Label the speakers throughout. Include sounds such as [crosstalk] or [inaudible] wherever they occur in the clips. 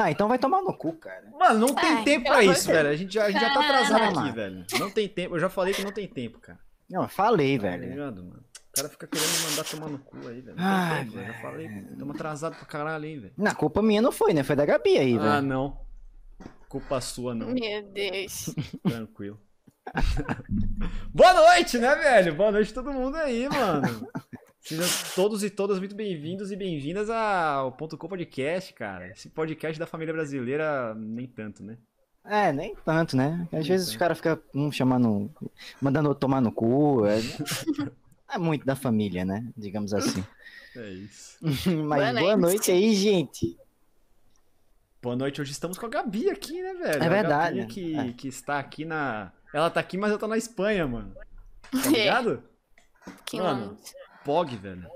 Speaker 1: Ah, então vai tomar no cu, cara.
Speaker 2: Mano, não tem
Speaker 3: Ai,
Speaker 2: tempo pra isso,
Speaker 3: Deus.
Speaker 2: velho. A gente já, a gente já tá
Speaker 3: Ah,
Speaker 2: atrasado
Speaker 1: não,
Speaker 2: aqui,
Speaker 1: mano.
Speaker 2: velho. Não tem tempo. Eu já falei que não tem tempo, cara.
Speaker 1: Não, eu falei,
Speaker 2: Tá
Speaker 1: velho.
Speaker 2: ligado, mano? O cara fica querendo me mandar tomar no cu aí, velho. Não
Speaker 1: Ai,
Speaker 2: tem tempo, velho. Eu já falei. Estamos atrasados pra caralho aí, velho.
Speaker 1: Na culpa minha não foi, né? Foi da Gabi aí,
Speaker 2: Ah,
Speaker 1: velho.
Speaker 2: não. Culpa sua, não.
Speaker 3: Meu Deus. [laughs]
Speaker 2: Tranquilo. [laughs] Boa noite, né, velho? Boa noite a todo mundo aí, mano. [laughs] Sejam todos e todas muito bem-vindos e bem-vindas ao Ponto Com Podcast, cara. Esse podcast da família brasileira, nem tanto, né?
Speaker 1: É, nem tanto, né? Às
Speaker 2: Nem
Speaker 1: vezes os
Speaker 2: tanto.
Speaker 1: caras ficam um chamando, mandando outro tomar no cu. É, [laughs] é muito da família, né? Digamos assim.
Speaker 2: É isso. [laughs]
Speaker 1: Mas
Speaker 3: Boa
Speaker 1: boa
Speaker 3: noite.
Speaker 1: aí, gente.
Speaker 2: Boa noite, hoje estamos com a Gabi aqui, né, velho?
Speaker 1: É
Speaker 2: A
Speaker 1: verdade,
Speaker 2: Gabi que,
Speaker 1: é.
Speaker 2: que está aqui na. Ela tá aqui, mas ela tá na Espanha, mano. Tá [laughs] ligado?
Speaker 3: que
Speaker 2: Mano.
Speaker 3: longe.
Speaker 2: Pog, velho.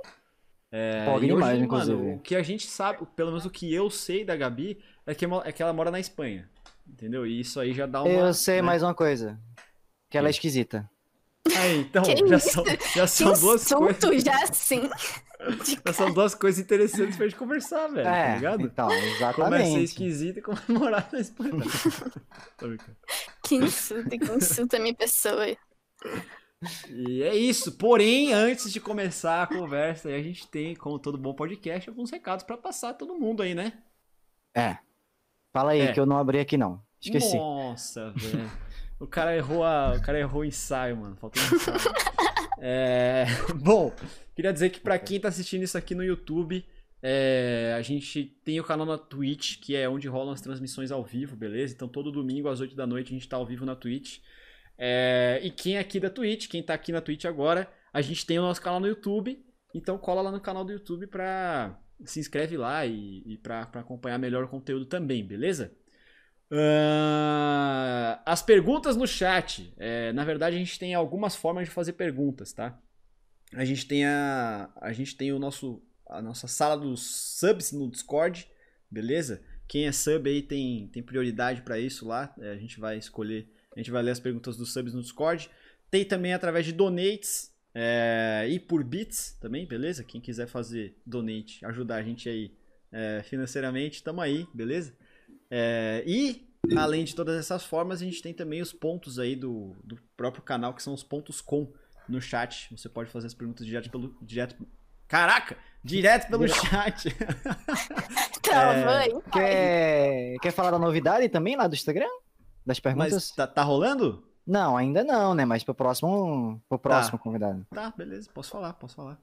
Speaker 2: É,
Speaker 1: Pog
Speaker 2: e
Speaker 1: demais,
Speaker 2: hoje,
Speaker 1: inclusive.
Speaker 2: Mano, o que a gente sabe, pelo menos o que eu sei da Gabi, é que, é que ela mora na Espanha. Entendeu? E isso aí já dá uma.
Speaker 1: Eu sei
Speaker 2: né?
Speaker 1: mais uma coisa. Que ela é esquisita.
Speaker 2: Aí, então,
Speaker 3: Que
Speaker 2: já
Speaker 3: isso?
Speaker 2: são, já
Speaker 3: Que
Speaker 2: são duas
Speaker 3: insulto
Speaker 2: coisas.
Speaker 3: já assim. [laughs]
Speaker 2: Já são duas coisas interessantes pra gente conversar, velho. Tá
Speaker 1: é,
Speaker 2: ligado?
Speaker 1: então,
Speaker 2: Como é ser
Speaker 1: exatamente.
Speaker 2: esquisito e como é morar na Espanha. [laughs]
Speaker 3: Que insulto, que insulta a minha pessoa.
Speaker 2: E é isso. Porém, antes de começar a conversa, a gente tem, como todo bom podcast, alguns recados pra passar a todo mundo aí, né?
Speaker 1: É. Fala aí,
Speaker 2: É.
Speaker 1: que eu não abri aqui não. Esqueci.
Speaker 2: Nossa, velho. O cara errou a, o cara errou o ensaio, mano. Faltou um ensaio. É, [laughs] bom, queria dizer que pra quem tá assistindo isso aqui no YouTube, é, a gente tem o canal na Twitch, que é onde rolam as transmissões ao vivo, beleza? Então todo domingo às 8 da noite a gente tá ao vivo na Twitch. É, e quem é aqui da Twitch, quem tá aqui na Twitch agora, a gente tem o nosso canal no YouTube. Então cola lá no canal do YouTube pra. Se inscreve lá e, e pra, pra acompanhar melhor o conteúdo também, beleza? Ah, as perguntas no chat. É, na verdade, a gente tem algumas formas de fazer perguntas, tá? A gente tem a, a gente tem o nosso a nossa sala dos subs no Discord, beleza? Quem é sub aí tem, tem prioridade pra isso lá. É, a gente vai escolher, a gente vai ler as perguntas dos subs no Discord. Tem também através de donates é, e por bits também, beleza? Quem quiser fazer donate, ajudar a gente aí é, financeiramente, tamo aí, beleza? É, e, além de todas essas formas, a gente tem também os pontos aí do, do próprio canal, que são os pontos com no chat. Você pode fazer as perguntas direto pelo. Direto, caraca! Direto pelo chat. [laughs] É.
Speaker 3: aí.
Speaker 1: Quer, quer falar da novidade também lá do Instagram? Das perguntas?
Speaker 2: Mas tá, tá rolando?
Speaker 1: Não, ainda não, né? Mas pro próximo, pro próximo convidado.
Speaker 2: Tá, beleza, posso falar, posso falar.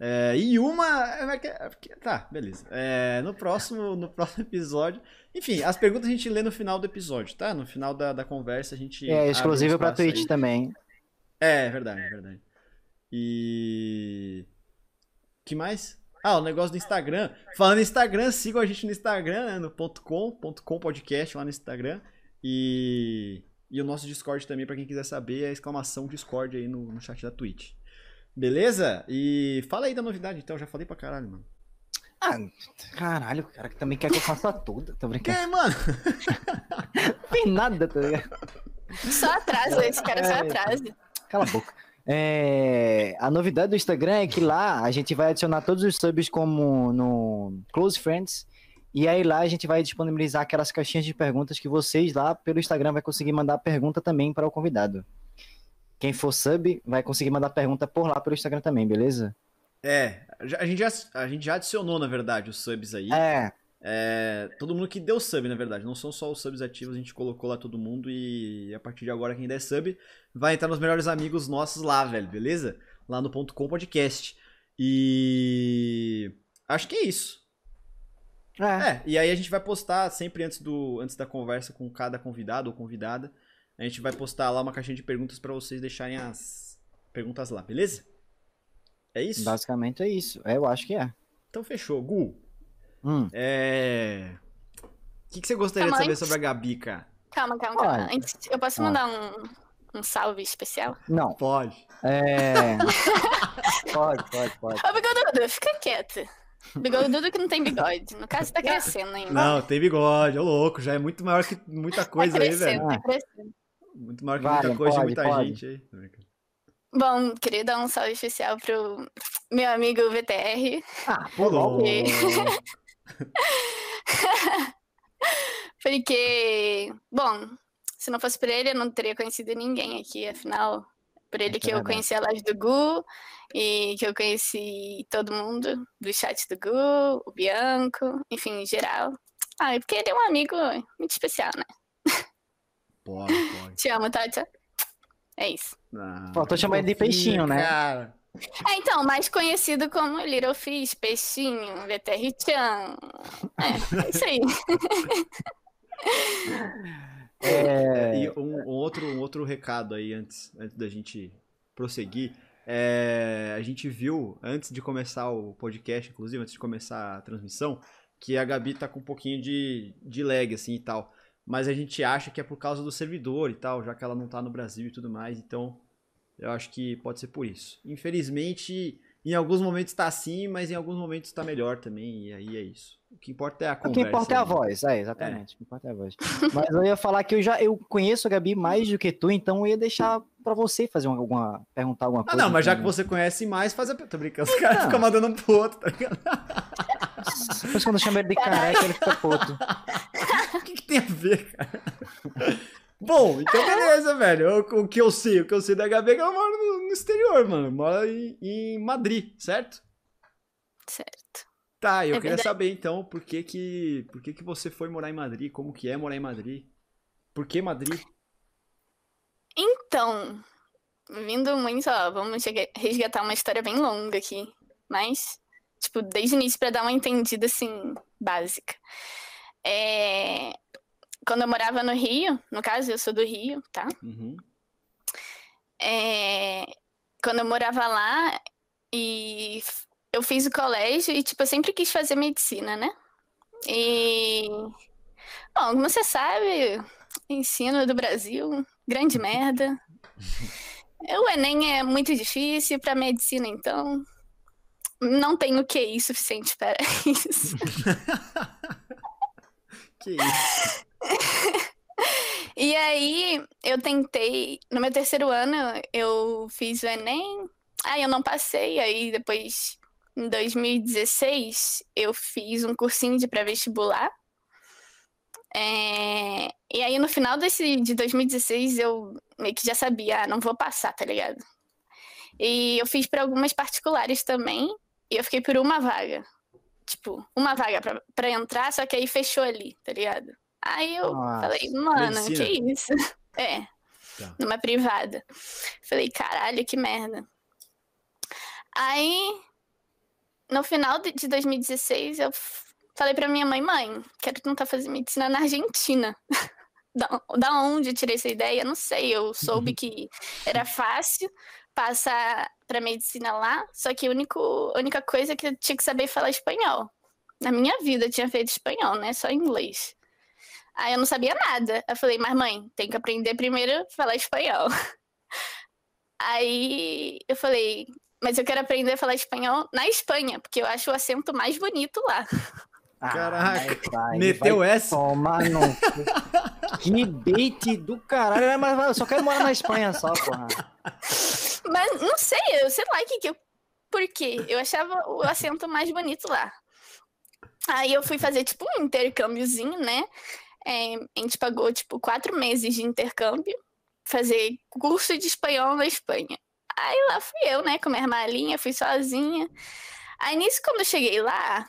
Speaker 2: É, e uma. é é Tá, beleza. É, no, próximo, no próximo episódio. Enfim, as perguntas a gente lê no final do episódio, tá? No final da, da conversa a gente.
Speaker 1: É exclusivo pra Twitch
Speaker 2: aí.
Speaker 1: também.
Speaker 2: É, é verdade, verdade. E. que mais? Ah, o negócio do Instagram. Falando Instagram, sigam a gente no Instagram, né? No ponto .com, .com podcast lá no Instagram. E. E o nosso Discord também, pra quem quiser saber, é a exclamação Discord aí no, no chat da Twitch. Beleza? E fala aí da novidade, então. Eu já falei pra caralho, mano.
Speaker 1: Ah, caralho, o cara que também quer que eu faça tudo. Tô
Speaker 2: Que,
Speaker 1: brincando.
Speaker 2: mano?
Speaker 1: Não [laughs] tem nada, tá ligado?
Speaker 3: Só atrasa, esse cara só
Speaker 1: É.
Speaker 3: atrasa.
Speaker 1: Cala a boca. É, a novidade do Instagram é que lá a gente vai adicionar todos os subs como no Close Friends. E aí lá a gente vai disponibilizar aquelas caixinhas de perguntas que vocês lá pelo Instagram vai conseguir mandar pergunta também para o convidado. Quem for sub vai conseguir mandar pergunta por lá pelo Instagram também, beleza?
Speaker 2: É, a gente, já, a gente já adicionou, na verdade, os subs aí.
Speaker 1: É,
Speaker 2: É, todo mundo que deu sub, na verdade. Não são só os subs ativos, a gente colocou lá todo mundo e a partir de agora quem der sub vai entrar nos melhores amigos nossos lá, velho, beleza? Lá no ponto .com podcast. E acho que é isso.
Speaker 1: É.
Speaker 2: É, e aí a gente vai postar sempre antes do antes da conversa com cada convidado ou convidada, a gente vai postar lá uma caixinha de perguntas pra vocês deixarem as perguntas lá, beleza? É isso?
Speaker 1: Basicamente é isso. É, eu acho que é.
Speaker 2: Então fechou. Gu,
Speaker 1: Hum.
Speaker 2: É. O que, que você gostaria
Speaker 3: Calma
Speaker 2: de saber
Speaker 3: aí.
Speaker 2: sobre a Gabi, cara?
Speaker 3: Calma, calma, calma.
Speaker 1: Olha.
Speaker 3: Antes, eu posso mandar um, um salve especial?
Speaker 1: Não.
Speaker 2: Pode.
Speaker 1: É. [laughs] pode, pode, pode.
Speaker 3: Ô, Bigodudo, fica quieto. Bigodudo que não tem bigode. No caso, tá crescendo ainda.
Speaker 2: Não, tem bigode, ô louco, já é muito maior que muita coisa
Speaker 3: tá
Speaker 2: aí,
Speaker 3: crescendo,
Speaker 2: velho.
Speaker 3: tá crescendo.
Speaker 2: Muito maior que
Speaker 1: Vai,
Speaker 2: muita coisa de
Speaker 1: pode,
Speaker 2: muita
Speaker 1: pode.
Speaker 2: gente aí.
Speaker 3: Bom, queria dar um salve especial pro meu amigo VTR.
Speaker 1: Ah,
Speaker 2: louco.
Speaker 3: Ok. [laughs] Porque, bom, se não fosse por ele, eu não teria conhecido ninguém aqui, afinal, por ele que eu conheci a live do Gu e que eu conheci todo mundo do chat do Gu, o Bianco, enfim, em geral. Ah, é porque ele é um amigo muito especial, né?
Speaker 2: Pode, [laughs] pode.
Speaker 3: Te amo, Tati. É isso.
Speaker 2: Ah,
Speaker 1: Faltou
Speaker 2: que
Speaker 1: chamar ele de peixinho, né?
Speaker 2: Cara.
Speaker 3: É, então, mais conhecido como Little Fish, Peixinho, VTR-chan. É, é isso aí. [laughs]
Speaker 1: É,
Speaker 2: E um, um outro, um outro recado aí antes, antes da gente prosseguir. É, a gente viu, antes de começar o podcast, inclusive, antes de começar a transmissão, que a Gabi tá com um pouquinho de, de lag, assim e tal. Mas a gente acha que é por causa do servidor e tal, já que ela não tá no Brasil e tudo mais. Então, eu acho que pode ser por isso. Infelizmente, em alguns momentos tá assim, mas em alguns momentos tá melhor também. E aí é isso. O que importa é a
Speaker 1: O
Speaker 2: conversa.
Speaker 1: que importa é a
Speaker 2: né?
Speaker 1: voz, é, exatamente. O que importa é a voz. Mas eu ia falar que eu já eu conheço a Gabi mais do que tu, então eu ia deixar pra você fazer uma, alguma. perguntar alguma
Speaker 2: Ah,
Speaker 1: coisa.
Speaker 2: não, mas já que
Speaker 1: então,
Speaker 2: você conhece mais, faz a. Tô brincando, os caras
Speaker 1: Não.
Speaker 2: ficam mandando um pro outro, tá ligado?
Speaker 1: Depois quando eu chamo ele de careca, ele fica puto. [laughs]
Speaker 2: O que, que tem a ver, cara? Bom, então beleza, velho. O, o que eu sei, o que eu sei da Gabi é que ela mora no, no exterior, mano. Mora em, em Madrid, certo?
Speaker 3: Certo.
Speaker 2: Tá, eu
Speaker 3: É
Speaker 2: queria
Speaker 3: verdade.
Speaker 2: saber então por que que, por que que você foi morar em Madrid, como que é morar em Madrid? Por que Madrid?
Speaker 3: Então, vindo muito, ó, vamos resgatar uma história bem longa aqui, mas, tipo, desde o início pra dar uma entendida, assim, básica. É, Quando eu morava no Rio, no caso, eu sou do Rio, tá?
Speaker 2: Uhum.
Speaker 3: É, Quando eu morava lá e eu fiz o colégio e, tipo, eu sempre quis fazer medicina, né? E, bom, como você sabe, ensino do Brasil, grande merda. O Enem é muito difícil para medicina, então não tenho QI suficiente para [laughs] isso. [laughs]
Speaker 2: Que isso? [laughs]
Speaker 3: E aí, eu tentei, no meu terceiro ano, eu fiz o Enem, aí eu não passei, aí depois, em 2016, eu fiz um cursinho de pré-vestibular. É, E aí, no final desse, de 2016, eu meio que já sabia, ah, não vou passar, tá ligado? E eu fiz para algumas particulares também, e eu fiquei por uma vaga. Tipo, uma vaga pra, pra entrar, só que aí fechou ali, tá ligado? Aí eu
Speaker 1: Nossa.
Speaker 3: falei, mano,
Speaker 2: Medicina.
Speaker 3: que isso? [laughs] É,
Speaker 2: Tá.
Speaker 3: numa privada. Falei, caralho, que merda. Aí, no final de de 2016, eu falei pra minha mãe, mãe, quero tentar fazer medicina na Argentina. [laughs] Da, da onde eu tirei essa ideia? Não sei. Eu soube que era fácil passar pra medicina lá, só que a único- única coisa é que eu tinha que saber falar espanhol. Na minha vida eu tinha feito espanhol, né? Só inglês. Aí eu não sabia nada. Eu falei, mas mãe, tem que aprender primeiro a falar espanhol. [laughs] Aí eu falei, mas eu quero aprender a falar espanhol na Espanha, porque eu acho o acento mais bonito lá. [laughs]
Speaker 2: Caraca,
Speaker 1: vai,
Speaker 2: Meteu essa?
Speaker 1: Tomar no cu. [laughs] Que bait do caralho. Mas eu só quero morar na Espanha só, porra.
Speaker 3: Mas não sei, eu sei lá que, que eu. Por quê? Eu achava o acento mais bonito lá. Aí eu fui fazer, tipo, um intercâmbiozinho, né? É, a gente pagou, tipo, quatro meses de intercâmbio, fazer curso de espanhol na Espanha. Aí lá fui eu, né, com minha malinha, fui sozinha. Aí nisso, quando eu cheguei lá,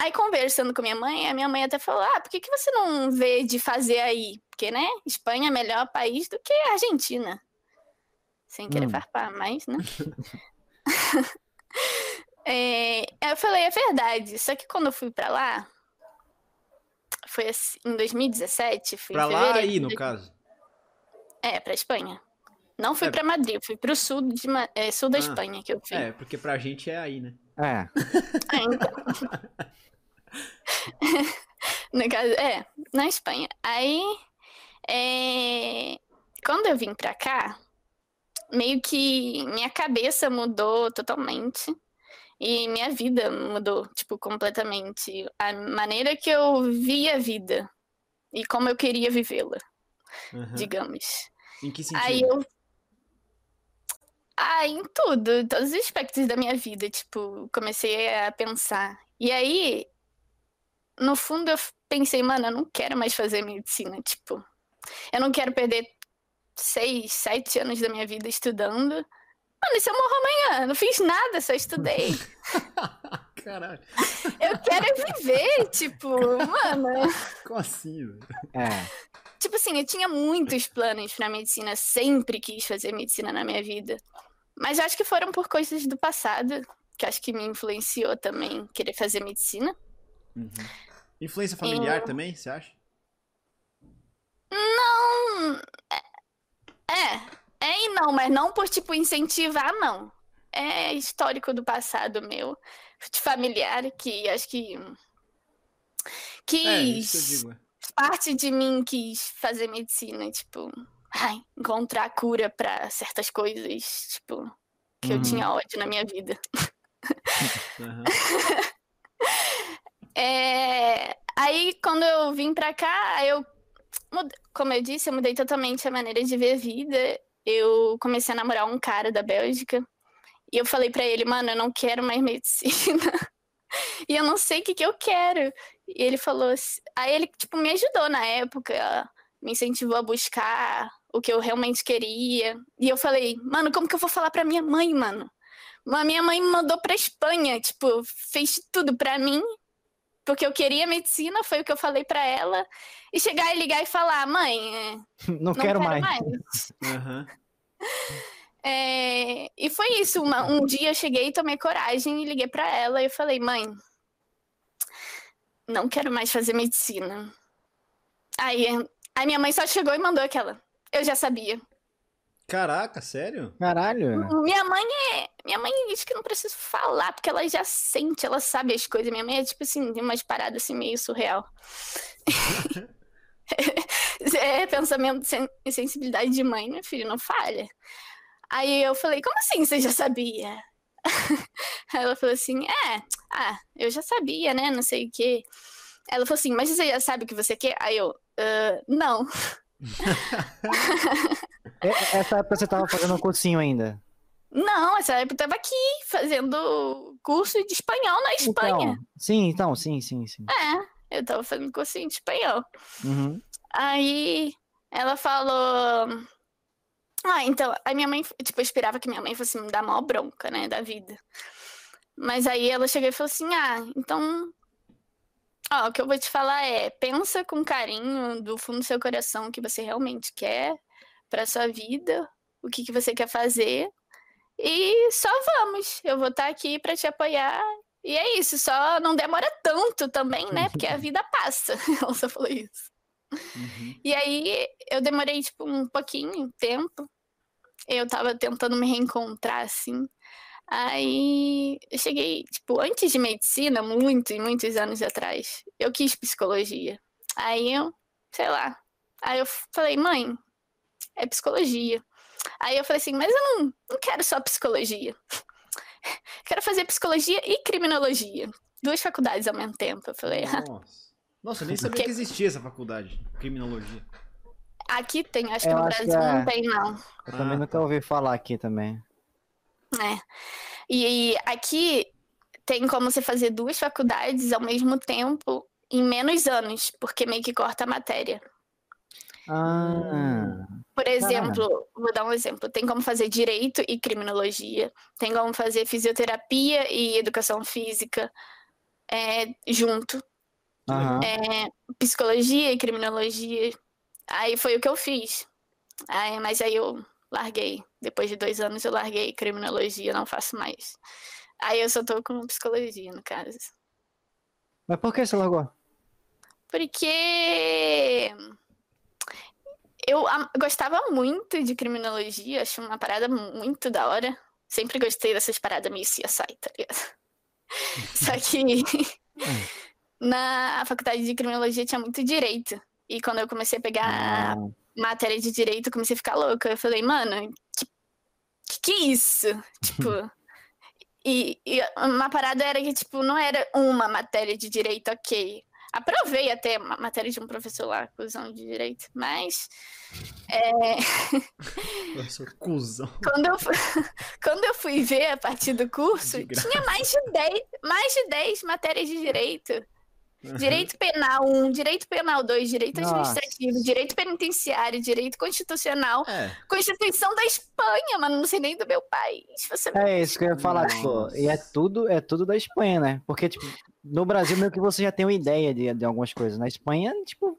Speaker 3: aí conversando com minha mãe, a minha mãe até falou: Ah, por que, que você não vê de fazer aí? Porque, né, Espanha é melhor país do que a Argentina. Sem querer
Speaker 1: Hum.
Speaker 3: farpar mais, né? [laughs] [laughs] É, eu falei, é verdade. Só que quando eu fui pra lá, foi assim, em 2017, fui
Speaker 2: Pra lá aí, no caso.
Speaker 3: É, pra Espanha. Não fui
Speaker 2: É.
Speaker 3: pra Madrid, fui pro sul, de, é, sul da
Speaker 2: Ah.
Speaker 3: Espanha que eu fui.
Speaker 2: É, porque pra gente é aí, né?
Speaker 1: É.
Speaker 3: Ah, então. [laughs] no caso, é, na Espanha. Aí, é, quando eu vim pra cá, meio que minha cabeça mudou totalmente. E minha vida mudou, tipo, completamente. A maneira que eu via a vida. E como eu queria vivê-la,
Speaker 2: Aham.
Speaker 3: digamos.
Speaker 2: Em que sentido?
Speaker 3: Aí eu. Ah, em tudo, em todos os aspectos da minha vida, tipo, comecei a pensar. E aí, no fundo eu pensei, mano, eu não quero mais fazer medicina, tipo, eu não quero perder seis, sete anos da minha vida estudando. Mano, e se eu morro amanhã? Não fiz nada, só estudei. [laughs]
Speaker 2: Caralho.
Speaker 3: Eu quero viver, tipo, mano.
Speaker 2: Como assim, velho?
Speaker 1: É.
Speaker 3: Tipo assim, eu tinha muitos planos pra medicina, sempre quis fazer medicina na minha vida. Mas eu acho que foram por coisas do passado, que acho que me influenciou também querer fazer medicina.
Speaker 2: Uhum. Influência familiar
Speaker 3: Eu-
Speaker 2: também, você acha?
Speaker 3: Não. É, é e não, mas não por, tipo, incentivar, não. É histórico do passado meu, de familiar, que acho que.
Speaker 2: É, isso que eu
Speaker 3: Quis.
Speaker 2: digo. é.
Speaker 3: parte de mim quis fazer medicina, tipo, ai, encontrar cura pra certas coisas, tipo, que eu
Speaker 1: Uhum.
Speaker 3: tinha ódio na minha vida.
Speaker 2: Aham. [laughs]
Speaker 3: É, Aí, quando eu vim pra cá, eu, como eu disse, eu mudei totalmente a maneira de ver a vida. Eu comecei a namorar um cara da Bélgica. E eu falei pra ele, mano, eu não quero mais medicina. [laughs] e eu não sei o que, que eu quero. E ele falou assim... Aí ele, tipo, me ajudou na época. Me incentivou a buscar o que eu realmente queria. E eu falei, mano, como que eu vou falar pra minha mãe, mano? A minha mãe me mandou pra Espanha, tipo, fez tudo pra mim, porque eu queria medicina, foi o que eu falei pra ela. E chegar e ligar e falar, mãe, é, [laughs]
Speaker 1: Não,
Speaker 3: não
Speaker 1: quero, mais.
Speaker 2: Aham. [laughs]
Speaker 3: É, e foi isso. uma- um dia eu cheguei, tomei coragem e liguei pra ela e eu falei, mãe, não quero mais fazer medicina. Aí a minha mãe só chegou e mandou aquela. Eu já sabia.
Speaker 2: Caraca, sério?
Speaker 1: Caralho.
Speaker 3: Minha mãe é. Minha mãe diz que não preciso falar, porque ela já sente, ela sabe as coisas. Minha mãe é tipo assim, tem umas paradas assim meio surreal. [laughs] é pensamento e sensibilidade de mãe, meu filho, não falha. Aí eu falei, como assim você já sabia? [laughs] Aí ela falou assim, é, ah, eu já sabia, né? Não sei o quê. Ela falou assim, mas você já sabe o que você quer? Aí eu, "Ah, não.
Speaker 1: E- [laughs] Essa época você tava fazendo um cursinho ainda.
Speaker 3: Não, essa época eu tava aqui fazendo curso de espanhol na Espanha.
Speaker 1: Então, sim, então, sim, sim, sim.
Speaker 3: É, eu tava fazendo cursinho de espanhol.
Speaker 1: Uhum.
Speaker 3: Aí ela falou. Ah, então, a minha mãe, tipo, eu esperava que minha mãe fosse me dar maior bronca, né, da vida. Mas aí ela chegou e falou assim: ah, então. Ó, o que eu vou te falar é: pensa com carinho do fundo do seu coração o que você realmente quer pra sua vida, o que, que você quer fazer. E só vamos. Eu vou estar aqui pra te apoiar. E é isso, só não demora tanto também, né? Porque a vida passa. [laughs] Ela só falou isso.
Speaker 2: Uhum.
Speaker 3: E aí eu demorei, tipo, um pouquinho, tempo. Eu tava tentando me reencontrar, assim. Aí eu cheguei, tipo, antes de medicina, muitos, muitos anos atrás, eu quis psicologia. Aí eu, sei lá. Aí eu falei, mãe, é psicologia. Aí eu falei assim, mas eu não, não quero só psicologia. [laughs] Quero fazer psicologia e criminologia. Duas faculdades ao mesmo tempo. Eu falei, "Ah,
Speaker 2: Nossa. Nossa, eu nem sabia
Speaker 3: Que-
Speaker 2: que existia essa faculdade. Criminologia.
Speaker 3: aqui tem, acho que
Speaker 1: Eu
Speaker 3: no
Speaker 1: acho que
Speaker 3: Brasil
Speaker 1: é.
Speaker 3: não tem, não.
Speaker 1: Eu também
Speaker 2: Ah,
Speaker 1: nunca ouvi falar aqui também.
Speaker 3: É. E aqui tem como você fazer duas faculdades ao mesmo tempo em menos anos, porque meio que corta a matéria.
Speaker 1: Ah,
Speaker 3: Por exemplo, vou dar um exemplo. Tem como fazer direito e criminologia. Tem como fazer fisioterapia e educação física é, junto. É, psicologia e criminologia. Aí foi o que eu fiz. Aí, mas aí eu larguei. Depois de dois anos eu larguei criminologia, não faço mais. Aí eu só tô com psicologia, no caso.
Speaker 1: Mas por que você largou?
Speaker 3: Porque eu gostava muito de criminologia, acho uma parada muito da hora. Sempre gostei dessas paradas meio CSI, tá ligado? [laughs] Só que [laughs] na faculdade de criminologia tinha muito direito. E quando eu comecei a pegar
Speaker 1: Ah,
Speaker 3: matéria de direito, eu comecei a ficar louca. Eu falei, mano, que que, que é isso? Tipo. E, e uma parada era que, tipo, não era uma matéria de direito, ok. Aprovei até uma matéria de um professor lá, cuzão de direito, mas. é, [laughs]
Speaker 2: Professor cuzão.
Speaker 3: quando, eu, [laughs] quando eu fui ver a partir do curso, tinha mais de 10, mais de 10 matérias de direito. Direito penal 1, direito penal 2, direito
Speaker 1: Nossa.
Speaker 3: administrativo, direito penitenciário, direito constitucional,
Speaker 2: É.
Speaker 3: Constituição da Espanha, mano, não sei nem do meu país. Você
Speaker 1: É isso que eu ia falar, tipo, e é tudo, é tudo da Espanha, né? Porque, tipo, no Brasil meio que você já tem uma ideia de, de algumas coisas. Na Espanha, tipo,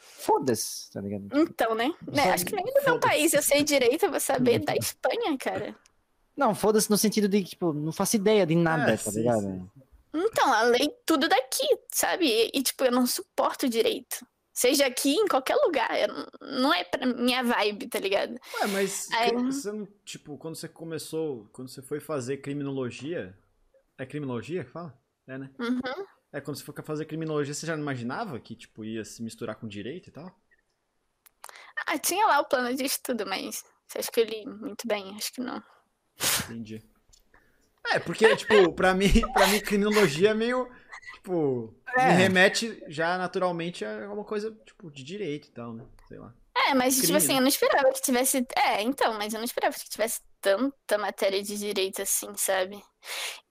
Speaker 1: foda-se, tá ligado?
Speaker 3: Então, né? né?
Speaker 1: Só-
Speaker 3: Acho que nem do meu país eu sei direito, eu vou saber da Espanha, cara.
Speaker 1: Não, foda-se no sentido de, tipo, não faço ideia de nada,
Speaker 2: É,
Speaker 1: tá
Speaker 2: sim,
Speaker 1: ligado?
Speaker 2: sim.
Speaker 3: Então, a lei tudo daqui, sabe? E, e, tipo, eu não suporto direito. Seja aqui, em qualquer lugar. eu não- é pra minha vibe, tá ligado?
Speaker 2: Ué, mas
Speaker 3: Aí-
Speaker 2: você não, tipo, quando você começou, quando você foi fazer criminologia, é criminologia que fala? É, né?
Speaker 3: Uhum.
Speaker 2: É, quando você foi fazer criminologia, você já não imaginava que, tipo, ia se misturar com direito e tal?
Speaker 3: Ah, tinha lá o plano de estudo, mas você acha que eu li muito bem? Acho que não.
Speaker 2: Entendi. É, porque, tipo, pra mim, [laughs] pra mim, criminologia é meio, tipo,
Speaker 1: É.
Speaker 2: me remete já naturalmente a alguma coisa, tipo, de direito e tal, né? Sei lá.
Speaker 3: É, mas, tipo
Speaker 2: Crime,
Speaker 3: assim,
Speaker 2: né?
Speaker 3: eu não esperava que tivesse. É, então, mas eu não esperava que tivesse tanta matéria de direito assim, sabe?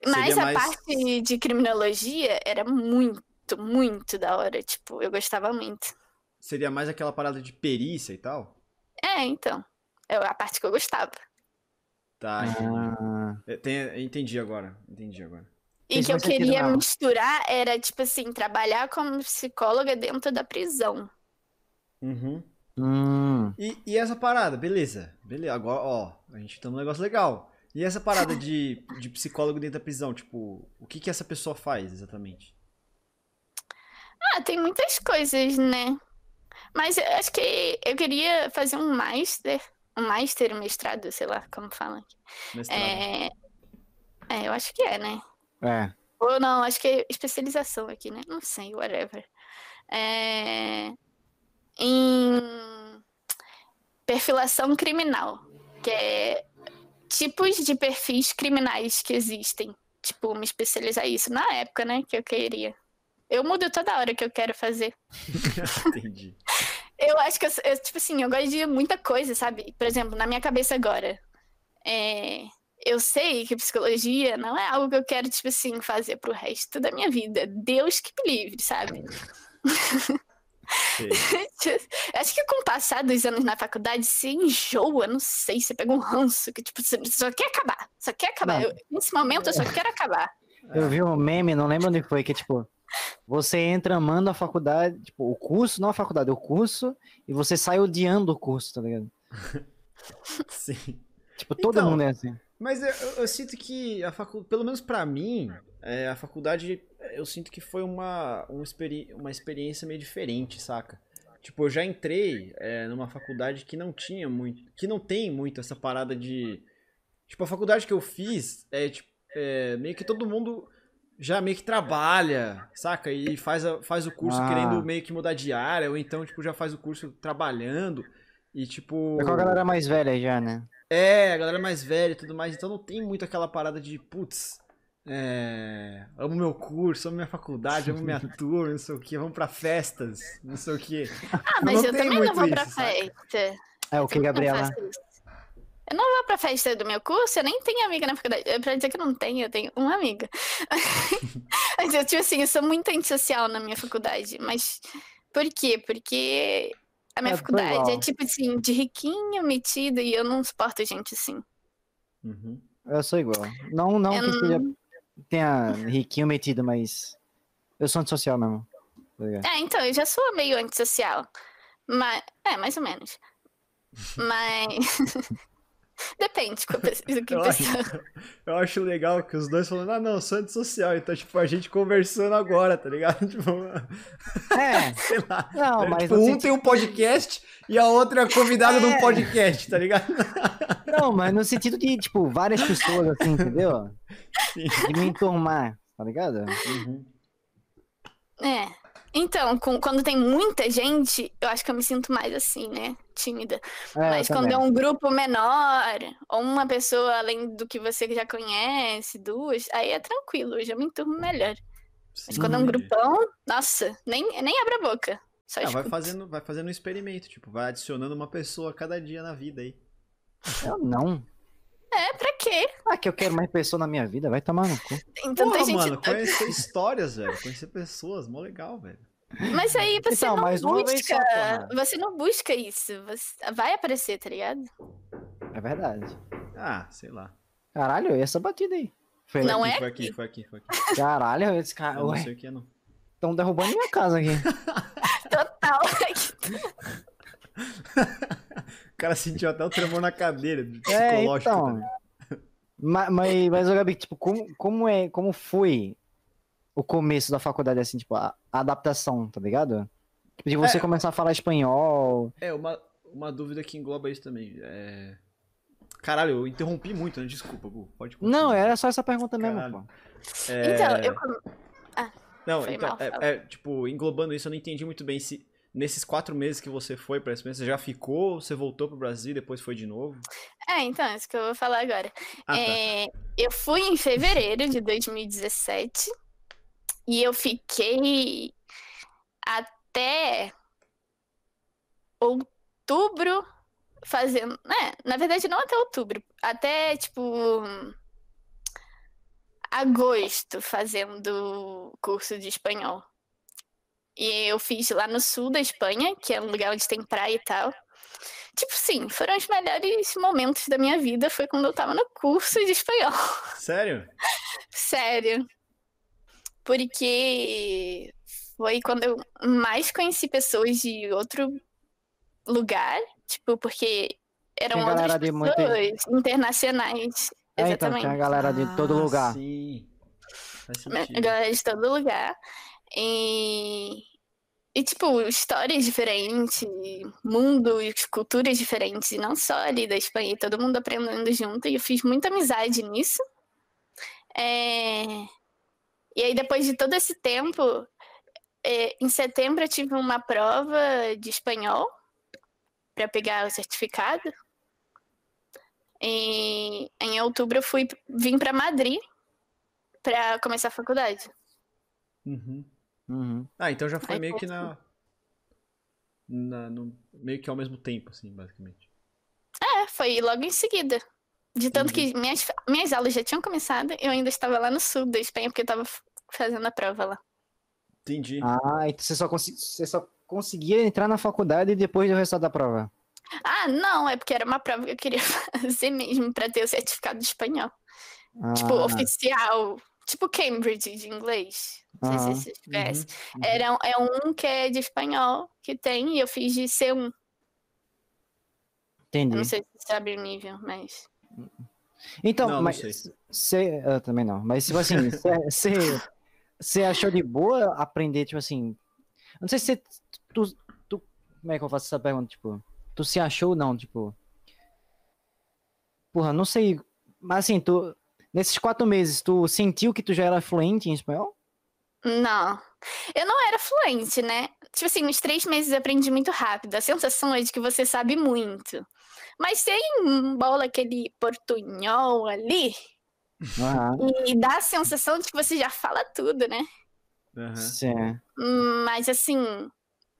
Speaker 3: Mas
Speaker 2: Seria
Speaker 3: a
Speaker 2: mais-
Speaker 3: parte de criminologia era muito, muito da hora. Tipo, eu gostava muito.
Speaker 2: Seria mais aquela parada de perícia e tal?
Speaker 3: É, então. É a parte que eu gostava.
Speaker 2: Tá, entendi.
Speaker 1: Ah,
Speaker 2: É, tem- entendi agora, entendi agora.
Speaker 3: E que eu queria misturar era, tipo assim, trabalhar como psicóloga dentro da prisão.
Speaker 2: Uhum.
Speaker 1: hum,
Speaker 2: E, e essa parada, beleza. Beleza, agora, ó, a gente tá num negócio legal. E essa parada de, de psicólogo dentro da prisão, tipo, o que que essa pessoa faz exatamente?
Speaker 3: Ah, tem muitas coisas, né? Mas eu acho que eu queria fazer um master, um master, um mestrado, sei lá como fala.
Speaker 2: Mestrado.
Speaker 3: É... é, eu acho que é, né?
Speaker 1: é.
Speaker 3: Ou não, acho que é especialização aqui, né? Não sei, whatever. É... Em perfilação criminal, que é tipos de perfis criminais que existem. Tipo, me especializar isso na época, né, que eu queria. Eu mudo toda hora que eu quero fazer. [laughs]
Speaker 2: Entendi.
Speaker 3: Eu acho que, eu, eu, tipo assim, eu gosto de muita coisa, sabe? Por exemplo, na minha cabeça agora, é, eu sei que psicologia não é algo que eu quero, tipo assim, fazer pro resto da minha vida. Deus que me livre, sabe? [laughs] Acho que com o passar dos anos na faculdade, você enjoa, não sei, você pega um ranço que, tipo, você só quer acabar, só quer acabar. Eu- nesse momento, eu só quero acabar.
Speaker 1: Eu vi um meme, não lembro onde foi, que tipo, você entra amando a faculdade, tipo, o curso, não a faculdade, o curso, e você sai odiando o curso, tá ligado? [laughs]
Speaker 2: Sim.
Speaker 1: Tipo, todo
Speaker 2: Então,
Speaker 1: mundo é assim.
Speaker 2: Mas eu, eu- sinto que a faculdade, pelo menos pra mim, é, a faculdade, eu sinto que foi uma, uma, experi uma experiência meio diferente, saca? Tipo, eu já entrei é, numa faculdade que não tinha muito, que não tem muito essa parada de... Tipo, a faculdade que eu fiz, é, tipo, é, meio que todo mundo já meio que trabalha, saca? E faz, a- faz o curso
Speaker 1: Ah.
Speaker 2: querendo meio que mudar de área, ou então, tipo, já faz o curso trabalhando. E, tipo...
Speaker 1: É com a galera mais velha já, né?
Speaker 2: É, a galera mais velha e tudo mais, então não tem muito aquela parada de, putz, é, amo meu curso, amo minha faculdade, amo minha [laughs] turma, não sei o que, vamos pra festas, não sei o que.
Speaker 3: Ah, mas
Speaker 2: Não
Speaker 3: eu também não vou pra
Speaker 2: isso, saca?
Speaker 3: festa.
Speaker 1: É o que, Gabriela?
Speaker 3: Eu não vou pra festa do meu curso, eu nem tenho amiga na faculdade. É Pra dizer que eu não tenho, eu tenho uma amiga. [laughs] Mas eu, tipo assim, eu sou muito antissocial na minha faculdade. Mas por quê? Porque a minha
Speaker 1: É,
Speaker 3: faculdade é tipo assim, de riquinho, metido, e eu não suporto gente assim.
Speaker 2: Uhum.
Speaker 1: Eu sou igual. Não, não
Speaker 3: Eu
Speaker 1: que
Speaker 3: não-
Speaker 1: seja, tenha riquinho metido, mas eu sou antissocial mesmo. tá?
Speaker 3: É, então, eu já sou meio antissocial. Mas. É, mais ou menos. [laughs] Mas. [laughs] Depende do [laughs] que
Speaker 2: Eu acho,
Speaker 3: pessoa.
Speaker 2: eu acho legal que os dois falando, ah não, eu sou antissocial, então, tipo, a gente conversando agora, tá ligado? [laughs] Tipo,
Speaker 1: É, [laughs]
Speaker 2: sei lá.
Speaker 1: não,
Speaker 2: É,
Speaker 1: mas
Speaker 2: tipo, um tem um podcast e a outra é convidada de um
Speaker 1: É.
Speaker 2: podcast, tá ligado?
Speaker 1: Não, mas no sentido de, tipo, várias pessoas, assim, entendeu?
Speaker 2: Sim.
Speaker 1: De me enturmar, tá ligado?
Speaker 2: Uhum.
Speaker 3: É. Então, com- quando tem muita gente, eu acho que eu me sinto mais assim, né? Tímida.
Speaker 1: É,
Speaker 3: Mas quando é um grupo menor, ou uma pessoa além do que você já conhece, duas, aí é tranquilo, eu já me enturmo melhor. Mas
Speaker 2: Sim.
Speaker 3: quando é um grupão, nossa, nem, nem abre a boca. Só
Speaker 2: Ah, vai fazendo, vai fazendo um experimento, tipo, vai adicionando uma pessoa a cada dia na vida aí.
Speaker 1: Eu não.
Speaker 3: É, pra quê?
Speaker 1: Ah, que eu quero mais pessoa na minha vida, vai tomar no cu.
Speaker 3: Tem tanta
Speaker 2: Porra,
Speaker 3: gente.
Speaker 2: mano, conhecer histórias, velho. Conhecer pessoas, mó legal, velho.
Speaker 3: Mas aí você
Speaker 1: Então,
Speaker 3: não busca.
Speaker 1: só, porra.
Speaker 3: você não busca isso. Você... Vai aparecer, tá ligado?
Speaker 1: É verdade.
Speaker 2: Ah, sei lá.
Speaker 1: Caralho, e essa batida aí? Foi
Speaker 3: Não
Speaker 2: Aqui,
Speaker 3: é
Speaker 2: Foi aqui, foi aqui, foi aqui.
Speaker 1: Caralho, esse cara.
Speaker 2: Eu não sei o que é, não.
Speaker 1: estão derrubando minha casa aqui. [laughs]
Speaker 3: Total. [laughs]
Speaker 2: O cara sentiu até o tremor na cadeira,
Speaker 1: É,
Speaker 2: psicológico.
Speaker 1: então.
Speaker 2: né?
Speaker 1: Mas, mas, mas Gabi, tipo, como, como, é, como foi o começo da faculdade, assim, tipo, a, a adaptação, tá ligado? Tipo, de você
Speaker 2: É.
Speaker 1: começar a falar espanhol.
Speaker 2: É, uma, uma dúvida que engloba isso também. É... Caralho, eu interrompi muito, né? Desculpa, Gu. Pode continuar.
Speaker 1: Não, era só essa pergunta mesmo,
Speaker 2: Caralho.
Speaker 1: pô.
Speaker 2: É,
Speaker 3: Então, eu.
Speaker 2: Não,
Speaker 3: Foi
Speaker 2: então,
Speaker 3: mal,
Speaker 2: é, é, tipo, englobando isso, eu não entendi muito bem se nesses quatro meses que você foi pra Espanha, você já ficou, você voltou pro Brasil e depois foi de novo?
Speaker 3: É, então, é isso que eu vou falar agora.
Speaker 2: Ah, tá.
Speaker 3: É, eu fui em fevereiro de 2017 e eu fiquei até outubro fazendo. Né, na verdade, não até outubro, até tipo agosto fazendo curso de espanhol. E eu fiz lá no sul da Espanha, que é um lugar onde tem praia e tal. Tipo, sim, foram os melhores momentos da minha vida. Foi quando eu tava no curso de espanhol.
Speaker 2: Sério? [laughs]
Speaker 3: Sério. Porque foi quando eu mais conheci pessoas de outro lugar. Tipo, porque eram outras
Speaker 1: galera de
Speaker 3: pessoas
Speaker 1: muito-
Speaker 3: internacionais.
Speaker 1: É, então,
Speaker 3: Exatamente.
Speaker 1: tem a galera de todo
Speaker 2: Ah,
Speaker 1: lugar.
Speaker 2: Sim. Sentido.
Speaker 3: galera de todo lugar. E, e tipo, histórias diferentes, mundos, culturas diferentes, e não só ali da Espanha, e todo mundo aprendendo junto, e eu fiz muita amizade nisso. É, E aí, depois de todo esse tempo, é, em setembro eu tive uma prova de espanhol para pegar o certificado. E em outubro eu fui vim para Madrid para começar a faculdade.
Speaker 2: Uhum.
Speaker 1: Uhum.
Speaker 2: Ah, então já foi
Speaker 3: Aí
Speaker 2: meio que na. na no- meio que ao mesmo tempo, assim, basicamente.
Speaker 3: É, foi logo em seguida. De tanto que minhas, minhas aulas já tinham começado, eu ainda estava lá no sul da Espanha, porque eu estava fazendo a prova lá.
Speaker 2: Entendi.
Speaker 1: Ah, então você só, consegui- você só conseguia entrar na faculdade depois do resultado da prova.
Speaker 3: Ah, não, é porque era uma prova que eu queria [laughs] fazer mesmo para ter o certificado de espanhol. Tipo,
Speaker 1: Ah,
Speaker 3: oficial. Tipo Cambridge de inglês. Não sei
Speaker 1: Aham.
Speaker 3: se vocês conhecem.
Speaker 2: Uhum.
Speaker 3: Era, um- é um que é de espanhol que tem, e eu fiz de C1. Eu
Speaker 1: entendi.
Speaker 3: não sei se você sabe o nível, mas.
Speaker 1: Então,
Speaker 2: Não, não
Speaker 1: mas
Speaker 2: sei.
Speaker 1: você. Eu também não. Mas, tipo assim, [laughs] você. Você achou de boa aprender, tipo assim. Não sei se você. Tu, tu- como é que eu faço essa pergunta? Tipo, tu se achou ou não? Tipo. Porra, não sei. Mas assim, tu. Nesses quatro meses, tu sentiu que tu já era fluente em espanhol?
Speaker 3: Não. Eu não era fluente, né? Tipo assim, nos três meses eu aprendi muito rápido. A sensação é de que você sabe muito. Mas tem bola aquele portunhol ali
Speaker 1: Aham.
Speaker 3: e dá a sensação de que você já fala tudo, né?
Speaker 2: Aham.
Speaker 1: Sim.
Speaker 3: Mas assim,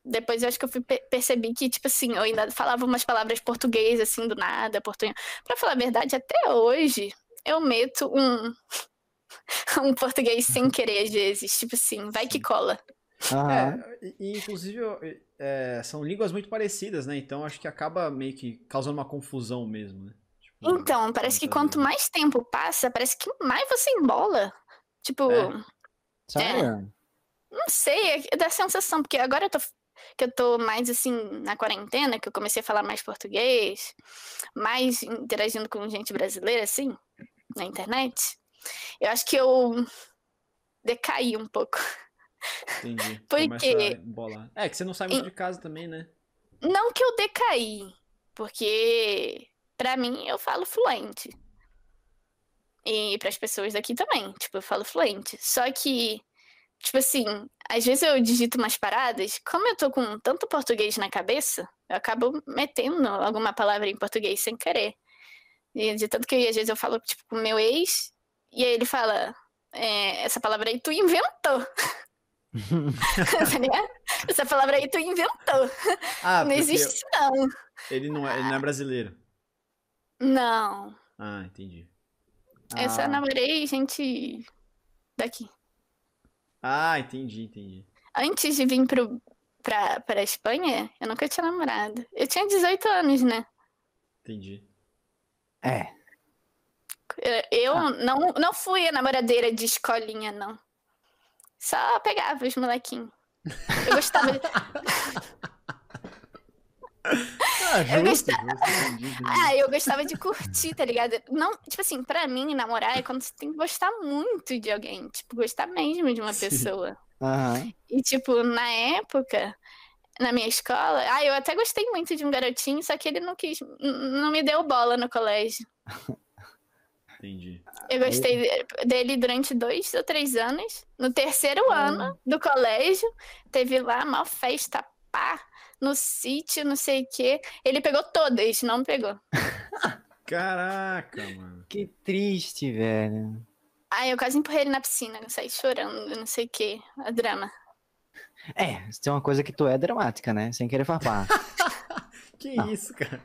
Speaker 3: depois eu acho que eu fui pe- percebi que, tipo assim, eu ainda falava umas palavras português, assim, do nada, portunhol. Pra falar a verdade, até hoje eu meto um, [laughs] um português sem querer, às vezes. Tipo assim, vai que cola.
Speaker 1: Aham.
Speaker 2: É, e, inclusive é, são línguas muito parecidas, né? Então acho que acaba meio que causando uma confusão mesmo, né? Tipo,
Speaker 3: Então, parece que quanto mais tempo passa, parece que mais você embola. Tipo,
Speaker 2: É.
Speaker 1: Sério?
Speaker 3: não sei, é da sensação, porque agora eu tô, que eu tô mais assim na quarentena, que eu comecei a falar mais português, mais interagindo com gente brasileira, assim, na internet. Eu acho que eu decaí um pouco.
Speaker 2: Entendi. [laughs]
Speaker 3: Por
Speaker 2: Começa. É, que você não sai muito de casa também, né?
Speaker 3: Não que eu decaí, porque pra mim eu falo fluente. E para as pessoas daqui também, tipo, eu falo fluente. Só que, tipo assim, às vezes eu digito umas paradas, como eu tô com tanto português na cabeça, eu acabo metendo alguma palavra em português sem querer. E de tanto que às vezes eu falo, tipo, com meu ex, e aí ele fala, é, essa palavra aí tu inventou. [laughs] Essa palavra aí tu inventou.
Speaker 2: Ah,
Speaker 3: não existe, não.
Speaker 2: ele não, é, ele não é brasileiro.
Speaker 3: Não.
Speaker 2: Ah, entendi.
Speaker 3: Eu só
Speaker 1: Ah.
Speaker 3: namorei gente daqui.
Speaker 2: Ah, entendi, entendi.
Speaker 3: Antes de vir pro, pra, pra Espanha, eu nunca tinha namorado. Eu tinha 18 anos, né?
Speaker 2: Entendi.
Speaker 1: É.
Speaker 3: Eu, eu
Speaker 1: Ah.
Speaker 3: não, não fui a namoradeira de escolinha, não. Só pegava os molequinhos. Eu gostava de...
Speaker 2: Ah,
Speaker 3: Eu
Speaker 2: justo, justo, entendi, entendi.
Speaker 3: Ah, eu gostava de curtir, tá ligado? Não, tipo assim, pra mim, namorar é quando você tem que gostar muito de alguém. Tipo, gostar mesmo de uma
Speaker 2: Sim.
Speaker 3: pessoa.
Speaker 1: Aham.
Speaker 3: E, tipo, na época, na minha escola, ah, eu até gostei muito de um garotinho, só que ele não quis, não me deu bola no colégio. [laughs]
Speaker 2: Entendi.
Speaker 3: Eu gostei de- dele durante dois ou três anos. No terceiro ano do colégio, teve lá uma festa pá, no sítio, não sei o quê. Ele pegou todas, não pegou. [laughs]
Speaker 2: Caraca, mano.
Speaker 1: Que triste, velho.
Speaker 3: Aí eu quase empurrei ele na piscina, eu saí chorando, não sei o quê. A drama.
Speaker 1: É, se tem uma coisa que tu é dramática, né? Sem querer farpar. [laughs]
Speaker 2: Que
Speaker 1: Não.
Speaker 2: isso, cara?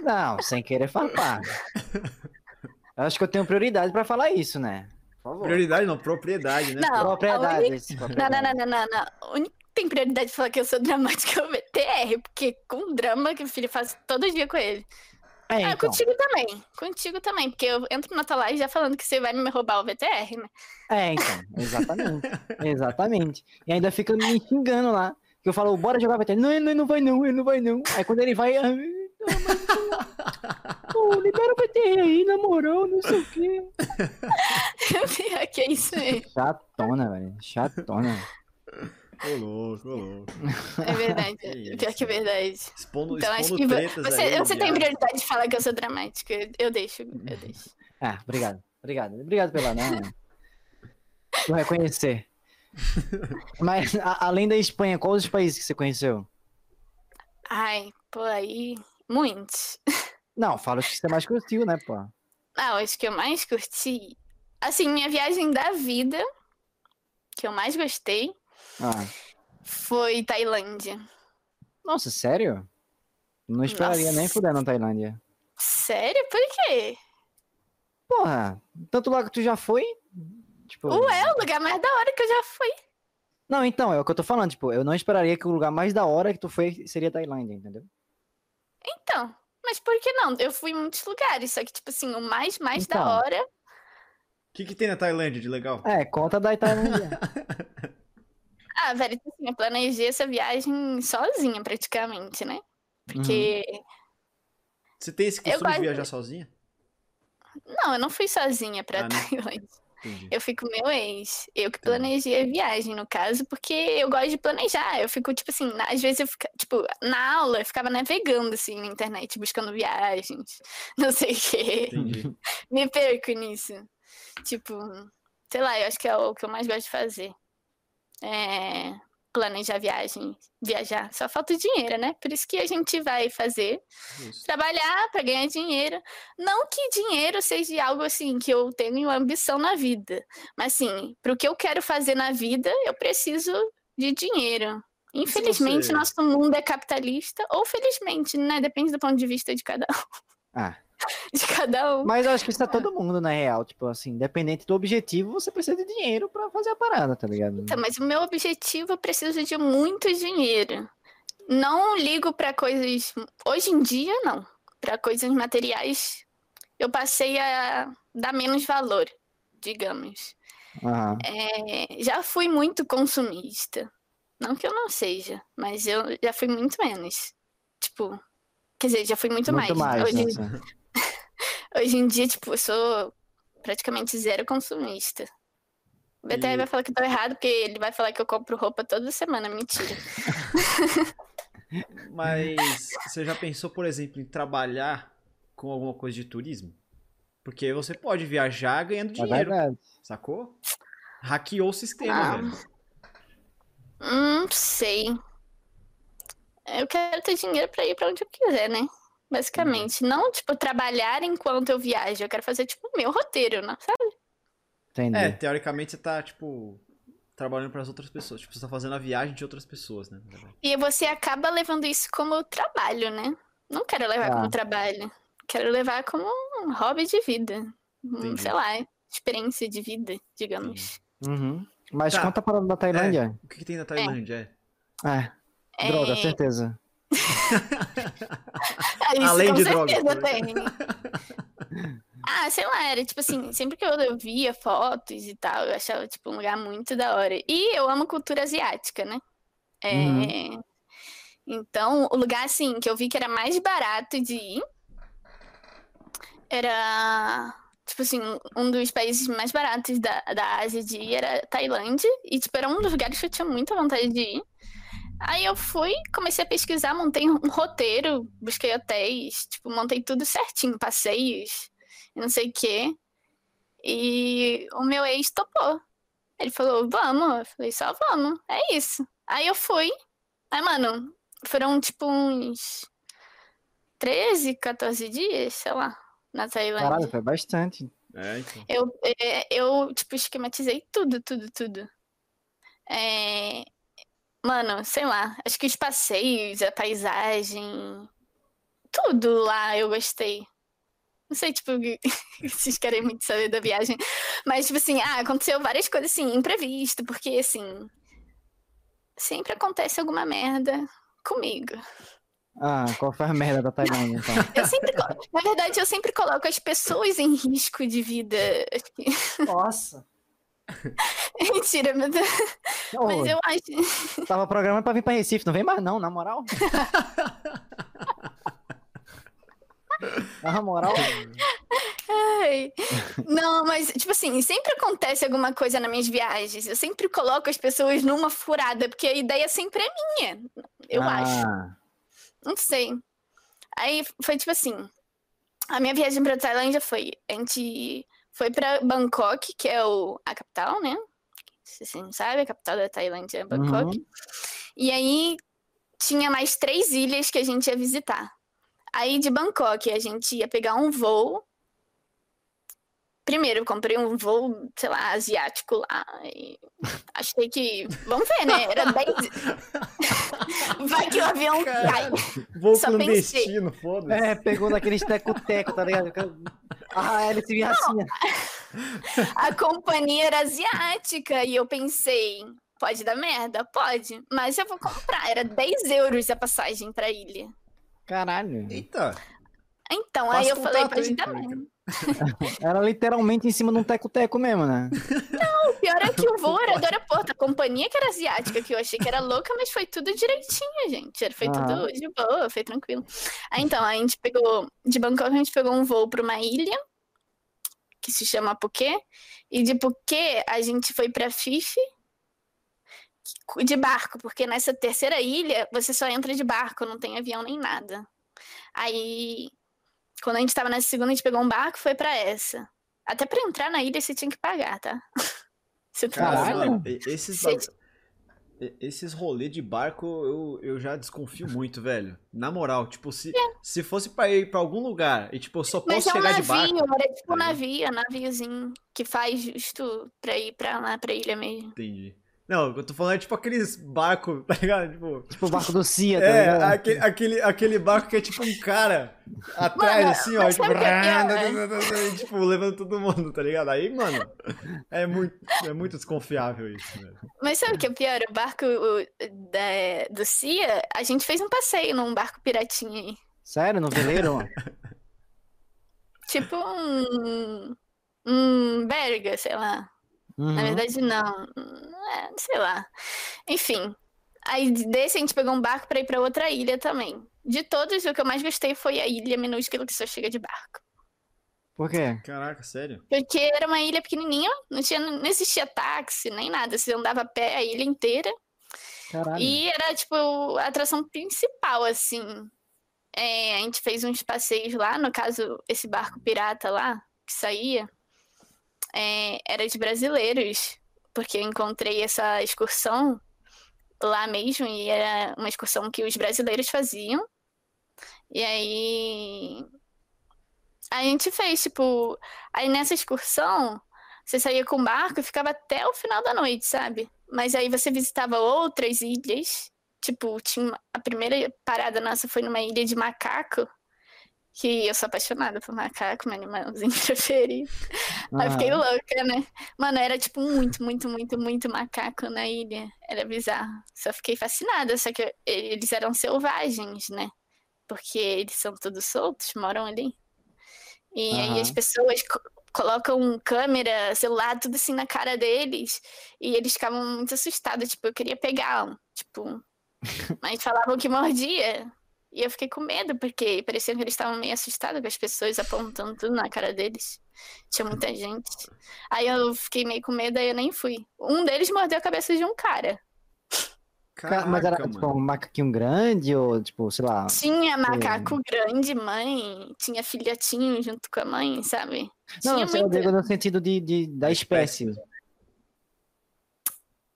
Speaker 1: Não, sem querer farpar. [laughs] Eu acho que eu tenho prioridade pra falar isso, né? Por favor.
Speaker 2: Prioridade não, propriedade, né?
Speaker 3: Não, a
Speaker 1: Propriedades.
Speaker 3: Não, não, não, não, não, não. O único que tem prioridade de falar que eu sou dramática é o VTR, porque com drama que o filho faz todo dia com ele.
Speaker 1: É,
Speaker 3: Ah,
Speaker 1: então.
Speaker 3: contigo também. Contigo também, porque eu entro na tua live já falando que você vai me roubar o VTR, né?
Speaker 1: É, então. Exatamente. Exatamente. E ainda fica me xingando lá. Que eu falo, bora jogar VT. Não, ele não vai não, ele não vai não. Aí quando ele vai. Não, mas. Pô, libera o VT aí, na moral, não sei o quê.
Speaker 3: Pior [laughs] que é isso mesmo.
Speaker 1: Chatona, velho. Chatona.
Speaker 2: Ô louco, ô louco.
Speaker 3: É verdade. [laughs]
Speaker 2: Que
Speaker 3: Pior que é verdade.
Speaker 2: Expondo,
Speaker 3: Então acho
Speaker 2: expondo
Speaker 3: que vo-
Speaker 2: tretas
Speaker 3: você,
Speaker 2: aí,
Speaker 3: você tem prioridade de falar que eu sou dramática. Eu- deixo, eu deixo.
Speaker 1: Ah, obrigado. Obrigado. Obrigado pela né? Por reconhecer. Mas, a- além da Espanha, quais os países que você conheceu?
Speaker 3: Ai, pô, aí. Muitos.
Speaker 1: Não, fala os que você mais curtiu, né, pô?
Speaker 3: Ah, os que eu mais curti. Assim, minha viagem da vida, que eu mais gostei,
Speaker 1: Ah,
Speaker 3: foi Tailândia.
Speaker 1: nossa, sério? Não esperaria nem
Speaker 3: Nossa.
Speaker 1: fuder na Tailândia.
Speaker 3: Sério? Por quê?
Speaker 1: Porra, tanto lá que tu já foi? Tipo,
Speaker 3: Ué, o lugar mais da hora que eu já fui.
Speaker 1: Não, então, é o que eu tô falando, tipo, eu não esperaria que o lugar mais da hora que tu foi seria Tailândia, entendeu?
Speaker 3: Então, mas por que não? Eu fui em muitos lugares, só que, tipo assim, o mais, mais
Speaker 1: Então.
Speaker 3: da hora.
Speaker 2: O que, que tem na Tailândia de legal?
Speaker 1: É, conta da Tailândia. [laughs]
Speaker 3: Ah, velho, tipo assim, eu planejei essa viagem sozinha, praticamente, né? Porque.
Speaker 2: Você tem esse
Speaker 3: Eu
Speaker 2: costume de viajar sozinha?
Speaker 3: Não, eu não fui sozinha pra
Speaker 2: Ah, não?
Speaker 3: Tailândia.
Speaker 2: Entendi.
Speaker 3: Eu fui com meu ex. Eu que planejei a viagem, no caso, porque eu gosto de planejar. Eu fico, tipo assim, na- às vezes eu fico, tipo, na aula eu ficava navegando, assim, na internet, buscando viagens, [laughs] não sei o quê.
Speaker 2: Entendi. [laughs]
Speaker 3: Me perco nisso. Tipo, sei lá, eu acho que é o que eu mais gosto de fazer. É planejar viagem, viajar. Só falta dinheiro, né? Por isso que a gente vai fazer
Speaker 2: Isso.
Speaker 3: trabalhar para ganhar dinheiro. Não que dinheiro seja algo assim que eu tenho ambição na vida, mas assim, para o que eu quero fazer na vida, eu preciso de dinheiro. Infelizmente, nosso mundo é capitalista, ou felizmente, né? Depende do ponto de vista de cada um.
Speaker 1: Ah, [laughs]
Speaker 3: De cada um.
Speaker 1: mas eu acho que isso é todo mundo, na real. Tipo assim, independente do objetivo, você precisa de dinheiro pra fazer a parada, tá ligado?
Speaker 3: Então, mas o meu objetivo eu preciso de muito dinheiro. Não ligo para coisas. Hoje em dia, não. Para coisas materiais, eu passei a dar menos valor, digamos.
Speaker 1: Aham.
Speaker 3: É, já fui muito consumista. Não que eu não seja, mas eu já fui muito menos. Tipo, quer dizer, já fui muito,
Speaker 1: Muito mais.
Speaker 3: Hoje,
Speaker 1: nossa.
Speaker 3: Hoje em dia, tipo, eu sou praticamente zero consumista. O BTR
Speaker 2: E-
Speaker 3: vai falar que eu tô errado, porque ele vai falar que eu compro roupa toda semana. Mentira. [laughs]
Speaker 2: Mas você já pensou, por exemplo, em trabalhar com alguma coisa de turismo? Porque você pode viajar ganhando
Speaker 1: É
Speaker 2: dinheiro,
Speaker 1: verdade.
Speaker 2: sacou? Hackeou o sistema,
Speaker 3: Ah.
Speaker 2: velho.
Speaker 3: Hum, sei. Eu quero ter dinheiro pra ir pra onde eu quiser, né? Basicamente. Não, tipo, trabalhar enquanto eu viajo. Eu quero fazer, tipo, o meu roteiro, né? Sabe?
Speaker 1: Entendi.
Speaker 2: É, teoricamente você tá, tipo, trabalhando para as outras pessoas. Tipo, você tá fazendo a viagem de outras pessoas, né?
Speaker 3: E você acaba levando isso como trabalho, né? Não quero levar
Speaker 1: Ah.
Speaker 3: como trabalho. Quero levar como um hobby de vida.
Speaker 2: Entendi.
Speaker 3: sei lá, experiência de vida, digamos.
Speaker 1: Uhum. Mas
Speaker 2: Tá.
Speaker 1: conta a parada da Tailândia.
Speaker 2: O que, que tem na Tailândia?
Speaker 1: É.
Speaker 3: É,
Speaker 1: Droga, certeza. [laughs]
Speaker 3: ah, isso
Speaker 2: Além
Speaker 3: com
Speaker 2: de
Speaker 3: certeza
Speaker 2: drogas.
Speaker 3: tem. [laughs] Ah, sei lá, era tipo assim, sempre que eu via fotos e tal, eu achava tipo um lugar muito da hora. E eu amo cultura asiática, né? É,
Speaker 1: Uhum.
Speaker 3: Então, o lugar assim que eu vi que era mais barato de ir era tipo assim, um dos países mais baratos da, da Ásia de ir era Tailândia. E tipo, era um dos lugares que eu tinha muita vontade de ir. Aí eu fui, comecei a pesquisar, montei um roteiro, busquei hotéis, tipo, montei tudo certinho, passeios, e não sei o quê. E o meu ex topou. Ele falou, vamos. Eu falei, só vamos. É isso. Aí eu fui. Aí, mano, foram tipo uns 13, 14 dias, sei lá, na Tailândia.
Speaker 1: Caralho, foi bastante.
Speaker 2: É, então.
Speaker 3: Eu, é, eu, tipo, esquematizei tudo, tudo, tudo. É... Mano, sei lá, acho que os passeios, a paisagem, tudo lá eu gostei. Não sei, tipo, [laughs] vocês querem muito saber da viagem. Mas, tipo assim, ah, aconteceu várias coisas, assim, imprevisto, porque, assim, sempre acontece alguma merda comigo.
Speaker 1: Ah, qual foi a merda da Tailândia, então?
Speaker 3: Eu sempre, na verdade, eu sempre coloco as pessoas em risco de vida.
Speaker 1: Nossa. [laughs]
Speaker 3: Mentira, meu Deus.
Speaker 1: Ô,
Speaker 3: Mas eu acho.
Speaker 1: Tava programando pra vir pra Recife, não vem mais não, na moral. Na moral,
Speaker 3: Ai. Não, mas, tipo assim, sempre acontece alguma coisa nas minhas viagens. Eu sempre coloco as pessoas numa furada, porque a ideia sempre é minha. Eu acho.
Speaker 1: ah,
Speaker 3: Não sei. Aí foi tipo assim. A minha viagem pra Tailândia foi. A gente foi pra Bangkok, que é o, a capital, né? Se você não sabe, a capital da Tailândia é Bangkok.
Speaker 1: Uhum.
Speaker 3: E aí tinha mais três ilhas que a gente ia visitar. Aí de Bangkok a gente ia pegar um voo. Primeiro, eu comprei um voo, sei lá, asiático lá. E achei que. Vamos ver, né? Era 10. [laughs] Vai que o avião cai.
Speaker 2: Voo
Speaker 3: Só
Speaker 2: clandestino, foda-se.
Speaker 1: É, pegou naqueles teco-teco, tá ligado? Ah, ele se via assim.
Speaker 3: A companhia era asiática e eu pensei, pode dar merda? Pode, mas eu vou comprar. Era 10 euros a passagem pra ilha.
Speaker 1: Caralho.
Speaker 2: Eita.
Speaker 3: Então,
Speaker 2: Faça
Speaker 3: aí eu falei, pode
Speaker 2: aí,
Speaker 3: dar merda.
Speaker 1: Era literalmente em cima de um teco-teco mesmo, né?
Speaker 3: O pior é que o voo era do aeroporto. A companhia que era asiática, que eu achei que era louca, mas foi tudo direitinho, gente. Foi
Speaker 1: Ah.
Speaker 3: tudo de boa, foi tranquilo. Aí então, a gente pegou, de Bangkok, a gente pegou um voo pra uma ilha, que se chama Phuket. E de Phuket, a gente foi pra Fife, de barco, porque nessa terceira ilha, você só entra de barco, não tem avião nem nada. Aí, quando a gente tava nessa segunda, a gente pegou um barco e foi pra essa. Até pra entrar na ilha, você tinha que pagar, tá? [laughs] Você tem
Speaker 1: Caralho.
Speaker 2: esses,
Speaker 3: Cê-
Speaker 2: bagu- e- esses rolê de barco eu, eu já desconfio muito, velho. Na moral, tipo, se, se fosse pra ir pra algum lugar e, tipo, eu só
Speaker 3: Mas
Speaker 2: posso
Speaker 3: é um
Speaker 2: chegar de
Speaker 3: navio,
Speaker 2: barco.
Speaker 3: era tipo um
Speaker 2: Aí.
Speaker 3: navio, um naviozinho que faz justo pra ir pra lá, pra ilha mesmo.
Speaker 2: Entendi. Não, eu tô falando é tipo aqueles barcos, [laughs] tá ligado? Tipo.
Speaker 1: Tipo o barco do Cia, tá
Speaker 2: É, aquele, aquele, aquele barco que é tipo um cara atrás,
Speaker 3: Mano,
Speaker 2: assim, ó, tipo,
Speaker 3: é
Speaker 2: e, tipo, levando todo mundo, tá ligado? Aí, mano, é muito, é muito desconfiável isso, velho.
Speaker 3: Mas sabe o que é pior? O barco o, da, do Cia, a gente fez um passeio num barco piratinha aí.
Speaker 1: Sério, no veleiro?
Speaker 3: Tipo um. Um Berga, sei lá.
Speaker 1: Uhum.
Speaker 3: Na verdade, não. É, sei lá. Enfim. Aí desse a gente pegou um barco pra ir pra outra ilha também. De todos, o que eu mais gostei foi a ilha minúscula que só chega de barco.
Speaker 1: Por quê?
Speaker 2: Caraca, sério?
Speaker 3: Porque era uma ilha pequenininha, não, tinha, não existia táxi nem nada. Você andava a pé a ilha inteira.
Speaker 1: Caralho.
Speaker 3: E era, tipo, a atração principal, assim. É, a gente fez uns passeios lá, no caso, esse barco pirata lá, que saía, é, era de brasileiros, porque eu encontrei essa excursão lá mesmo, e era uma excursão que os brasileiros faziam. E aí. A gente fez, tipo. Aí nessa excursão, você saía com barco e ficava até o final da noite, sabe? Mas aí você visitava outras ilhas. Tipo, tinha a primeira parada nossa foi numa ilha de macaco, Que eu sou apaixonada por macaco, meu animalzinho [laughs] preferido. Aí eu fiquei louca, né? Mano, era tipo muito, muito, muito, muito macaco na ilha. Era bizarro. Só fiquei fascinada, só que eles eram selvagens, né? Porque eles são todos soltos, moram ali. E uhum. aí as pessoas colocam câmera, celular, tudo assim na cara deles. E eles ficavam muito assustados. Tipo, eu queria pegar um. Tipo. [laughs] Mas falavam que mordia. E eu fiquei com medo, porque parecia que eles estavam meio assustados com as pessoas apontando tudo na cara deles. Tinha muita gente. Aí eu fiquei meio com medo, aí eu nem fui. Um deles mordeu a cabeça de um cara.
Speaker 1: Caraca, Mas era tipo um macaquinho grande ou, tipo, sei lá.
Speaker 3: Tinha macaco grande, mãe. Tinha filhotinho junto com a mãe, sabe?
Speaker 1: Não,
Speaker 3: tinha
Speaker 1: eu digo no sentido de, de, da espécie.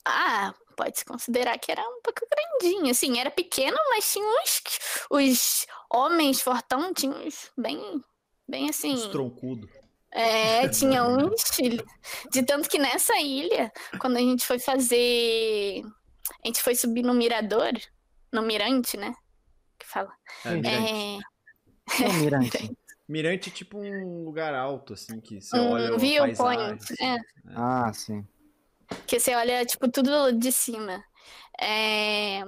Speaker 3: Ah, pode-se considerar que era um pouco grandinho. Assim, era pequeno, mas tinha uns. Os homens fortão tinham uns bem. Bem assim. Os
Speaker 2: troncudo.
Speaker 3: É, tinha uns. De tanto que nessa ilha, quando a gente foi fazer a gente foi subir no mirador, no mirante, né? Que fala.
Speaker 2: É, mirante.
Speaker 1: É... é mirante. [laughs]
Speaker 2: mirante é tipo um lugar alto, assim, que você um olha viewpoint,
Speaker 3: é.
Speaker 1: é. Ah, sim.
Speaker 3: Que você olha, tipo, tudo de cima. É...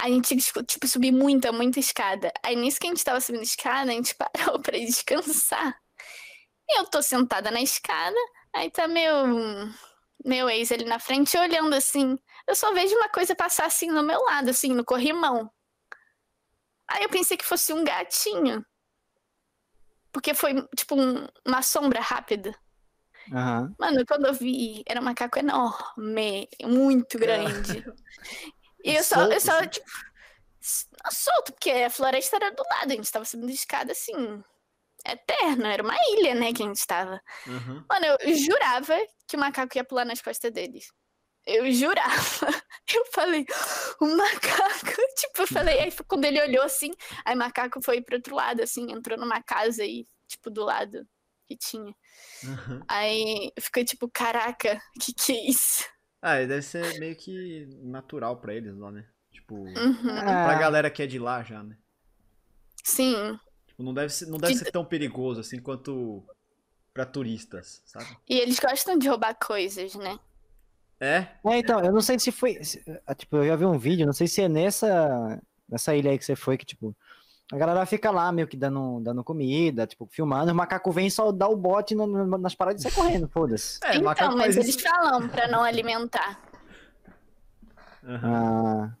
Speaker 3: A gente, tipo, subir muita, muita escada. Aí, nisso que a gente tava subindo escada, a gente [laughs] parou pra descansar. E eu tô sentada na escada, aí tá meu, meu ex ali na frente olhando assim eu só vejo uma coisa passar assim no meu lado, assim, no corrimão. Aí eu pensei que fosse um gatinho. Porque foi, tipo, um, uma sombra rápida.
Speaker 1: Uhum.
Speaker 3: Mano, quando eu vi, era um macaco enorme, muito grande. e eu só, eu só, tipo, solto, porque a floresta era do lado, a gente tava subindo escada assim, eterno, era uma ilha, né, que a gente tava.
Speaker 2: Uhum.
Speaker 3: Mano, eu jurava que o macaco ia pular nas costas deles. Eu jurava. [laughs] Eu falei, o macaco. [laughs] Tipo, eu falei, aí quando ele olhou assim, aí o macaco foi pro outro lado, assim, entrou numa casa aí, tipo, do lado que tinha. Uhum. Aí ficou tipo, caraca, que que é isso?
Speaker 2: Ah, deve ser meio que natural pra eles lá, né? Tipo, uhum. pra galera que é de lá já, né?
Speaker 3: Sim.
Speaker 2: Tipo, não deve ser, não deve de... ser tão perigoso assim quanto pra turistas, sabe?
Speaker 3: E eles gostam de roubar coisas, né?
Speaker 2: É?
Speaker 1: É, então, eu não sei se foi. Se, ah, tipo, eu já vi um vídeo, não sei se é nessa, nessa ilha aí que você foi, que, tipo, a galera fica lá meio que dando, dando comida, tipo, filmando, o macaco vem só dá o bote no, no, nas paradas e sai correndo, foda-se.
Speaker 3: É, então, mas eles isso. falam pra não alimentar.
Speaker 1: Uhum. Ah.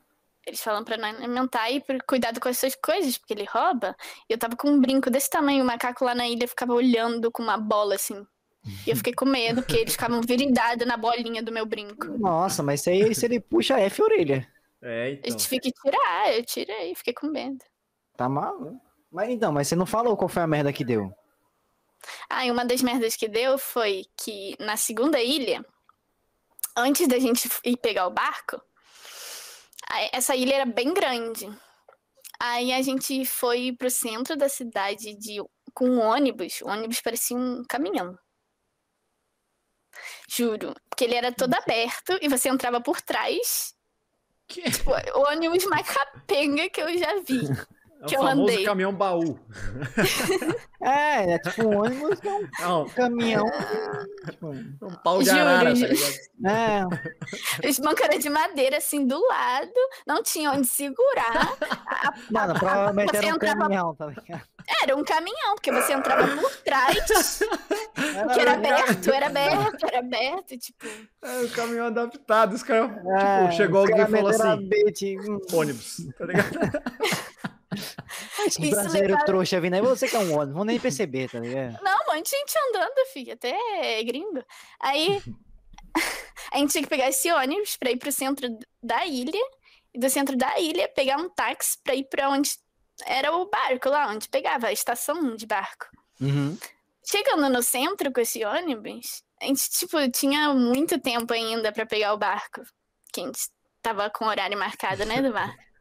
Speaker 3: Eles falam pra não alimentar e por cuidado com essas coisas, porque ele rouba. E eu tava com um brinco desse tamanho, o macaco lá na ilha ficava olhando com uma bola assim. E eu fiquei com medo, porque eles ficavam virindados na bolinha do meu brinco.
Speaker 1: Nossa, mas aí se ele puxa F orelha.
Speaker 2: É, então.
Speaker 3: Eu tive que tirar, eu tirei, fiquei com medo.
Speaker 1: Tá mal? Mas então, mas você não falou qual foi a merda que deu?
Speaker 3: Ah, e uma das merdas que deu foi que na segunda ilha, antes da gente ir pegar o barco, essa ilha era bem grande. Aí a gente foi pro centro da cidade de, com um ônibus. O ônibus parecia um caminhão. Juro. Porque ele era todo aberto e você entrava por trás. Que? Tipo, o ônibus mais capenga que eu já vi. [laughs]
Speaker 2: É que o famoso andei. caminhão baú. [laughs]
Speaker 1: é, é tipo um ônibus que é um Não. caminhão.
Speaker 2: Tipo, [laughs] um pau de Juro, arara, tá ligado?
Speaker 1: É.
Speaker 3: Os bancos eram de madeira, assim, do lado. Não tinha onde segurar. A,
Speaker 1: Mano, provavelmente era um entrava... caminhão, tá ligado?
Speaker 3: Era um caminhão, porque você entrava por trás. Era que era aberto, era aberto, era aberto, tipo.
Speaker 2: É, o caminhão adaptado. Os caras, é, tipo, chegou alguém e falou assim: ônibus, tá ligado? [laughs]
Speaker 1: Esse brasileiro levar... trouxa vindo aí, você que é um ônibus, vão nem perceber, tá ligado?
Speaker 3: Não, um monte de gente andando, filho, até gringo. Aí a gente tinha que pegar esse ônibus pra ir pro centro da ilha, e do centro da ilha pegar um táxi pra ir pra onde era o barco lá, onde pegava a estação de barco.
Speaker 1: Uhum.
Speaker 3: Chegando no centro com esse ônibus, a gente, tipo, tinha muito tempo ainda pra pegar o barco. Que a gente tava com o horário marcado, né, do barco. [laughs]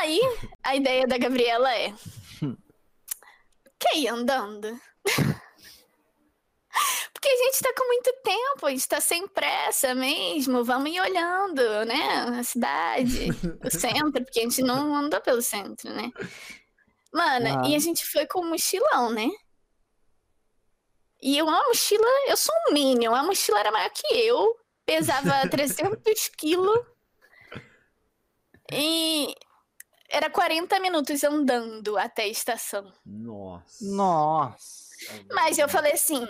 Speaker 3: Aí, a ideia da Gabriela é. Quer ir andando? Porque a gente tá com muito tempo, a gente tá sem pressa mesmo, vamos ir olhando, né? A cidade, o [laughs] centro, porque a gente não andou pelo centro, né? Mano,
Speaker 1: Ah.
Speaker 3: e a gente foi com um mochilão, né? E uma mochila, eu sou um Minion, a mochila era maior que eu, pesava [laughs] 300 quilos. E era 40 minutos andando até a estação.
Speaker 2: Nossa.
Speaker 1: Nossa.
Speaker 3: Mas eu falei assim: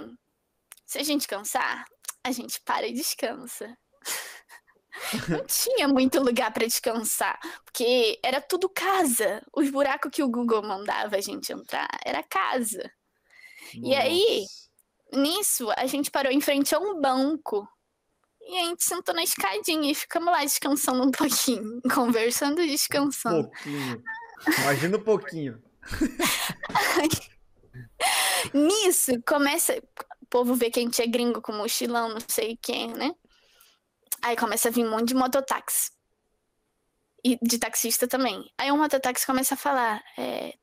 Speaker 3: se a gente cansar, a gente para e descansa. [laughs] Não tinha muito lugar pra descansar, porque era tudo casa. Os buracos que o Google mandava a gente entrar era casa. E aí?
Speaker 2: Nossa.
Speaker 3: Nisso, a gente parou em frente a um banco. E a gente sentou na escadinha e ficamos lá descansando um pouquinho, [laughs] conversando e descansando.
Speaker 2: Pouquinho. Imagina um pouquinho. [laughs]
Speaker 3: Nisso, começa. O povo vê que a gente é gringo com mochilão, não sei quem, né? Aí começa a vir um monte de mototáxi. E de taxista também. Aí um mototáxi começa a falar: é,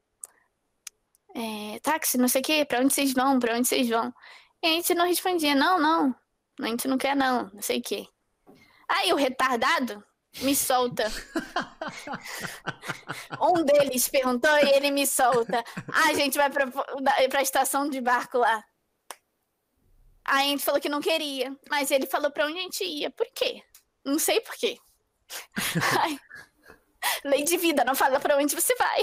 Speaker 3: é, táxi, não sei o quê, pra onde vocês vão? Pra onde vocês vão? E a gente não respondia: não, não, a gente não quer, não, não sei o quê. Aí o retardado me solta. [laughs] Um deles perguntou e ele me solta. Ah, a gente vai pra, pra estação de barco lá. Aí a gente falou que não queria, mas ele falou pra onde a gente ia. Por quê? Não sei por quê. [laughs] Ai, lei de vida, não fala pra onde você vai.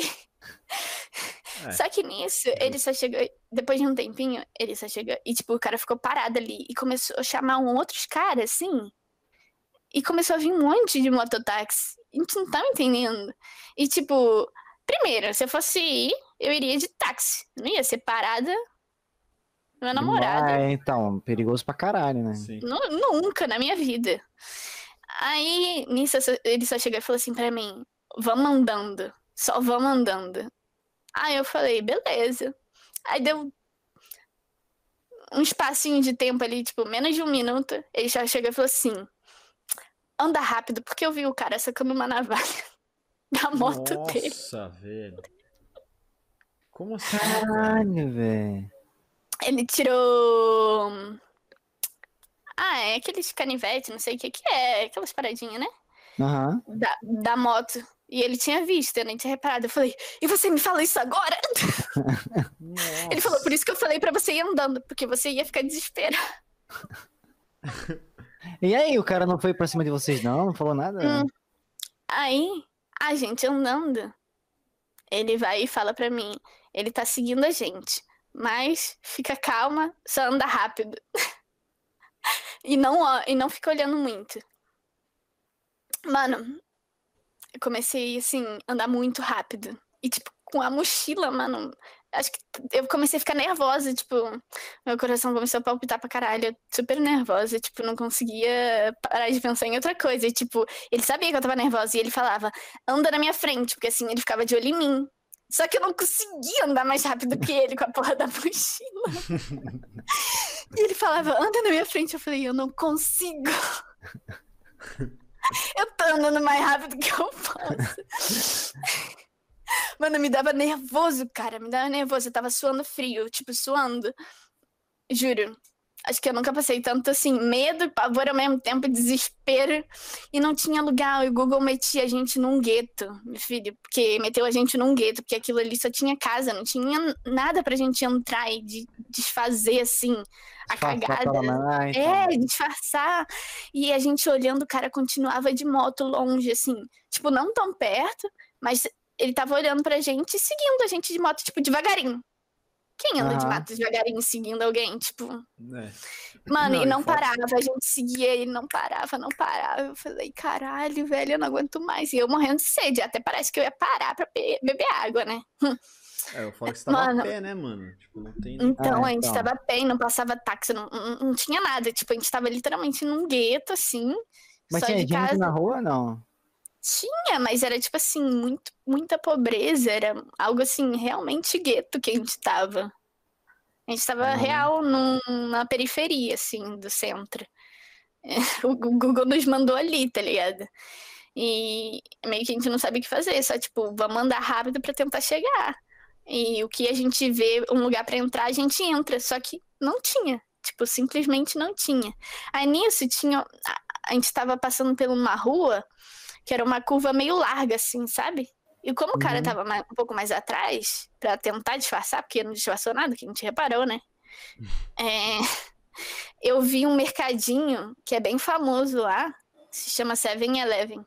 Speaker 2: É.
Speaker 3: Só que nisso, ele só chegou, depois de um tempinho, ele só chegou, e tipo, o cara ficou parado ali e começou a chamar um outros caras, assim. E começou a vir um monte de mototáxi. A gente não tava entendendo. E tipo, primeiro, se eu fosse ir, eu iria de táxi. Não ia ser parada. Meu namorado.
Speaker 1: É, então, perigoso pra caralho, né?
Speaker 3: Nunca na minha vida. Aí, nisso, ele só chegou e falou assim pra mim: vamos andando. Só vamos andando. Aí eu falei: beleza. Aí deu um espacinho de tempo ali, tipo, menos de um minuto. Ele já chegou e falou assim: anda rápido, porque eu vi o cara sacando uma navalha [laughs] da moto dele.
Speaker 2: Nossa, velho. Como assim? cara?
Speaker 1: Caralho, velho.
Speaker 3: Ele tirou. Ah, é aqueles canivete, não sei o que que é, aquelas paradinhas, né?
Speaker 1: Aham.
Speaker 3: da, da moto. E ele tinha visto, eu nem tinha reparado. Eu falei, e você me fala isso agora? [laughs] Ele falou, por isso que eu falei pra você ir andando, porque você ia ficar desesperado.
Speaker 1: E aí, o cara não foi pra cima de vocês, não? Não falou nada?
Speaker 3: Hum. Aí, a gente andando, ele vai e fala pra mim, ele tá seguindo a gente, mas fica calma, só anda rápido. [laughs] e, não, e não fica olhando muito. Mano, eu comecei, assim, a andar muito rápido. E, tipo, com a mochila, mano, acho que eu comecei a ficar nervosa, tipo, meu coração começou a palpitar pra caralho, super nervosa, tipo, não conseguia parar de pensar em outra coisa. E, tipo, ele sabia que eu tava nervosa e ele falava, anda na minha frente, porque assim ele ficava de olho em mim. Só que eu não conseguia andar mais rápido que ele com a porra da [laughs] mochila. e ele falava, anda na minha frente. Eu falei, eu não consigo. [laughs] [laughs] eu tô andando mais rápido que eu posso. Mano, me dava nervoso, cara. Me dava nervoso. Eu tava suando frio, tipo, suando. Juro. Acho que eu nunca passei tanto assim, medo e pavor ao mesmo tempo, desespero. E não tinha lugar. O Google metia a gente num gueto, meu filho. Porque meteu a gente num gueto, porque aquilo ali só tinha casa, não tinha nada pra gente entrar e de- desfazer assim a cagada.
Speaker 1: então.
Speaker 3: É, disfarçar. E a gente olhando, o cara continuava de moto longe, assim. Tipo, não tão perto, mas ele tava olhando pra gente e seguindo a gente de moto, tipo, devagarinho. Quem anda de moto devagarinho seguindo alguém? Tipo,
Speaker 2: É.
Speaker 3: mano,
Speaker 2: Não,
Speaker 3: e
Speaker 2: e
Speaker 3: não parava, a gente seguia ele não parava, não parava. Eu falei, caralho, velho, eu não aguento mais. E eu morrendo de sede, até parece que eu ia parar pra be- beber água, né?
Speaker 2: É, que você tava
Speaker 3: Mano.
Speaker 2: a pé, né, mano? Tipo, não tem.
Speaker 3: Então,
Speaker 1: Ah,
Speaker 3: a gente
Speaker 1: então.
Speaker 3: tava bem, não passava táxi, não, não, não tinha nada. Tipo, a gente tava literalmente num gueto, assim.
Speaker 1: Mas
Speaker 3: só
Speaker 1: tinha
Speaker 3: de
Speaker 1: gente
Speaker 3: casa.
Speaker 1: na rua, não?
Speaker 3: Tinha, mas era tipo assim, muito, muita pobreza, era algo assim, realmente gueto que a gente tava. A gente tava
Speaker 1: Ah.
Speaker 3: real num- na periferia, assim, do centro. [laughs] O Google nos mandou ali, tá ligado? E meio que a gente não sabe o que fazer, só tipo, vamos andar rápido pra tentar chegar. E o que a gente vê, um lugar pra entrar, a gente entra, só que não tinha. Tipo, simplesmente não tinha. Aí nisso tinha. A gente tava passando por uma rua que era uma curva meio larga, assim, sabe? E como o cara
Speaker 1: Uhum.
Speaker 3: tava mais- um pouco mais atrás, pra tentar disfarçar, porque não disfarçou nada, que a gente reparou, né? [laughs] É, eu vi um mercadinho que é bem famoso lá, se chama 7-Eleven.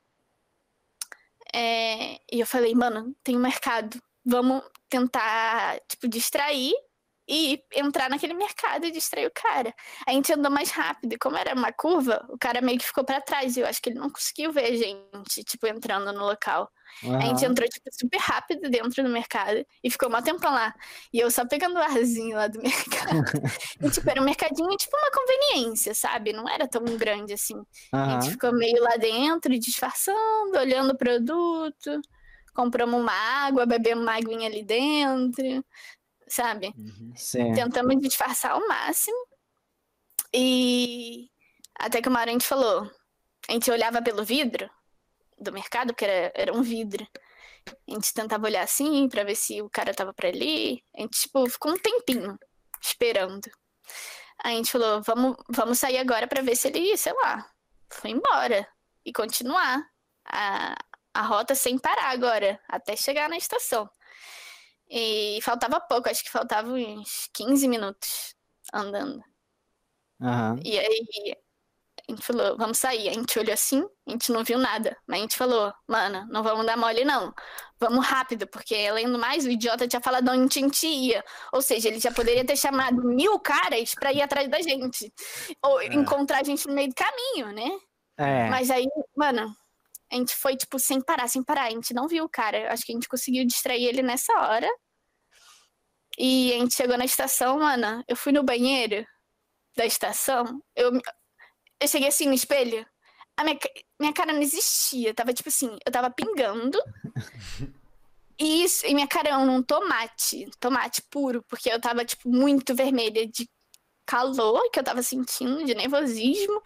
Speaker 3: É, e eu falei, mano, tem um mercado, vamos tentar, tipo, distrair e entrar naquele mercado e distrair o cara. A gente andou mais rápido, e como era uma curva, o cara meio que ficou pra trás, e eu acho que ele não conseguiu ver a gente, tipo, entrando no local. A gente entrou, tipo, super rápido dentro do mercado e ficou um tempão lá. E eu só pegando o arzinho lá do [laughs] mercado. e, tipo, era um mercadinho, tipo, uma conveniência, sabe? Não era tão grande assim. A
Speaker 1: Aham.
Speaker 3: gente ficou meio lá dentro, disfarçando, olhando o produto. Compramos uma água, bebemos uma aguinha ali dentro, sabe?
Speaker 2: Uhum.
Speaker 3: Tentamos disfarçar ao máximo. E até que uma hora a gente falou. A gente olhava pelo vidro do mercado, porque era, era um vidro. A gente tentava olhar assim pra ver se o cara tava por ali. A gente, tipo, ficou um tempinho esperando. Aí a gente falou, vamos, vamos sair agora pra ver se ele, sei lá, foi embora. E continuar a, a rota sem parar agora, até chegar na estação. E faltava pouco, acho que faltava uns 15 minutos andando.
Speaker 1: Aham.
Speaker 3: E aí a gente falou, vamos sair. A gente olhou assim, a gente não viu nada. Mas a gente falou, mano, não vamos dar mole, não. Vamos rápido, porque além do mais, o idiota tinha falado onde a gente ia. Ou seja, ele já poderia ter chamado mil caras pra ir atrás da gente. Ou encontrar a gente no meio do caminho, né?
Speaker 1: É.
Speaker 3: Mas aí, mano, a gente foi, tipo, sem parar, sem parar. A gente não viu o cara. Acho que a gente conseguiu distrair ele nessa hora. E a gente chegou na estação, mano. Eu fui no banheiro da estação. Eu, eu cheguei assim no espelho. A minha, minha cara não existia. Tava tipo assim, eu tava pingando. [laughs] E, isso, e minha cara era um tomate. Tomate puro. Porque eu tava, tipo, muito vermelha de calor que eu tava sentindo, de nervosismo.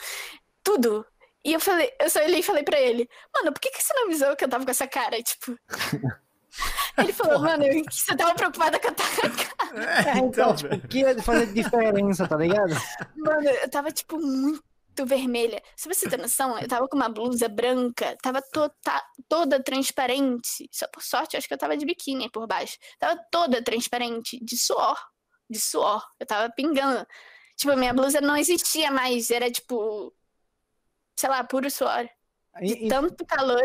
Speaker 3: Tudo. E eu falei, eu só olhei e falei pra ele, mano, por que, que você não avisou que eu tava com essa cara? Tipo. [laughs] Ele falou, mano, eu- você tava preocupada com a tua [laughs] cara.
Speaker 2: É,
Speaker 1: É,
Speaker 2: então,
Speaker 1: então, tipo, o que ia fazer diferença, tá ligado?
Speaker 3: Mano, eu tava, tipo, muito vermelha. Se você ter noção, eu tava com uma blusa branca, tava tota- toda transparente. Só por sorte, eu acho que eu tava de biquíni por baixo. Tava toda transparente, de suor. De suor. Eu tava pingando. Tipo, minha blusa não existia mais. Era, tipo, sei lá, puro suor. De
Speaker 1: E- e-
Speaker 3: tanto calor.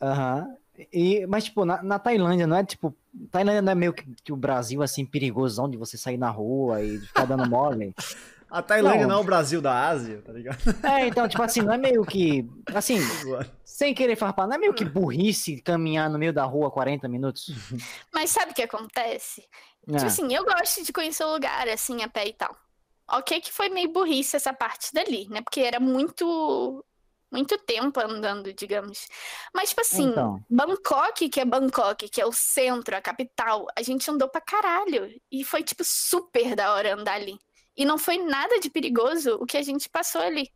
Speaker 1: Aham. E, mas, tipo, na, na Tailândia, não é tipo. Tailândia não é meio que, que o Brasil, assim, perigosão de você sair na rua e ficar dando [laughs] mole.
Speaker 2: A Tailândia
Speaker 1: Não.
Speaker 2: não é o Brasil da Ásia, tá ligado?
Speaker 1: É, então, tipo assim, não é meio que. Assim, [laughs] sem querer farpar, não é meio que burrice caminhar no meio da rua 40 minutos?
Speaker 3: Mas sabe o que acontece? Tipo
Speaker 1: Ah,
Speaker 3: assim, eu gosto de conhecer o lugar, assim, a pé e tal. Ok que foi meio burrice essa parte dali, né? Porque era muito... Muito tempo andando, digamos. Mas, tipo assim,
Speaker 1: Então.
Speaker 3: Bangkok, que é Bangkok, que é o centro, a capital, a gente andou pra caralho. E foi, tipo, super da hora andar ali. E não foi nada de perigoso o que a gente passou ali,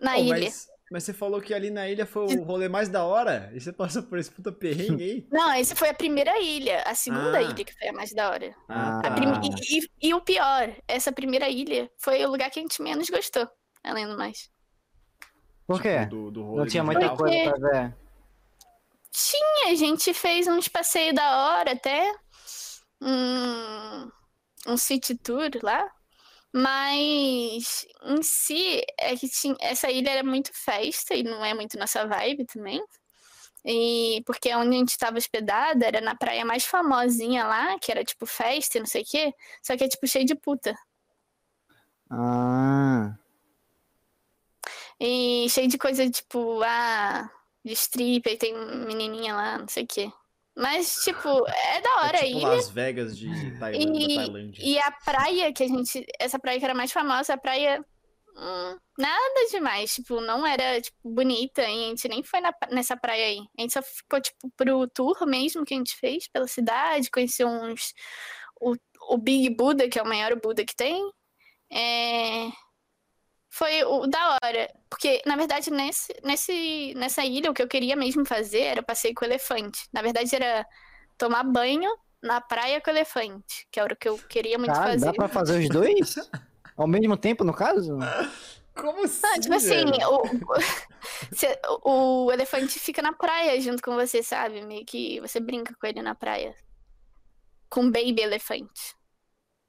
Speaker 3: na
Speaker 2: Pô,
Speaker 3: ilha.
Speaker 2: mas, mas você falou que ali na ilha foi o rolê mais da hora. E você passou por esse puta perrengue aí?
Speaker 3: Não, essa foi a primeira ilha. A segunda
Speaker 2: Ah.
Speaker 3: ilha que foi a mais da hora.
Speaker 2: Ah,
Speaker 1: Ah.
Speaker 3: A prim- e, e- e o pior, essa primeira ilha foi o lugar que a gente menos gostou, além do mais.
Speaker 1: Por quê?
Speaker 2: Tipo, Do, do rolê
Speaker 1: Não tinha
Speaker 2: de
Speaker 1: muita coisa pra ver.
Speaker 3: Tinha, a gente fez uns passeios da hora até. Um, um city tour lá. Mas em si, é que tinha, essa ilha era muito festa e não é muito nossa vibe também. E porque onde a gente estava hospedada era na praia mais famosinha lá, que era tipo festa e não sei o quê. Só que é tipo cheio de puta.
Speaker 1: Ah.
Speaker 3: E cheio de coisa tipo, ah, de stripper, tem menininha lá, não sei o quê. Mas, tipo, é da hora
Speaker 2: é
Speaker 3: a
Speaker 2: tipo. Las Vegas de Tailândia.
Speaker 3: E,
Speaker 2: Tailândia.
Speaker 3: e a praia que a gente. Essa praia que era mais famosa, a praia. hum, nada demais. Tipo, não era tipo, bonita. E a gente nem foi na- nessa praia aí. A gente só ficou, tipo, pro tour mesmo que a gente fez pela cidade, conheceu uns. O, o Big Buda, que é o maior Buda que tem. É, foi o da hora. Porque, na verdade, nesse, nesse, nessa ilha, o que eu queria mesmo fazer era passeio com o elefante. Na verdade, era tomar banho na praia com o elefante, que era o que eu queria muito
Speaker 1: Cara,
Speaker 3: fazer.
Speaker 1: dá pra fazer os dois? [laughs] Ao mesmo tempo, no caso?
Speaker 2: Como assim?
Speaker 3: Não, tipo assim, o, [laughs] o, o elefante fica na praia junto com você, sabe? Meio que você brinca com ele na praia. Com o baby elefante.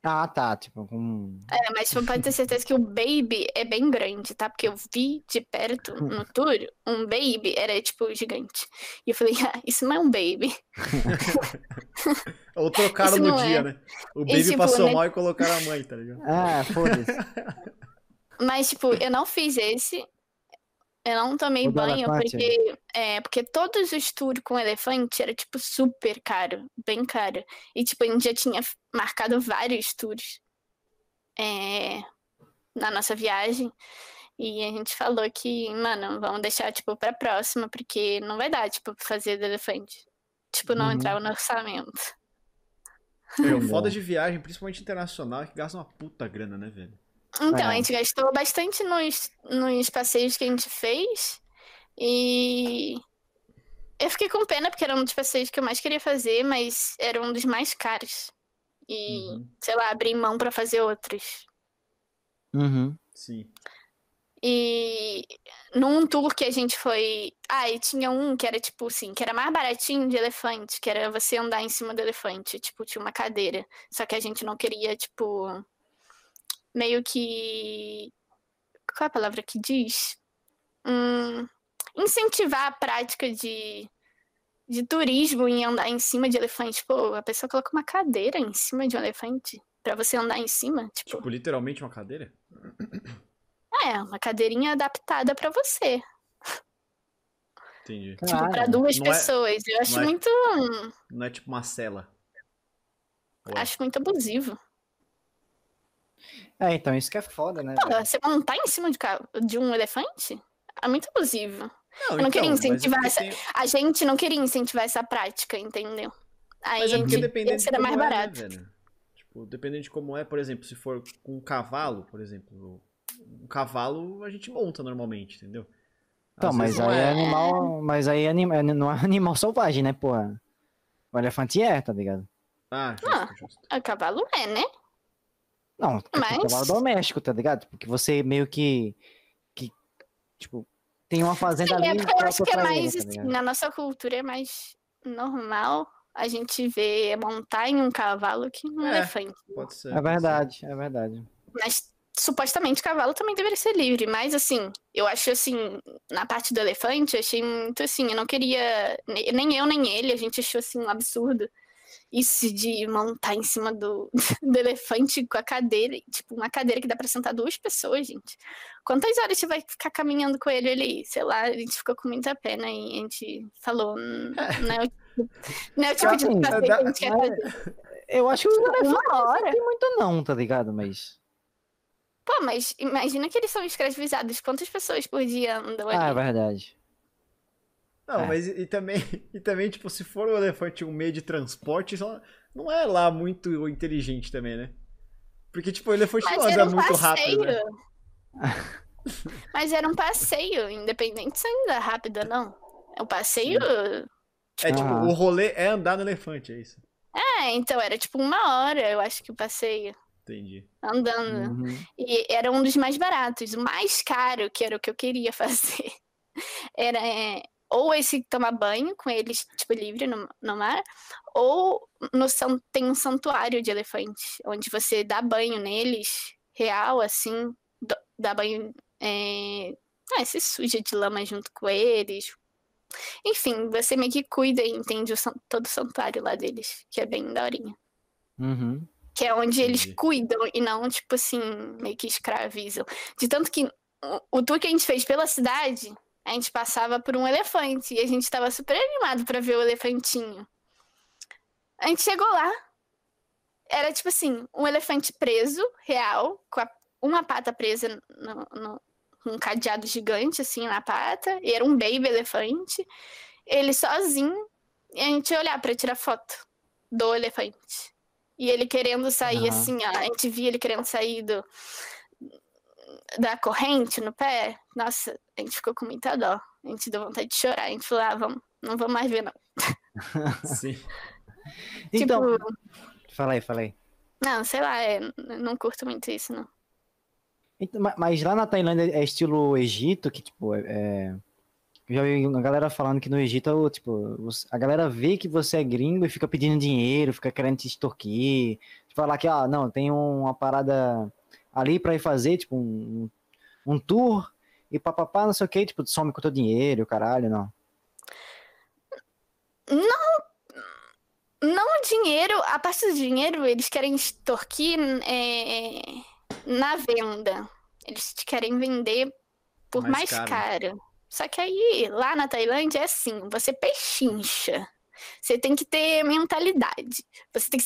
Speaker 1: Ah, tá. Tipo, com.
Speaker 3: É, mas você pode ter certeza que o baby é bem grande, tá? Porque eu vi de perto no tour, um baby era tipo gigante. E eu falei, ah, isso não é um baby. [laughs]
Speaker 2: Ou trocaram
Speaker 3: Isso
Speaker 2: no dia,
Speaker 3: é.
Speaker 2: né? O
Speaker 3: E,
Speaker 2: baby
Speaker 3: tipo,
Speaker 2: passou
Speaker 3: né?
Speaker 2: mal e colocaram a mãe, tá ligado?
Speaker 1: Ah, foda-se. [laughs]
Speaker 3: Mas, tipo, eu não fiz esse. Eu não tomei
Speaker 1: O do
Speaker 3: banho porque, é, porque todos os tours com elefante era, tipo, super caro, bem caro. E, tipo, a gente já tinha marcado vários tours é, na nossa viagem. E a gente falou que, mano, vamos deixar, tipo, pra próxima, porque não vai dar, tipo, pra fazer do elefante. Tipo, não
Speaker 1: Uhum.
Speaker 3: entrava no orçamento.
Speaker 1: Bom. [laughs]
Speaker 2: foda de viagem, principalmente internacional, é que gasta uma puta grana, né, velho?
Speaker 3: Então,
Speaker 1: É.
Speaker 3: a gente gastou bastante nos, nos passeios que a gente fez. E eu fiquei com pena, porque era um dos passeios que eu mais queria fazer, mas era um dos mais caros. E,
Speaker 2: Uhum.
Speaker 3: sei lá, abri mão pra fazer outros.
Speaker 1: Uhum.
Speaker 2: Sim.
Speaker 3: E num tour que a gente foi. Ah, e tinha um que era tipo assim, que era mais baratinho de elefante, que era você andar em cima do elefante. Tipo, tinha uma cadeira. Só que a gente não queria, tipo. Meio que. Qual é a palavra que diz? Hum, incentivar a prática de, de turismo em andar em cima de elefante. Pô, a pessoa coloca uma cadeira em cima de um elefante pra você andar em cima. Tipo,
Speaker 2: Tipo, literalmente uma cadeira?
Speaker 3: é, uma cadeirinha adaptada pra você.
Speaker 2: Entendi.
Speaker 3: Tipo, pra
Speaker 1: Caralho.
Speaker 3: duas
Speaker 2: não é-
Speaker 3: pessoas. Eu acho
Speaker 2: não é-
Speaker 3: muito.
Speaker 2: Não é tipo uma cela. Ou é?
Speaker 3: Acho muito abusivo.
Speaker 1: É, então, isso que é foda, né?
Speaker 3: Pô, você montar em cima de, de um elefante? É muito abusivo.
Speaker 2: Não,
Speaker 3: eu não queria
Speaker 2: então, mas é
Speaker 3: incentivar essa-
Speaker 2: tem-
Speaker 3: A gente não queria incentivar essa prática, entendeu? Aí
Speaker 2: Mas é
Speaker 3: a
Speaker 2: porque
Speaker 3: gente
Speaker 2: dependendo de
Speaker 3: mais
Speaker 2: é, né,
Speaker 3: barato.
Speaker 2: velho? Tipo, dependendo de como é, por exemplo, se for com um cavalo, por exemplo, um cavalo a gente monta normalmente, entendeu?
Speaker 1: Então, mas aí é
Speaker 2: é-
Speaker 1: animal. Mas aí é anima- não é animal selvagem, né, porra? O elefante é, tá ligado?
Speaker 2: Ah,
Speaker 3: Ah.
Speaker 2: justo, justo.
Speaker 3: O cavalo é, né?
Speaker 1: Não, é
Speaker 3: Mas-
Speaker 1: cavalo doméstico, tá ligado? Porque você meio que. que tipo, tem uma fazenda
Speaker 3: Sim, é
Speaker 1: ali.
Speaker 3: porque eu acho que é
Speaker 1: pra ele,
Speaker 3: mais,
Speaker 1: tá
Speaker 3: assim, na nossa cultura é mais normal a gente ver montar em um cavalo que um
Speaker 2: É.
Speaker 3: elefante.
Speaker 2: Pode ser.
Speaker 1: É verdade, é verdade.
Speaker 3: Mas supostamente cavalo também deveria ser livre. Mas assim, eu acho assim, na parte do elefante, eu achei muito assim, eu não queria. ne- Nem eu, nem ele, a gente achou assim um absurdo. Isso de montar em cima do, [laughs] do elefante com a cadeira, tipo, uma cadeira que dá pra sentar duas pessoas, gente. Quantas horas você vai ficar caminhando com ele ali? Sei lá, a gente ficou com muita pena e a gente falou, "Hum, não é o tipo, não é o tipo de
Speaker 1: Assim,
Speaker 3: passeio que a gente quer
Speaker 1: mas-
Speaker 3: fazer.
Speaker 1: Eu acho que
Speaker 3: Uma hora.
Speaker 1: não tem muito, não, tá ligado? Mas.
Speaker 3: Pô, mas imagina que eles são escravizados. Quantas pessoas por dia andam ali?
Speaker 1: Ah, é verdade.
Speaker 2: Não,
Speaker 1: É.
Speaker 2: mas e, e também, [laughs] e também, tipo, se for um elefante um meio de transporte, só não é lá muito inteligente também, né? Porque, tipo, o elefante
Speaker 3: Mas
Speaker 2: não anda
Speaker 3: um
Speaker 2: muito
Speaker 3: passeio.
Speaker 2: rápido, né? [laughs]
Speaker 3: Mas era um passeio, independente se ainda é rápido ou não. É um passeio.
Speaker 2: É tipo,
Speaker 1: Ah.
Speaker 2: o rolê é andar no elefante, é isso.
Speaker 3: É, então era tipo uma hora, eu acho que o passeio.
Speaker 2: Entendi.
Speaker 3: Andando.
Speaker 1: Uhum.
Speaker 3: E era um dos mais baratos. O mais caro, que era o que eu queria [laughs] fazer, era é, ou esse tomar banho com eles, tipo, livre no, no mar, ou no, tem um santuário de elefante, onde você dá banho neles, real, assim, do- dá banho. É, ah, se suja de lama junto com eles. Enfim, você meio que cuida e entende o todo o santuário lá deles, que é bem daorinha.
Speaker 1: Uhum.
Speaker 3: Que é onde eles
Speaker 2: Entendi.
Speaker 3: cuidam e não, tipo assim, meio que escravizam. De tanto que o, o tour que a gente fez pela cidade, a gente passava por um elefante e a gente tava super animado pra ver o elefantinho. A gente chegou lá, era tipo assim, um elefante preso, real, com a- uma pata presa no, no- um cadeado gigante, assim, na pata, e era um baby elefante, ele sozinho, e a gente ia olhar pra tirar foto do elefante. E ele querendo sair
Speaker 1: Aham.
Speaker 3: assim, ó, a gente via ele querendo sair do, da corrente no pé. Nossa, a gente ficou com muita dó. A gente deu vontade de chorar. A gente falou, ah, vamos, não vamos mais ver, não. [laughs]
Speaker 2: Sim.
Speaker 1: Então,
Speaker 3: Tipo,
Speaker 1: fala aí, fala aí.
Speaker 3: não, sei lá, é, não curto muito isso, não.
Speaker 1: Então, ma- mas lá na Tailândia é estilo Egito, que tipo, é. é- Eu já vi uma galera falando que no Egito, tipo, a galera vê que você é gringo e fica pedindo dinheiro, fica querendo te extorquir. Falar que, ah, não, tem uma parada ali pra ir fazer, tipo, um, um tour e papapá, não sei o que, tipo, some com o teu dinheiro, caralho, não.
Speaker 3: Não o dinheiro, a parte do dinheiro, eles querem extorquir é, na venda. Eles te querem vender por
Speaker 2: Mais
Speaker 3: mais,
Speaker 2: caro.
Speaker 3: caro. Só que aí, lá na Tailândia, é assim, você pechincha. Você tem que ter mentalidade. Você tem que,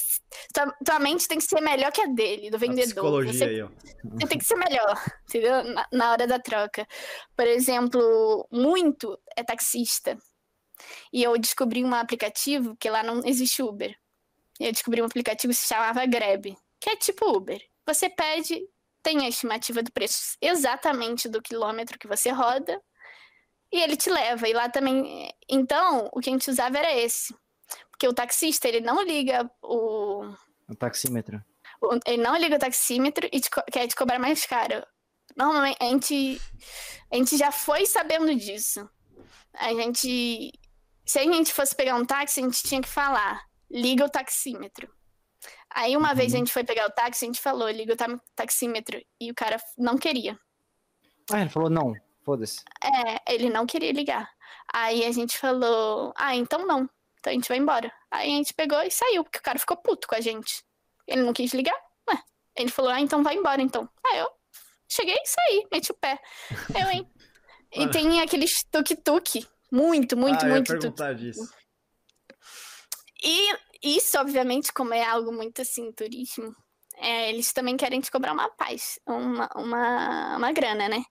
Speaker 3: tua, tua mente tem que ser melhor que a dele, do
Speaker 2: A
Speaker 3: vendedor.
Speaker 2: psicologia
Speaker 3: Você
Speaker 2: aí, ó.
Speaker 3: você tem que ser melhor, entendeu? Na, na hora da troca. Por exemplo, muito é taxista. E eu descobri um aplicativo que lá não existe Uber. Eu descobri um aplicativo que se chamava Grab, que é tipo Uber. Você pede, tem a estimativa do preço exatamente do quilômetro que você roda, e ele te leva. E lá também. Então, o que a gente usava era esse. Porque o taxista, ele não liga o,
Speaker 1: O taxímetro.
Speaker 3: ele não liga o taxímetro e te co- quer te cobrar mais caro. Normalmente, a gente, a gente já foi sabendo disso. A gente. Se a gente fosse pegar um táxi, a gente tinha que falar, liga o taxímetro. Aí uma vez a gente foi pegar o táxi, a gente falou, liga o ta- taxímetro. E o cara não queria.
Speaker 1: Ah, ele falou, não, foda-se.
Speaker 3: É, ele não queria ligar. Aí a gente falou, ah, então não. Então a gente vai embora. Aí a gente pegou e saiu, porque o cara ficou puto com a gente. Ele não quis ligar. Ué. Ele falou, ah, então vai embora então. Aí eu cheguei e saí, meti o pé. Eu, hein? E tem aqueles tuk-tuk. Muito, muito,
Speaker 2: ah, eu ia
Speaker 3: muito tuk.
Speaker 2: perguntar disso.
Speaker 3: E isso, obviamente, como é algo muito assim, turismo, é, eles também querem te cobrar uma paz, uma, uma, uma grana, né?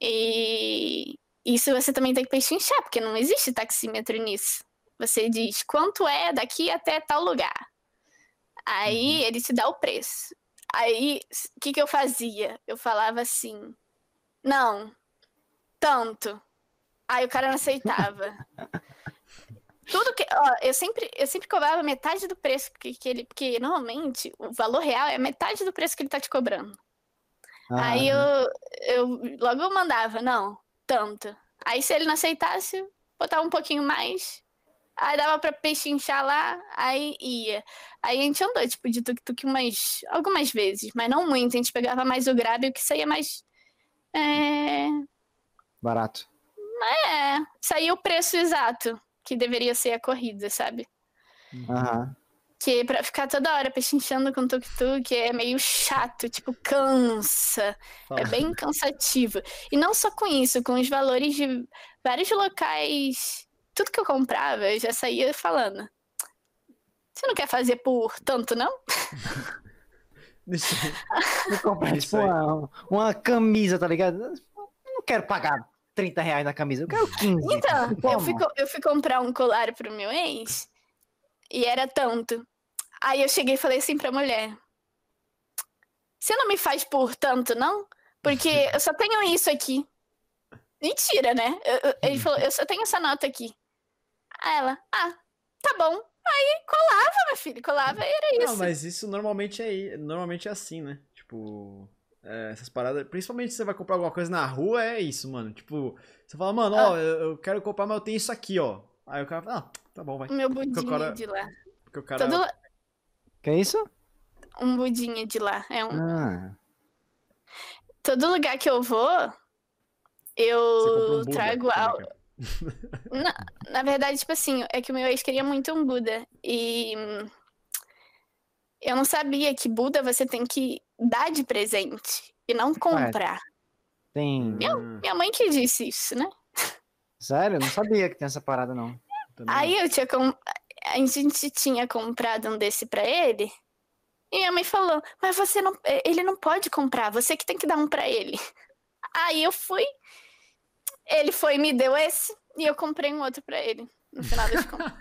Speaker 3: E isso você também tem que pechinchar, porque não existe taxímetro nisso. Você diz quanto é daqui até tal lugar. Aí ele te dá o preço. Aí, o que, que eu fazia? Eu falava assim, não, tanto. Aí o cara não aceitava. [laughs] Tudo que. Ó, eu sempre, eu sempre cobrava metade do preço que, que ele. Porque normalmente o valor real é metade do preço que ele tá te cobrando.
Speaker 1: Ah,
Speaker 3: Aí eu, eu logo eu mandava, não, tanto. Aí se ele não aceitasse, botava um pouquinho mais. Aí dava pra pechinchar lá, aí ia. Aí a gente andou, tipo, de tuk-tuk umas, algumas vezes, mas não muito. A gente pegava mais o grab, o que saía mais. É,
Speaker 1: Barato.
Speaker 3: é, saía o preço exato que deveria ser a corrida, sabe?
Speaker 1: Aham.
Speaker 3: Que pra ficar toda hora pechinchando com tuk-tuk é meio chato, tipo, cansa.
Speaker 2: Fala.
Speaker 3: É bem cansativo. E não só com isso, com os valores de vários locais. Tudo que eu comprava, eu já saía falando. Você não quer fazer por tanto, não? [laughs]
Speaker 2: Isso-
Speaker 1: Vou comprar,
Speaker 2: Isso
Speaker 1: tipo, uma, uma camisa, tá ligado? Eu não quero pagar 30 reais na camisa, eu quero 15.
Speaker 3: Então, eu fui, eu fui comprar um colar pro meu ex e era tanto. Aí eu cheguei e falei assim pra mulher: Você não me faz por tanto, não? Porque [laughs] eu só tenho isso aqui. Mentira, né? Eu- eu- ele falou: Eu só tenho essa nota aqui. Aí ela: Ah, tá bom. Aí colava, meu filho, colava e era isso.
Speaker 2: Não, mas isso normalmente é, normalmente é assim, né? Tipo, é, essas paradas. Principalmente se você vai comprar alguma coisa na rua, é isso, mano. Tipo, você fala, mano, ó,
Speaker 3: Ah.
Speaker 2: eu, eu quero comprar, mas eu tenho isso aqui, ó. Aí o cara fala, ah, tá bom, vai.
Speaker 3: O meu budinho
Speaker 2: cara-
Speaker 3: de lá.
Speaker 2: Porque o cara.
Speaker 3: Todo,
Speaker 1: Que é isso?
Speaker 3: um budinho de lá. É um,
Speaker 1: Ah,
Speaker 3: todo lugar que eu vou,
Speaker 2: um
Speaker 3: eu
Speaker 2: Buda,
Speaker 3: trago
Speaker 2: tá
Speaker 3: algo.
Speaker 2: ligado?
Speaker 3: Na, na verdade, tipo assim, é que o meu ex queria muito um Buda. E eu não sabia que Buda você tem que dar de presente e não comprar.
Speaker 1: tem.
Speaker 2: Hum,
Speaker 3: Minha mãe que disse isso, né?
Speaker 1: Sério? Eu não sabia que tem essa parada, não.
Speaker 2: Também
Speaker 3: Aí eu tinha com... a gente tinha comprado um desse pra ele. E minha mãe falou: "Mas você não, ele não pode comprar, você que tem que dar um pra ele". [laughs] Aí eu fui, ele foi e me deu esse e eu comprei um outro pra ele. No final das contas.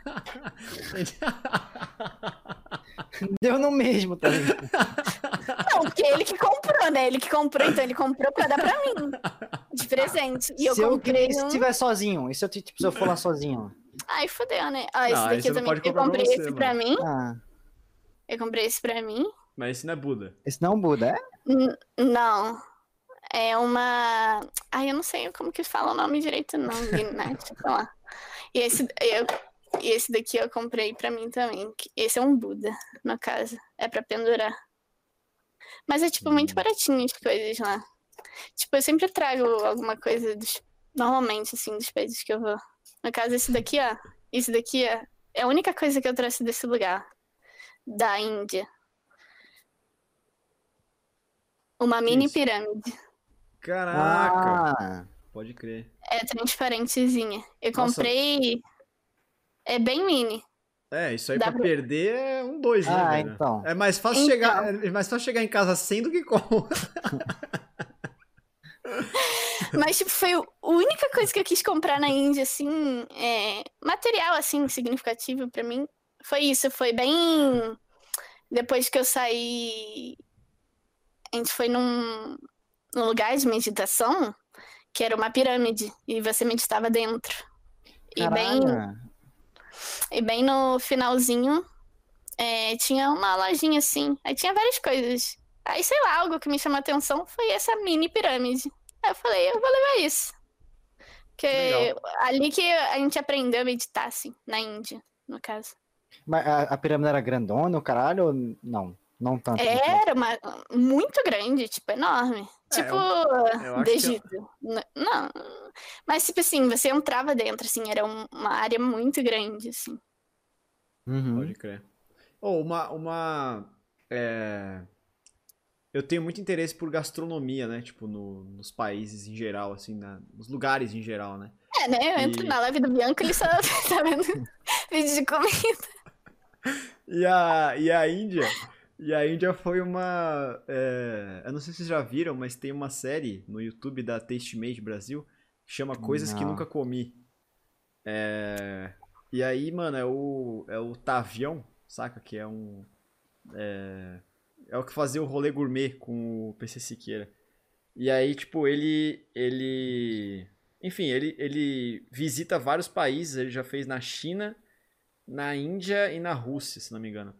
Speaker 3: [laughs]
Speaker 1: Deu no mesmo, tá ligado? [laughs]
Speaker 3: Não, porque ele que comprou, né? Ele que comprou, então ele comprou pra dar pra mim. De presente. E eu
Speaker 1: se eu
Speaker 3: comprei
Speaker 1: se
Speaker 3: um.
Speaker 1: estiver sozinho, e se eu, tipo, se eu for lá sozinho?
Speaker 3: Ai, fodeu, né? Ó, esse
Speaker 2: Não,
Speaker 3: daqui também. Eu
Speaker 2: comprar pra
Speaker 3: comprei
Speaker 2: você,
Speaker 3: esse pra
Speaker 2: mano.
Speaker 3: mim.
Speaker 1: Ah,
Speaker 3: Eu comprei esse pra mim.
Speaker 2: Mas isso não é Buda.
Speaker 1: esse não é um Buda, é?
Speaker 3: N- não. É uma. Ai, eu não sei como que fala o nome direito, não, né? Deixa eu falar. E esse, eu, e esse daqui eu comprei pra mim também. Esse é um Buda, no caso. É pra pendurar. Mas é, tipo, muito
Speaker 2: Hum.
Speaker 3: baratinho as coisas lá. Tipo, eu sempre trago alguma coisa dos. Normalmente, assim, dos países que eu vou. No caso, esse daqui, ó. Esse daqui ó, é a única coisa que eu trouxe desse lugar. Da Índia. Uma mini
Speaker 2: isso?
Speaker 3: pirâmide.
Speaker 2: Caraca!
Speaker 1: Ah,
Speaker 2: Pode crer.
Speaker 3: É transparentezinha. Eu
Speaker 2: Nossa.
Speaker 3: comprei. É bem mini.
Speaker 2: É, isso aí
Speaker 3: Dá
Speaker 2: pra
Speaker 3: pra-
Speaker 2: perder é um dois, né,
Speaker 1: ah então.
Speaker 2: É mais fácil
Speaker 3: Então.
Speaker 2: chegar, é mais fácil chegar em casa sem do que com. [laughs]
Speaker 3: Mas, tipo, foi a única coisa que eu quis comprar na Índia, assim, é, material, assim, significativo pra mim. Foi isso, foi bem. Depois que eu saí. A gente foi num, num lugar de meditação, que era uma pirâmide, e você meditava dentro. E bem,
Speaker 1: Caralho.
Speaker 3: e bem no finalzinho, é, tinha uma lojinha assim. Aí tinha várias coisas. Aí, sei lá, algo que me chamou a atenção foi essa mini pirâmide. Aí eu falei, eu vou levar isso. Porque
Speaker 2: Legal.
Speaker 3: ali que a gente aprendeu a meditar, assim, na Índia, no caso.
Speaker 1: Mas a, a pirâmide era grandona, o caralho, ou não? Não tanto.
Speaker 3: Era uma, muito grande, tipo, enorme.
Speaker 2: É,
Speaker 3: tipo,
Speaker 2: eu acho
Speaker 3: do
Speaker 2: que-
Speaker 3: Egito. N- Não. Mas, tipo assim, você entrava dentro, assim, era um- uma área muito grande, assim.
Speaker 1: Uhum.
Speaker 2: Pode crer. Ou uma, uma é, eu tenho muito interesse por gastronomia, né? Tipo, no- nos países em geral, assim, na- nos lugares em geral, né?
Speaker 3: É, né? Eu entro
Speaker 2: E-
Speaker 3: na live do Bianco, ele só [laughs] tá vendo [laughs] vídeo de comida.
Speaker 2: E a, e a Índia, e a Índia foi uma, é, eu não sei se vocês já viram, mas tem uma série no YouTube da Tastemade Brasil que chama Coisas que
Speaker 1: Não.
Speaker 2: Nunca Comi. É, e aí, mano, é o, é o Tavião, saca? Que é um, é, é o que fazia o rolê gourmet com o PC Siqueira. E aí, tipo, ele, ele, enfim, ele, ele visita vários países, ele já fez na China, na Índia e na Rússia, se não me engano.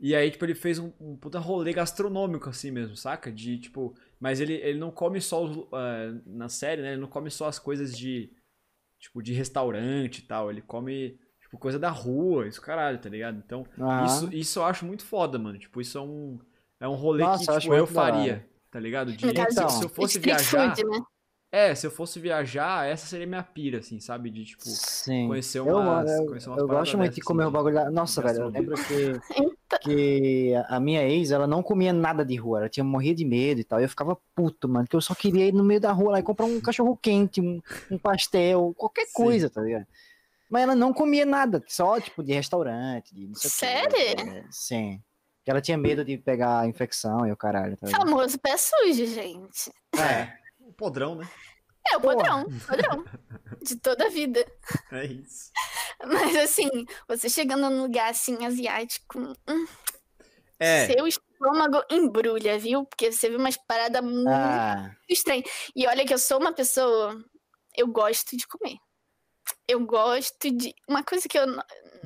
Speaker 2: E aí, tipo, ele fez um, um puta rolê gastronômico, assim mesmo, saca? De, tipo... Mas ele, ele não come só, os, ah, na série, né? Ele não come só as coisas de, tipo, de restaurante e tal. Ele come, tipo, coisa da rua, isso caralho, tá ligado? Então,
Speaker 1: Aham.
Speaker 2: isso, isso eu acho muito foda, mano. Tipo, isso é um, é um rolê
Speaker 1: Nossa, eu
Speaker 2: que,
Speaker 1: acho
Speaker 2: tipo, eu
Speaker 1: da hora.
Speaker 2: faria, tá ligado? De,
Speaker 1: Então,
Speaker 2: se eu fosse viajar...
Speaker 3: food, né?
Speaker 2: É, se eu fosse viajar, essa seria minha pira, assim, sabe? De, tipo,
Speaker 1: Sim.
Speaker 2: conhecer
Speaker 1: Eu,
Speaker 2: umas,
Speaker 1: eu,
Speaker 2: conhecer umas
Speaker 1: eu gosto muito de comer
Speaker 2: assim,
Speaker 1: o bagulho. Nossa, velho, eu lembro que,
Speaker 3: Então,
Speaker 1: que a minha ex, ela não comia nada de rua, ela tinha morria de medo e tal. E eu ficava puto, mano, que eu só queria ir no meio da rua lá e comprar um cachorro quente, um, um pastel, qualquer
Speaker 2: Sim.
Speaker 1: coisa, tá ligado? Mas ela não comia nada, só tipo de restaurante, de não sei.
Speaker 3: Sério?
Speaker 1: É, Sim. Que ela tinha medo de pegar infecção e o caralho, tá
Speaker 3: famoso pé sujo, gente.
Speaker 2: É, o podrão, né?
Speaker 3: É o
Speaker 1: Porra.
Speaker 3: padrão, padrão. De toda a vida.
Speaker 2: É isso.
Speaker 3: Mas assim, você chegando num lugar assim, asiático, hum,
Speaker 2: É,
Speaker 3: seu estômago embrulha, viu? Porque você viu umas paradas muito
Speaker 1: Ah,
Speaker 3: estranhas. E olha que eu sou uma pessoa, eu gosto de comer. Eu gosto de. Uma coisa que eu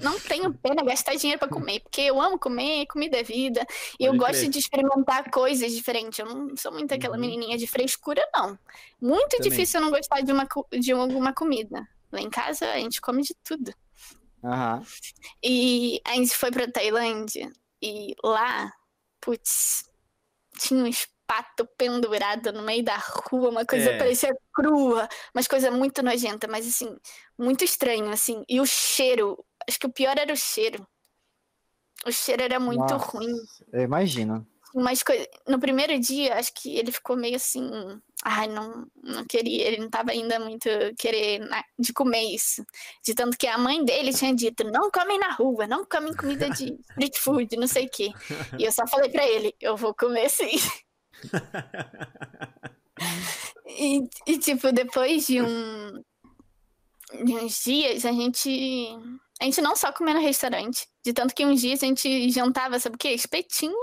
Speaker 3: não tenho pena gastar dinheiro pra comer, porque eu amo comer, comida é vida. E eu gosto
Speaker 2: crer.
Speaker 3: de experimentar coisas diferentes. Eu não sou muito aquela
Speaker 2: Uhum.
Speaker 3: menininha de frescura, não. Muito
Speaker 2: Também.
Speaker 3: difícil eu não gostar de, uma, de alguma comida. Lá em casa a gente come de tudo.
Speaker 1: aham.
Speaker 3: E a gente foi pra Tailândia e lá, putz, tinha uns pato pendurado no meio da rua, uma coisa
Speaker 2: É.
Speaker 3: parecia crua, mas coisa muito nojenta, mas assim, muito estranho, assim. E o cheiro, acho que o pior era o cheiro. O cheiro era muito
Speaker 1: Nossa,
Speaker 3: ruim.
Speaker 1: Eu imagino.
Speaker 3: Umas coisas. No primeiro dia, acho que ele ficou meio assim. Ai, não, não queria. Ele não tava ainda muito querer na- de comer isso. De tanto que a mãe dele tinha dito: não comem na rua, não comem comida de street food, não sei o quê. E eu só falei pra ele: eu vou comer sim. E, e, tipo, depois de um. De uns dias, a gente. A gente não só comia no restaurante. De tanto que uns dias a gente jantava, sabe o quê? Espetinho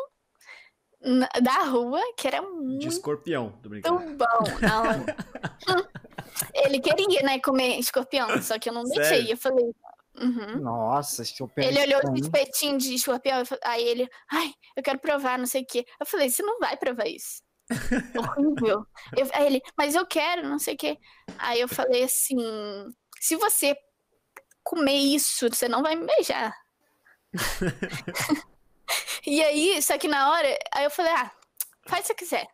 Speaker 3: da rua, que era
Speaker 2: de
Speaker 3: muito
Speaker 2: escorpião, brincando.
Speaker 3: bom. Não. [laughs] Ele queria, né, comer escorpião, só que eu não deixei.
Speaker 2: Sério?
Speaker 3: Eu falei. "Uhum."
Speaker 1: Nossa, escorpião.
Speaker 3: Ele olhou
Speaker 1: estranho.
Speaker 3: os espetinhos de escorpião, aí ele, ai, eu quero provar, não sei o quê. Eu falei, você não vai provar isso. [laughs] Horrível. Eu, aí ele, mas eu quero, não sei o quê. Aí eu falei assim: se você comer isso, você não vai me beijar. [laughs] e aí, só que na hora, aí eu falei, ah, faz se quiser,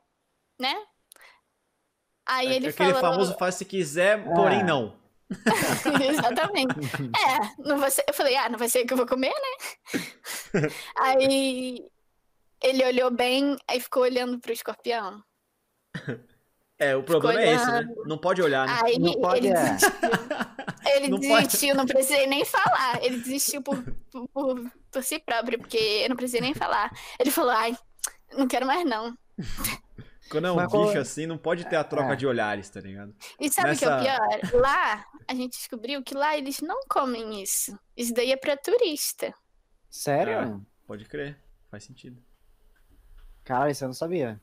Speaker 3: né? Aí
Speaker 2: É
Speaker 3: ele
Speaker 2: Aquele
Speaker 3: falou.
Speaker 2: famoso faz se quiser, porém
Speaker 1: Ah.
Speaker 2: não. [laughs]
Speaker 3: Exatamente. É, não vai ser... eu falei, ah, não vai ser que eu vou comer, né? [laughs] aí ele olhou bem, aí ficou olhando pro escorpião.
Speaker 2: É, o problema é esse, né? Não pode olhar, né?
Speaker 3: Aí
Speaker 1: Não pode,
Speaker 3: ele
Speaker 1: é.
Speaker 3: desistiu. Ele
Speaker 2: Não pode.
Speaker 3: desistiu, não precisei nem falar. Ele desistiu por, por, por, por si próprio, porque eu não precisei nem falar. Ele falou, ai, não quero mais não.
Speaker 2: Quando é um
Speaker 1: Mas
Speaker 2: bicho assim, não pode ter a troca
Speaker 1: É.
Speaker 2: de olhares, tá ligado?
Speaker 3: E sabe o que é o
Speaker 2: Nessa-
Speaker 3: pior? Lá, a gente descobriu que lá eles não comem isso. Isso daí é pra turista.
Speaker 1: Sério?
Speaker 2: Pode crer, faz sentido.
Speaker 1: Cara, isso eu não sabia.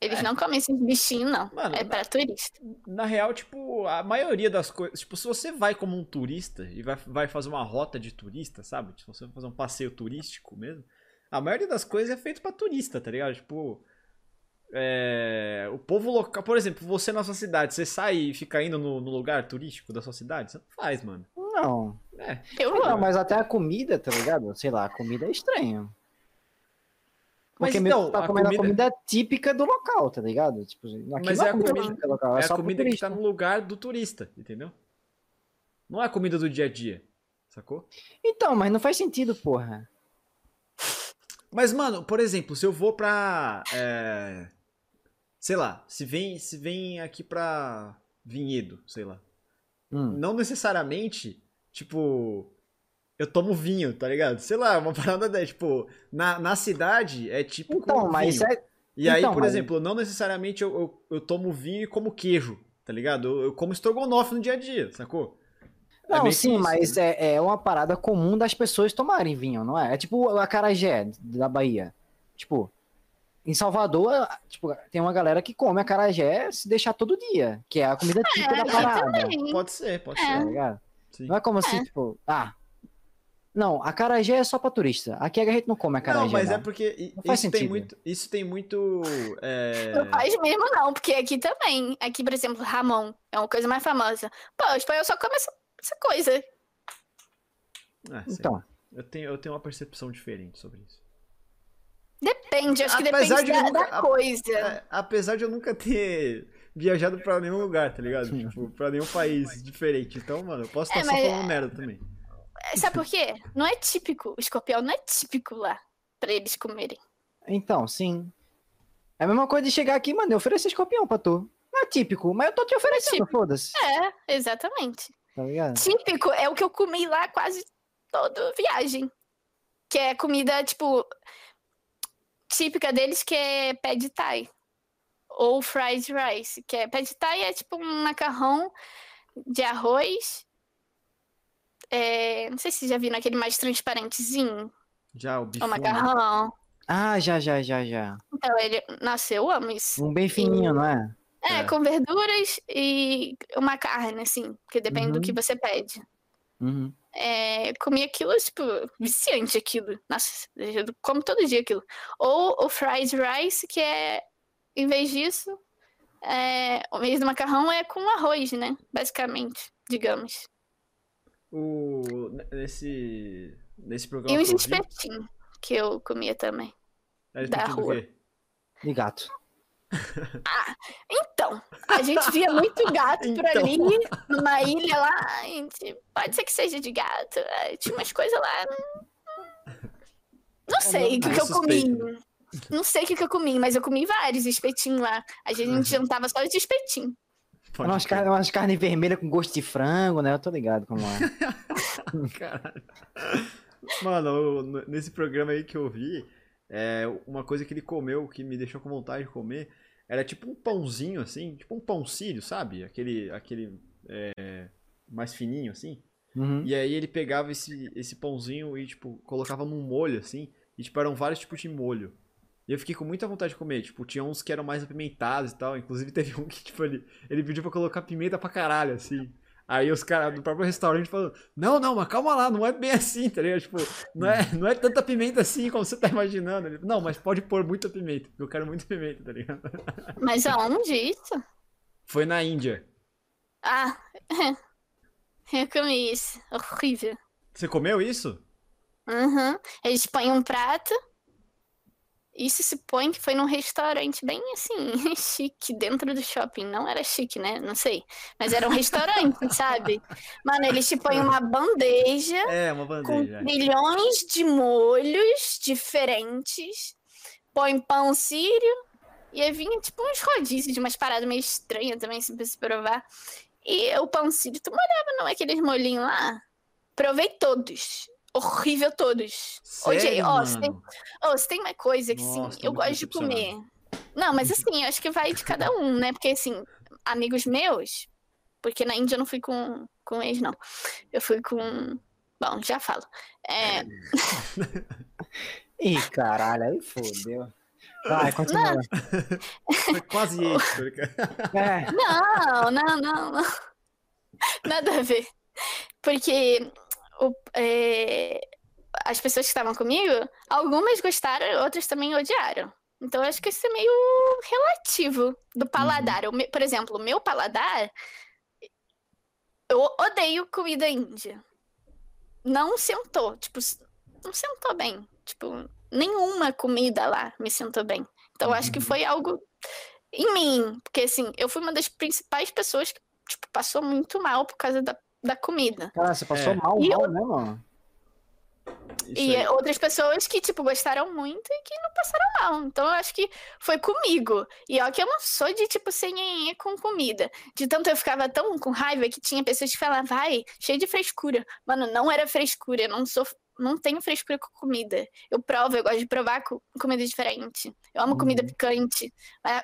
Speaker 3: Eles não comem esses bichinhos, não.
Speaker 2: É. Mano,
Speaker 3: é
Speaker 2: na-
Speaker 3: pra turista.
Speaker 2: Na real, tipo, a maioria das coisas. Tipo, se você vai como um turista e vai, vai fazer uma rota de turista, sabe? Tipo, se você vai fazer um passeio turístico mesmo, a maioria das coisas é feito pra turista, tá ligado? Tipo. É, o povo local. Por exemplo, você na sua cidade, você sai e fica indo no, no lugar turístico da sua cidade? Você não faz, mano.
Speaker 1: Não.
Speaker 2: É.
Speaker 3: Eu
Speaker 1: Não, mas até a comida, tá ligado? Sei lá, a comida é estranho.
Speaker 2: Mas
Speaker 1: Porque
Speaker 2: então,
Speaker 1: tá
Speaker 2: a
Speaker 1: comendo
Speaker 2: comida-
Speaker 1: a comida típica do local, tá ligado? Tipo, aqui
Speaker 2: Mas
Speaker 1: não
Speaker 2: é
Speaker 1: é
Speaker 2: a
Speaker 1: comida
Speaker 2: comida-
Speaker 1: local, é,
Speaker 2: É
Speaker 1: só
Speaker 2: a comida que tá no lugar do turista, entendeu? Não é a comida do dia a dia, sacou?
Speaker 1: Então, mas não faz sentido, porra.
Speaker 2: Mas, mano, por exemplo, se eu vou pra. é, sei lá, se vem, se vem aqui pra Vinhedo, sei lá.
Speaker 1: Hum.
Speaker 2: Não necessariamente, tipo. Eu tomo vinho, tá ligado? Sei lá, uma [laughs] parada dessa. Tipo, na, na cidade é tipo.
Speaker 1: Então, mas
Speaker 2: vinho.
Speaker 1: é.
Speaker 2: E aí,
Speaker 1: então,
Speaker 2: por
Speaker 1: mas-
Speaker 2: exemplo, não necessariamente eu, eu, eu tomo vinho e como queijo, tá ligado? Eu, eu como estrogonofe no dia a dia, sacou? É
Speaker 1: Não,
Speaker 2: que
Speaker 1: sim, mas
Speaker 2: né?
Speaker 1: é, é uma parada comum das pessoas tomarem vinho, não é? É tipo a acarajé da Bahia. Tipo, em Salvador, tipo, tem uma galera que come acarajé se deixar todo dia, que é a comida típica da
Speaker 3: aqui
Speaker 1: parada,
Speaker 3: também.
Speaker 2: Pode ser, pode
Speaker 3: É.
Speaker 1: tá
Speaker 2: ser.
Speaker 1: ligado?
Speaker 2: Sim.
Speaker 1: Não é como assim, tipo, ah, não, acarajé é só pra turista. Aqui a gente não come acarajé,
Speaker 2: Não, mas
Speaker 1: não.
Speaker 2: é porque
Speaker 1: Não
Speaker 2: isso tem muito, isso tem muito, é,
Speaker 3: Não faz mesmo, não, porque aqui também. Aqui, por exemplo, Ramon é uma coisa mais famosa. Pô, o espanhol só come essa, essa coisa.
Speaker 2: ah,
Speaker 1: Então,
Speaker 2: eu tenho, eu tenho uma percepção diferente sobre isso.
Speaker 3: Depende, acho que
Speaker 2: Apesar
Speaker 3: depende
Speaker 2: de
Speaker 3: da,
Speaker 2: nunca-
Speaker 3: da
Speaker 2: a-
Speaker 3: coisa.
Speaker 2: É, apesar de eu nunca ter viajado pra nenhum lugar, tá ligado? Tipo, pra nenhum país diferente. Então, mano, eu posso
Speaker 3: É,
Speaker 2: estar só falando merda também.
Speaker 3: Sabe por quê? Não é típico. O escorpião não é típico lá pra eles comerem.
Speaker 1: então, sim. É a mesma coisa de chegar aqui, mano, eu oferecer escorpião pra tu. Não é típico, mas eu tô te oferecendo,
Speaker 3: típico.
Speaker 1: foda-se.
Speaker 3: É, exatamente.
Speaker 1: Tá ligado?
Speaker 3: Típico é o que eu comi lá quase toda viagem. Que é comida, tipo, típica deles, que é pad thai. Ou fried rice, que é pad thai é tipo um macarrão de arroz. É, não sei se já viram aquele mais transparentezinho,
Speaker 2: Já o
Speaker 3: o
Speaker 2: bife.
Speaker 3: macarrão.
Speaker 1: Ah, já, já, já, já.
Speaker 3: Então, ele. Nossa, eu amo isso.
Speaker 1: Um bem fininho, não é?
Speaker 3: É,
Speaker 2: É.
Speaker 3: com verduras e uma carne, assim, porque depende do
Speaker 1: Uhum.
Speaker 3: que você pede.
Speaker 1: Uhum.
Speaker 3: É, comi aquilo, tipo, viciante aquilo. Nossa, eu como todo dia aquilo. Ou o fried rice, que é, em vez disso, é, o meio do macarrão é com arroz, né? Basicamente, digamos.
Speaker 2: O, nesse, nesse
Speaker 3: E
Speaker 2: programa eu vi,
Speaker 3: espetinhos, que eu comia também. da rua.
Speaker 2: quê?
Speaker 1: De gato.
Speaker 3: Então, a gente via muito gato por
Speaker 2: Então.
Speaker 3: ali, numa ilha lá. a gente- pode ser que seja de gato. é, Tinha umas coisas lá. hum, Não sei o que,
Speaker 2: é
Speaker 3: que eu comi.
Speaker 2: suspeito.
Speaker 3: Não sei o que, que eu comi, mas eu comi vários espetinhos lá. A gente jantava só de espetinho.
Speaker 2: Pode
Speaker 1: Umas, carne, umas carne vermelha com gosto de frango, né? Eu tô ligado como é. [laughs]
Speaker 2: Caralho. Mano, eu- nesse programa aí que eu vi, é, uma coisa que ele comeu que me deixou com vontade de comer era tipo um pãozinho assim, tipo um pão sírio, sabe? Aquele, aquele é, mais fininho assim.
Speaker 1: Uhum.
Speaker 2: E aí ele pegava esse, esse pãozinho e, tipo, colocava num molho, assim. E, tipo, eram vários tipos de molho. E eu fiquei com muita vontade de comer. Tipo, tinha uns que eram mais apimentados e tal. Inclusive [laughs] teve um que, tipo, ele, ele pediu pra colocar pimenta pra caralho, assim. Aí os caras do próprio restaurante falando, não, não, mas calma lá, não é bem assim, tá ligado? Tipo, não é, não é tanta pimenta assim como você tá imaginando. Ele, não, mas pode pôr muita pimenta, eu quero muita pimenta, tá ligado?
Speaker 3: Mas aonde isso?
Speaker 2: Foi na Índia.
Speaker 3: Ah, [laughs] eu comi isso. Horrível.
Speaker 2: Você comeu isso?
Speaker 3: Uhum. Eles põem um prato. Isso se põe que foi num restaurante bem assim, [laughs] chique, dentro do shopping. Não era chique, né? Não sei. Mas era um restaurante, [laughs] sabe? Mano, eles te põem uma bandeja
Speaker 2: É, uma
Speaker 3: com
Speaker 2: bandeja.
Speaker 3: milhões de molhos diferentes. Põe pão sírio. E aí vinha tipo uns rodízios de umas paradas meio estranhas também, se provar. E o pão sírio, tu molhava não aqueles molhinhos lá? Provei todos. Horrível todos.
Speaker 2: Sério,
Speaker 3: ó, você tem, se tem uma coisa que,
Speaker 2: Nossa,
Speaker 3: assim,
Speaker 2: tô
Speaker 3: eu
Speaker 2: muito
Speaker 3: gosto de comer. Não, mas assim, eu acho que vai de cada um, né? Porque, assim, amigos meus, porque na Índia eu não fui com, com ex, não. Eu fui com. Bom, já falo. É, [laughs]
Speaker 1: Ih, caralho, aí fodeu. Vai, continua.
Speaker 2: Foi quase [laughs] isso, tá?
Speaker 1: É,
Speaker 3: Não, não, não, não. Nada a ver. Porque o- é, as pessoas que estavam comigo, algumas gostaram, outras também odiaram. Então eu acho que isso é meio relativo do paladar. O me- por exemplo, o meu paladar, eu odeio comida índia. Não sentou, tipo, não sentou bem. Tipo, nenhuma comida lá me sentou bem. Então eu acho que foi algo em mim, porque assim, eu fui uma das principais pessoas que, tipo, passou muito mal por causa da, da comida.
Speaker 1: cara, você passou
Speaker 2: É.
Speaker 1: mal,
Speaker 3: E
Speaker 1: mal mesmo?
Speaker 2: Isso
Speaker 3: e
Speaker 2: aí.
Speaker 3: outras pessoas que, tipo, gostaram muito e que não passaram mal. Então eu acho que foi comigo. E ó, que eu não sou de, tipo, sem com comida. De tanto eu ficava tão com raiva que tinha pessoas que falavam, vai, cheio de frescura. Mano, não era frescura, eu não sou. Não tenho frescura com comida. Eu provo, eu gosto de provar co- comida diferente. Eu amo comida
Speaker 1: Uhum.
Speaker 3: picante.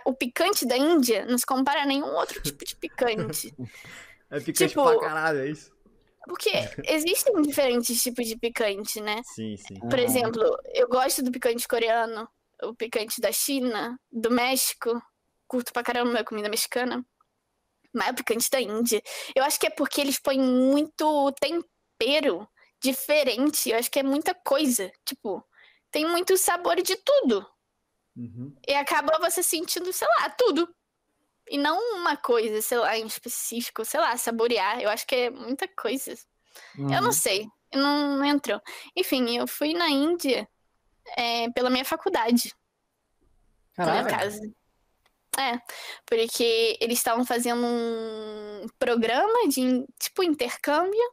Speaker 3: O picante da Índia não se compara a nenhum outro tipo de picante. [laughs]
Speaker 2: É picante
Speaker 3: tipo-
Speaker 2: pra caralho, é isso?
Speaker 3: Porque existem diferentes tipos de picante, né?
Speaker 2: Sim, sim.
Speaker 3: Por exemplo, eu gosto do picante coreano, o picante da China, do México. Curto pra caramba a comida mexicana. Mas o picante da Índia. Eu acho que é porque eles põem muito tempero diferente. Eu acho que é muita coisa. Tipo, tem muito sabor de tudo.
Speaker 2: Uhum.
Speaker 3: E acaba você sentindo, sei lá, tudo. E não uma coisa, sei lá, em específico, sei lá, saborear. Eu acho que é muita coisa. Eu
Speaker 1: Uhum.
Speaker 3: não sei, não, não entrou. Enfim, eu fui na Índia é, pela minha faculdade, por
Speaker 1: Caralho.
Speaker 3: acaso. É, porque eles estavam fazendo um programa de, tipo, intercâmbio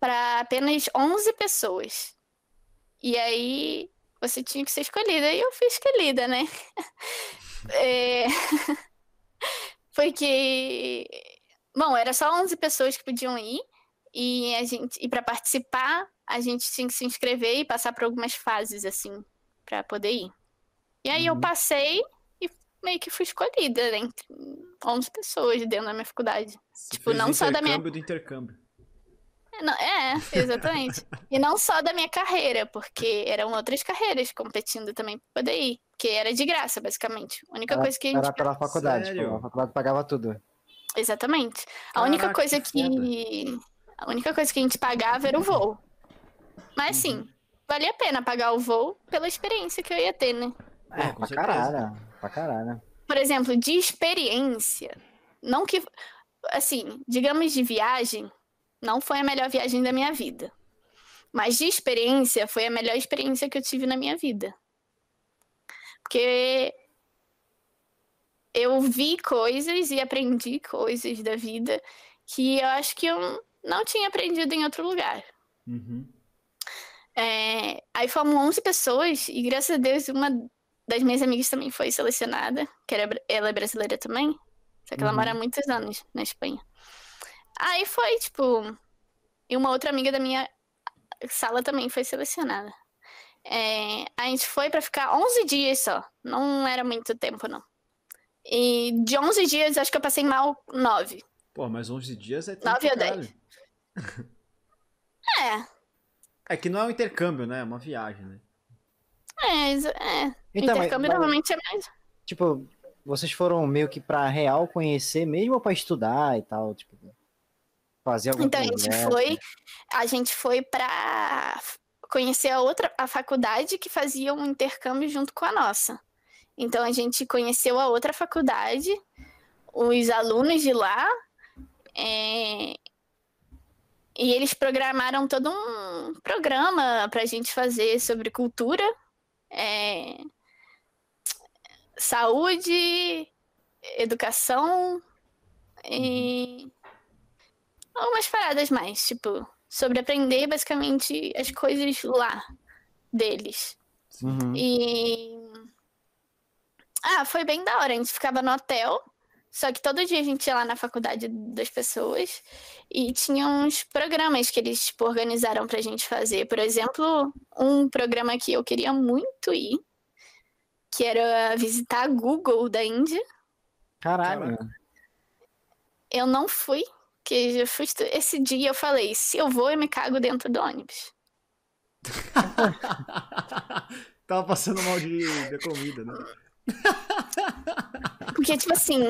Speaker 3: para apenas 11 pessoas. E aí você tinha que ser escolhida, e eu fui escolhida, né? [laughs] É, [laughs] Porque, bom, era só 11 pessoas que podiam ir, e a gente, e para participar, a gente tinha que se inscrever e passar por algumas fases, assim, para poder ir. E aí eu
Speaker 1: Uhum.
Speaker 3: passei e meio que fui escolhida entre 11 pessoas dentro da minha faculdade.
Speaker 2: Você
Speaker 3: Tipo, não só da minha-
Speaker 2: do intercâmbio.
Speaker 3: É, não- É, exatamente. [laughs] e não só da minha carreira, porque eram outras carreiras competindo também para poder ir. Porque era de graça, basicamente. A única
Speaker 1: Era,
Speaker 3: coisa que a gente
Speaker 1: era pela faculdade,
Speaker 2: Sério?
Speaker 1: pô, a faculdade pagava tudo.
Speaker 3: Exatamente. A única coisa
Speaker 2: que
Speaker 3: que. A única coisa que a gente pagava era o voo. Mas assim,
Speaker 2: Uhum.
Speaker 3: valia a pena pagar o voo pela experiência que eu ia ter, né?
Speaker 1: É,
Speaker 2: com
Speaker 1: pra caralho, pra caralho.
Speaker 3: Por exemplo, de experiência. Não que. Assim, digamos de viagem, não foi a melhor viagem da minha vida. Mas de experiência, foi a melhor experiência que eu tive na minha vida. Porque eu vi coisas e aprendi coisas da vida que eu acho que eu não tinha aprendido em outro lugar.
Speaker 2: Uhum.
Speaker 3: É, aí fomos 11 pessoas e graças a Deus uma das minhas amigas também foi selecionada, que era, ela é brasileira também, só que ela
Speaker 1: Uhum.
Speaker 3: mora há muitos anos na Espanha. Aí foi, tipo, e uma outra amiga da minha sala também foi selecionada. É, a gente foi pra ficar 11 dias só, não era muito tempo não. E de 11 dias, acho que eu passei mal 9.
Speaker 2: Pô, mas 11 dias é tempo
Speaker 3: Nove
Speaker 2: pra
Speaker 3: ou dez.
Speaker 2: caralho.
Speaker 3: É,
Speaker 2: É que não é um intercâmbio, né? É uma viagem, né?
Speaker 3: é, é.
Speaker 1: Então,
Speaker 3: Intercâmbio
Speaker 1: mas,
Speaker 3: normalmente é mais.
Speaker 1: tipo, vocês foram meio que pra real conhecer mesmo ou pra estudar e tal, tipo... Fazer algum
Speaker 3: Então a gente
Speaker 1: projeto.
Speaker 3: foi, a gente foi para conhecer a outra a faculdade que fazia um intercâmbio junto com a nossa. Então a gente conheceu a outra faculdade, os alunos de lá, é, e eles programaram todo um programa para a gente fazer sobre cultura, é, saúde, educação e algumas paradas mais, tipo, sobre aprender basicamente as coisas lá deles.
Speaker 1: Uhum.
Speaker 3: E. Ah, foi bem da hora. A gente ficava no hotel. Só que todo dia a gente ia lá na faculdade das pessoas e tinha uns programas que eles tipo, organizaram pra gente fazer. Por exemplo, um programa que eu queria muito ir, que era visitar a Google da Índia.
Speaker 1: Caralho.
Speaker 3: Eu não fui, que eu fui estu- esse dia eu falei, se eu vou, eu me cago dentro do ônibus. [laughs]
Speaker 2: Tava passando mal de, de comida, né? [laughs]
Speaker 3: Porque, tipo assim,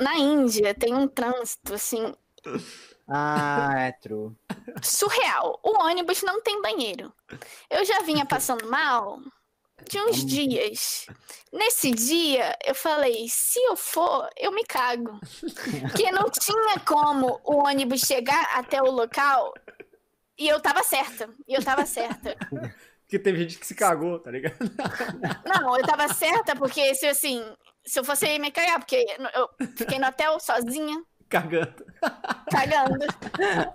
Speaker 3: na Índia tem um trânsito, assim,
Speaker 1: Ah, é true.
Speaker 3: surreal. O ônibus não tem banheiro. Eu já vinha passando mal de uns dias. Nesse dia, eu falei: se eu for, eu me cago. Porque não [laughs] tinha como o ônibus chegar até o local. E eu tava certa. E eu tava certa.
Speaker 2: Porque teve gente que se cagou, tá ligado?
Speaker 3: Não, eu tava certa porque se assim, se eu fosse me cagar, porque eu fiquei no hotel sozinha,
Speaker 2: Cagando.
Speaker 3: cagando.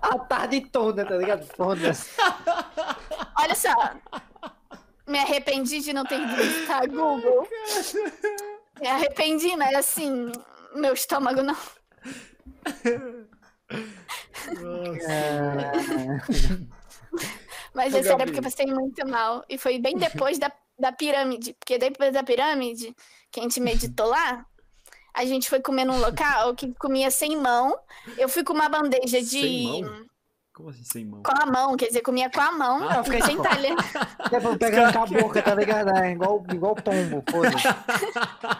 Speaker 1: A tarde toda, tá ligado? Foda-se.
Speaker 3: Olha só. Me arrependi de não ter visitar a Google. Me arrependi, mas assim, meu estômago não.
Speaker 2: Nossa.
Speaker 3: Mas sério,
Speaker 2: Gabi.
Speaker 3: porque eu passei muito mal. E foi bem depois da, da pirâmide. Porque depois da pirâmide, que a gente meditou lá, a gente foi comer num local que comia sem mão. Eu fui com uma bandeja de.
Speaker 2: Como assim sem mão?
Speaker 3: Com a mão, quer dizer, comia com a mão,
Speaker 1: Ah, fica
Speaker 3: sem talher. [laughs]
Speaker 1: É pra pegar com a boca, tá ligado? É igual, igual pombo, foda-se.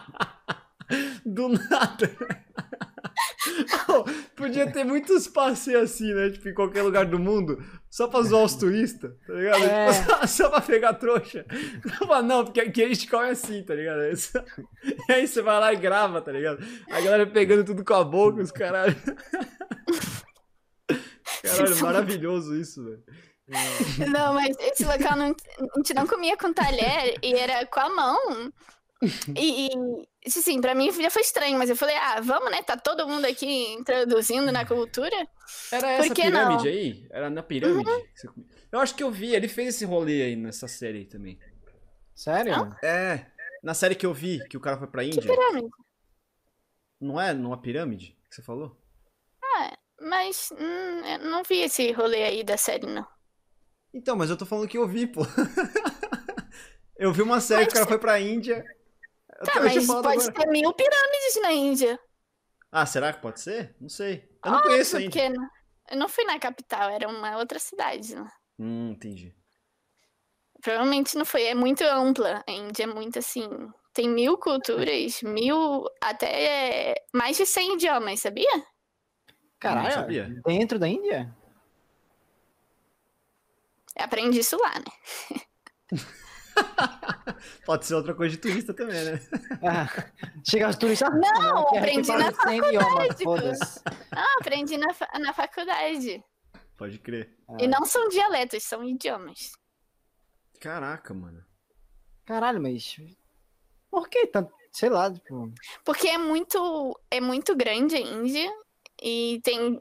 Speaker 1: [laughs]
Speaker 2: Do nada. [laughs] Pô, podia ter muitos passeios assim, né? Tipo, em qualquer lugar do mundo. Só pra zoar os turistas, tá ligado?
Speaker 1: É.
Speaker 2: Tipo, só, só pra pegar trouxa. Não, mas não, porque aqui a gente come assim, tá ligado? É E aí você vai lá e grava, tá ligado? A galera pegando tudo com a boca, os caralho. Caralho, maravilhoso isso, velho. [laughs]
Speaker 3: Não, mas esse local não, a gente não comia com talher e era com a mão. E, e assim, pra mim já foi estranho, mas eu falei, ah, vamos, né? Tá todo mundo aqui introduzindo na cultura.
Speaker 2: Era essa
Speaker 3: que
Speaker 2: pirâmide
Speaker 3: não?
Speaker 2: aí? Era na pirâmide? que você comia? Eu acho que eu vi, ele fez esse rolê aí nessa série aí também.
Speaker 1: Sério?
Speaker 2: É, na série que eu vi, que o cara foi pra
Speaker 3: Que
Speaker 2: Índia.
Speaker 3: pirâmide?
Speaker 2: Não é numa pirâmide que você falou?
Speaker 3: Mas hum, eu não vi esse rolê aí da série, não.
Speaker 2: Então, mas eu tô falando que eu vi, pô. [laughs] eu vi uma série que o cara foi pra Índia.
Speaker 3: Tá,
Speaker 2: eu
Speaker 3: mas pode
Speaker 2: agora.
Speaker 3: ter mil pirâmides na Índia.
Speaker 2: Ah, será que pode ser? Não sei. Eu não conheço ainda.
Speaker 3: Porque n- eu não fui na capital, era uma outra cidade. Né?
Speaker 2: Hum, entendi.
Speaker 3: Provavelmente não foi. É muito ampla. A Índia é muito assim. Tem mil culturas, mil. até mais de 100 idiomas, sabia?
Speaker 2: Não
Speaker 1: Caralho,
Speaker 2: sabia.
Speaker 1: dentro da Índia?
Speaker 3: Eu aprendi isso lá, né? [laughs]
Speaker 2: Pode ser outra coisa de turista também, né? [laughs]
Speaker 1: Ah, chega os turistas.
Speaker 3: Não,
Speaker 1: eu quero
Speaker 3: aprendi na
Speaker 1: fale 100 idiomas,
Speaker 3: faculdade. Ah, aprendi na, fa- na faculdade.
Speaker 2: Pode crer.
Speaker 3: E não são dialetos, são idiomas.
Speaker 2: Caraca, mano.
Speaker 1: Caralho, mas. Por que tanto? Sei lá, tipo.
Speaker 3: Porque é muito, é muito grande a Índia e tem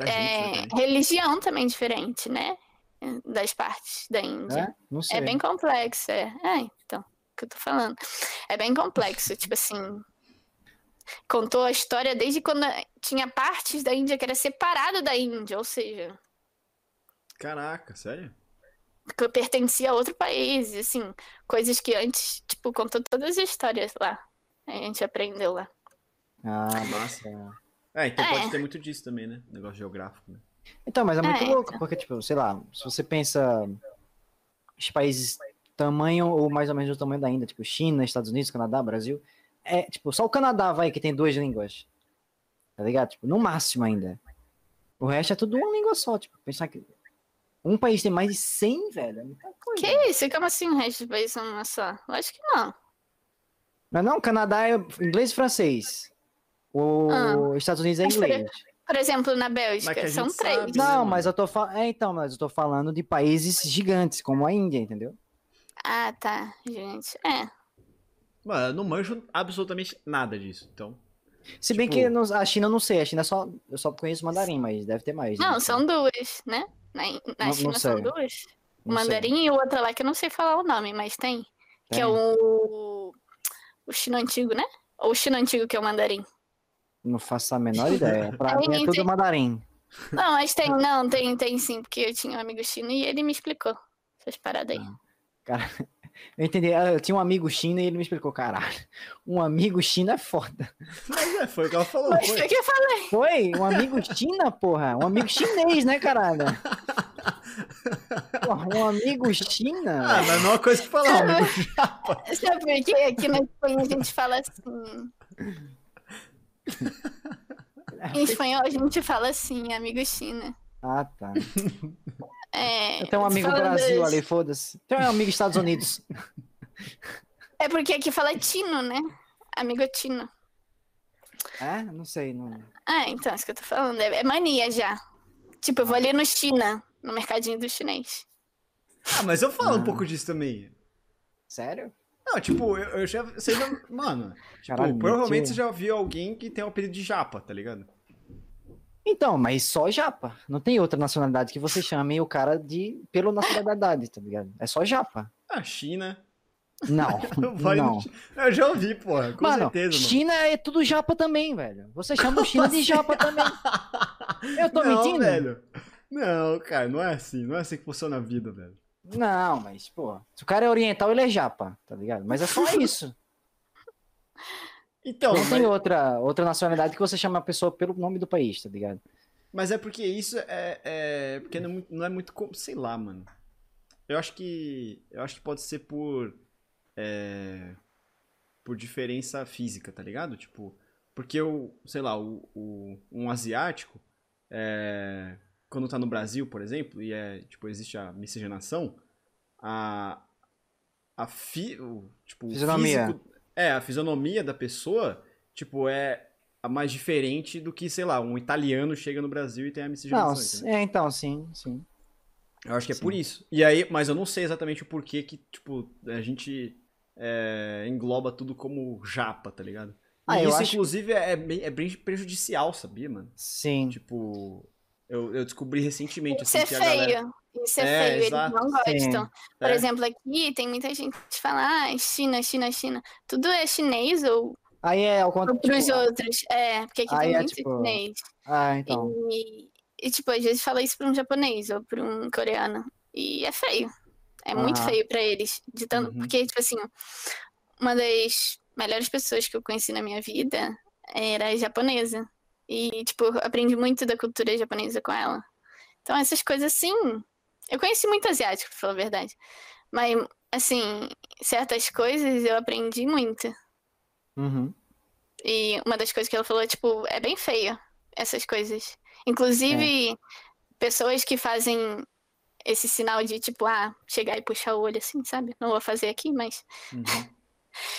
Speaker 3: é,
Speaker 2: gente, né?
Speaker 3: religião também diferente, né? Das partes da Índia.
Speaker 1: É? Não sei.
Speaker 3: É bem complexo, é. É, então, o que eu tô falando. É bem complexo, tipo assim. Contou a história desde quando tinha partes da Índia que era separado da Índia, ou seja,
Speaker 2: Caraca, sério?
Speaker 3: que pertencia a outro país, assim, coisas que antes, tipo, contou todas as histórias lá. A gente aprendeu lá.
Speaker 1: Ah,
Speaker 2: Massa. É, então
Speaker 3: É.
Speaker 2: pode ter muito disso também, né? Negócio geográfico, né?
Speaker 1: Então, mas é muito
Speaker 3: É,
Speaker 1: louco, porque, tipo, sei lá, se você pensa os países tamanho ou mais ou menos do tamanho da Índia, tipo China, Estados Unidos, Canadá, Brasil, é, tipo, só o Canadá vai que tem duas línguas. Tá ligado? Tipo, no máximo ainda. O resto é tudo uma língua só. Tipo, pensar que. Um país tem mais de 100, velho. É muita coisa.
Speaker 3: Que isso? Como assim o resto do país é uma só? Lógico que não.
Speaker 1: Mas não, Canadá é inglês e francês. O
Speaker 3: Ah.
Speaker 1: Estados Unidos é
Speaker 3: Mas por-
Speaker 1: inglês.
Speaker 3: Por exemplo, na
Speaker 2: que
Speaker 3: Bélgica, são
Speaker 2: sabe,
Speaker 3: três.
Speaker 2: né?
Speaker 1: Não,
Speaker 2: mano?
Speaker 1: mas eu tô falando. É, então, mas eu tô falando de países gigantes, como a Índia, entendeu?
Speaker 3: Ah, tá, gente. É.
Speaker 2: Mano, eu não manjo absolutamente nada disso. Então.
Speaker 1: Se bem
Speaker 2: Tipo-
Speaker 1: que no- a China eu não sei, a China só. Eu só conheço mandarim, mas deve ter mais.
Speaker 3: Não,
Speaker 1: né?
Speaker 3: são duas, né? Na, na
Speaker 1: Não- não
Speaker 3: China são
Speaker 1: sei.
Speaker 3: duas. O
Speaker 1: Não sei.
Speaker 3: mandarim e o outro lá que eu não sei falar o nome, mas tem. Que
Speaker 1: Tem?
Speaker 3: é o. O chino antigo, né? Ou o chino antigo que é o mandarim.
Speaker 1: Não faço a menor [laughs] ideia. Pra mim é tudo
Speaker 3: tem-
Speaker 1: mandarim.
Speaker 3: Não, mas tem, não, tem, tem sim, porque eu tinha um amigo chino e ele me explicou essas paradas aí.
Speaker 1: Cara, [laughs] eu entendi. Ah, Eu tinha um amigo chino e ele me explicou, caralho. Um amigo chino é foda.
Speaker 2: Mas é, foi o que ela falou.
Speaker 3: Mas
Speaker 2: Foi.
Speaker 3: o que eu falei.
Speaker 1: Foi? Um amigo china, porra? Um amigo chinês, né, caralho? Porra, um amigo china?
Speaker 2: Ah, mas não é uma coisa que falar, amigo japa. [laughs]
Speaker 3: Sabe por quê? Aqui na Espanha a gente fala assim. Em espanhol a gente fala assim, amigo China.
Speaker 1: Ah, tá.
Speaker 3: É,
Speaker 1: Eu tenho um amigo Brasil ali, foda-se. Tem um amigo Estados Unidos.
Speaker 3: É porque aqui fala tino, né? Amigo tino.
Speaker 1: É? Não sei. Não...
Speaker 3: Ah, então, é isso que eu tô falando. É mania já. Tipo, eu vou ali no China, no mercadinho do chinês.
Speaker 2: Ah, mas eu falo um
Speaker 1: Ah.
Speaker 2: pouco disso também.
Speaker 1: Sério?
Speaker 2: Não, tipo, eu, eu já. Você já. Mano, [laughs] tipo,
Speaker 1: Caralho,
Speaker 2: provavelmente você já viu alguém que tem o apelido de japa, tá ligado?
Speaker 1: Então, mas só japa. Não tem outra nacionalidade que você chame o cara de pela nacionalidade, tá ligado? É só japa.
Speaker 2: A China.
Speaker 1: Não, [laughs] não.
Speaker 2: Eu já ouvi, porra. Com
Speaker 1: Mano,
Speaker 2: certeza, mano.
Speaker 1: China é tudo japa também, velho. Você chama o [laughs] China de japa também. Eu tô
Speaker 2: não,
Speaker 1: mentindo?
Speaker 2: velho. Não, cara, não é assim. Não é assim que funciona a vida, velho.
Speaker 1: Não, mas, pô, se o cara é oriental, ele é japa, tá ligado? Mas é só [laughs] isso.
Speaker 2: Então,
Speaker 1: Não
Speaker 2: mas,
Speaker 1: tem outra, outra nacionalidade que você chama a pessoa pelo nome do país, tá ligado?
Speaker 2: mas é porque isso é. é porque não, é muito- não é muito. Sei lá, mano. Eu acho que. Eu acho que pode ser por. é, por diferença física, tá ligado? Tipo. Porque o. Sei lá, o, o- um asiático. é, quando tá no Brasil, por exemplo, e é. Tipo, existe a miscigenação. A. A fi, o, tipo,
Speaker 1: Fisionomia.
Speaker 2: físico- é, a fisionomia da pessoa, tipo, é a mais diferente do que, sei lá, um italiano chega no Brasil e tem a
Speaker 1: Não,
Speaker 2: miscigenação. entendeu?
Speaker 1: é, então, sim, sim.
Speaker 2: Eu acho que é
Speaker 1: Sim.
Speaker 2: por isso. E aí, mas eu não sei exatamente o porquê que, tipo, a gente é, engloba tudo como japa, tá ligado?
Speaker 1: Ah,
Speaker 2: isso,
Speaker 1: acho-
Speaker 2: inclusive, é bem, é bem prejudicial, sabia, mano?
Speaker 1: Sim.
Speaker 2: Tipo, eu, eu descobri recentemente,
Speaker 3: Isso
Speaker 2: assim,
Speaker 3: é
Speaker 2: que a galera...
Speaker 3: feio. Isso é,
Speaker 2: É,
Speaker 3: feio, eles
Speaker 2: exato.
Speaker 3: não gostam. Por
Speaker 2: É.
Speaker 3: exemplo, aqui tem muita gente que fala, ah, China, China, China. Tudo é chinês ou
Speaker 1: Aí é ao contrário.
Speaker 3: para os
Speaker 1: tipo,
Speaker 3: outros. É, porque aqui
Speaker 1: aí
Speaker 3: tem
Speaker 1: é,
Speaker 3: muito
Speaker 1: tipo,
Speaker 3: chinês.
Speaker 1: Ah, então.
Speaker 3: E, e, tipo, às vezes fala isso pra um japonês ou pra um coreano. E é feio. É muito
Speaker 1: Aham.
Speaker 3: feio pra eles. De tanto,
Speaker 2: Uhum.
Speaker 3: Porque, tipo assim, uma das melhores pessoas que eu conheci na minha vida era japonesa. E, tipo, aprendi muito da cultura japonesa com ela. Então, essas coisas assim. Eu conheci muito asiático, pra falar a verdade. Mas, assim, certas coisas eu aprendi muito.
Speaker 1: Uhum.
Speaker 3: E uma das coisas que ela falou, tipo, é bem feio essas coisas. Inclusive, pessoas que fazem esse sinal de, tipo, ah, chegar e puxar o olho assim, sabe? Não vou fazer aqui, mas,
Speaker 2: Uhum.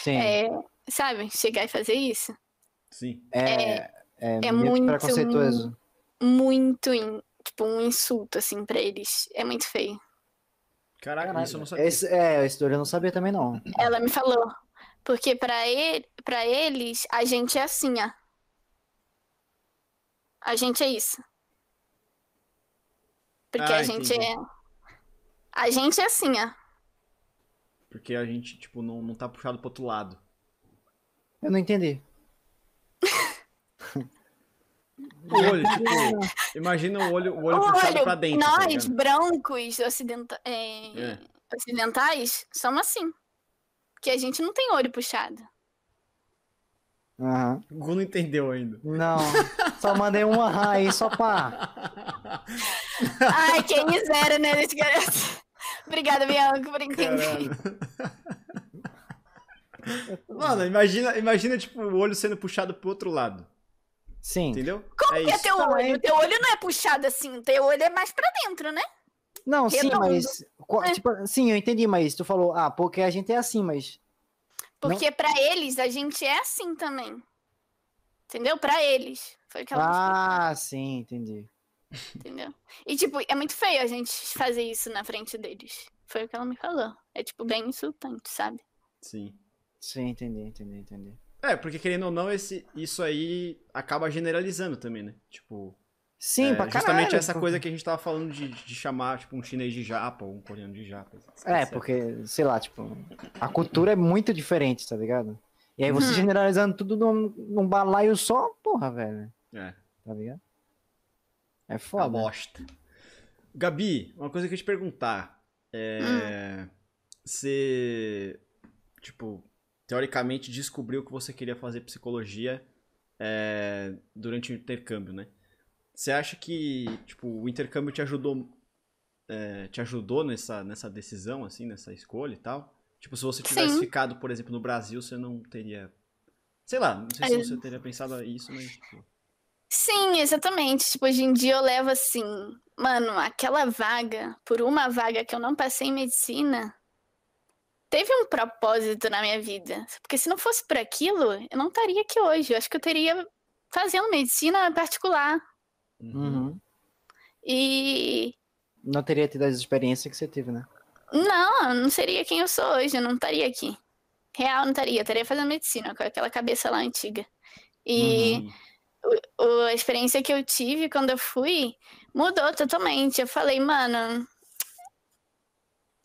Speaker 1: Sim. [laughs]
Speaker 3: é, sabe? Chegar e fazer isso.
Speaker 2: Sim.
Speaker 1: É, é,
Speaker 3: é
Speaker 1: meio
Speaker 3: muito,
Speaker 1: preconceituoso.
Speaker 3: Muito, in- tipo, um insulto, assim, pra eles. É muito feio.
Speaker 2: Caraca, isso eu não sabia.
Speaker 1: Esse, é, esse eu não sabia também, não.
Speaker 3: Ela me falou. Porque pra, ele, pra eles, a gente é assim, ó. A gente é isso. Porque
Speaker 2: Ah,
Speaker 3: a gente
Speaker 2: entendi.
Speaker 3: é. A gente é assim, ó.
Speaker 2: Porque a gente, tipo, não, não tá puxado pro outro lado.
Speaker 1: Eu não entendi. [laughs]
Speaker 2: O olho, tipo, imagina o olho, o olho puxado
Speaker 3: Olha,
Speaker 2: pra dentro, tá
Speaker 3: nós,
Speaker 2: ligado?
Speaker 3: brancos ocidenta é,
Speaker 2: É.
Speaker 3: ocidentais, somos assim. Porque a gente não tem olho puxado.
Speaker 1: Aham.
Speaker 2: O Gu não entendeu ainda.
Speaker 1: Não. Só mandei um aham aí só pra.
Speaker 3: Ai, quem zero, né. Obrigada, Bianca, por entender.
Speaker 2: Caralho. Mano, imagina, imagina, tipo, o olho sendo puxado pro outro lado.
Speaker 1: Sim.
Speaker 2: Entendeu?
Speaker 3: Como
Speaker 2: é
Speaker 3: que é
Speaker 2: isso.
Speaker 3: teu
Speaker 1: Não,
Speaker 3: olho?
Speaker 1: é-
Speaker 3: teu olho não é puxado assim, o teu olho é mais pra dentro, né?
Speaker 1: Não, sim,
Speaker 3: Redondo.
Speaker 1: mas. qual-
Speaker 3: É.
Speaker 1: Tipo, sim, eu entendi, mas tu falou, ah, porque a gente é assim, mas.
Speaker 3: Porque pra eles a gente é assim também. Entendeu? Pra eles. Foi o que ela me
Speaker 1: Ah, sim, entendi.
Speaker 3: entendeu? E tipo, é muito feio a gente fazer isso na frente deles. Foi o que ela me falou. É tipo bem insultante, sabe?
Speaker 2: Sim.
Speaker 1: Sim, entendi, entendi, entendi.
Speaker 2: É, porque querendo ou não, esse, isso aí acaba generalizando também, né? Tipo,
Speaker 1: Sim,
Speaker 2: é,
Speaker 1: pra caralho.
Speaker 2: justamente essa
Speaker 1: pô.
Speaker 2: coisa que a gente tava falando de, de chamar, tipo, um chinês de japa ou um coreano de japa.
Speaker 1: É, porque, sei lá, tipo, a cultura é muito diferente, tá ligado? E aí você
Speaker 3: Uhum.
Speaker 1: generalizando tudo num, num balaio só, porra, velho.
Speaker 2: É,
Speaker 1: Tá ligado? É
Speaker 2: uma
Speaker 1: foda.
Speaker 2: bosta. Gabi, uma coisa que eu ia te perguntar. É. Você, tipo, teoricamente descobriu que você queria fazer psicologia é, durante o intercâmbio, né? Você acha que, tipo, o intercâmbio te ajudou, é, te ajudou nessa, nessa decisão, assim, nessa escolha e tal? Tipo, se você tivesse
Speaker 3: Sim.
Speaker 2: ficado, por exemplo, no Brasil, você não teria... Sei lá, não sei
Speaker 3: É.
Speaker 2: se você teria pensado isso, mas... Tipo...
Speaker 3: Sim, exatamente. Tipo, hoje em dia eu levo assim, mano, aquela vaga, por uma vaga que eu não passei em medicina, teve um propósito na minha vida. Porque se não fosse por aquilo, eu não estaria aqui hoje. Eu acho que eu teria fazendo medicina particular.
Speaker 1: Uhum.
Speaker 3: E
Speaker 1: Não teria tido as experiências que você teve, né?
Speaker 3: não, não seria quem eu sou hoje, eu não estaria aqui. Real, não estaria. Eu estaria fazendo medicina com aquela cabeça lá antiga. E.
Speaker 2: Uhum.
Speaker 3: o- a experiência que eu tive quando eu fui mudou totalmente. Eu falei, mano,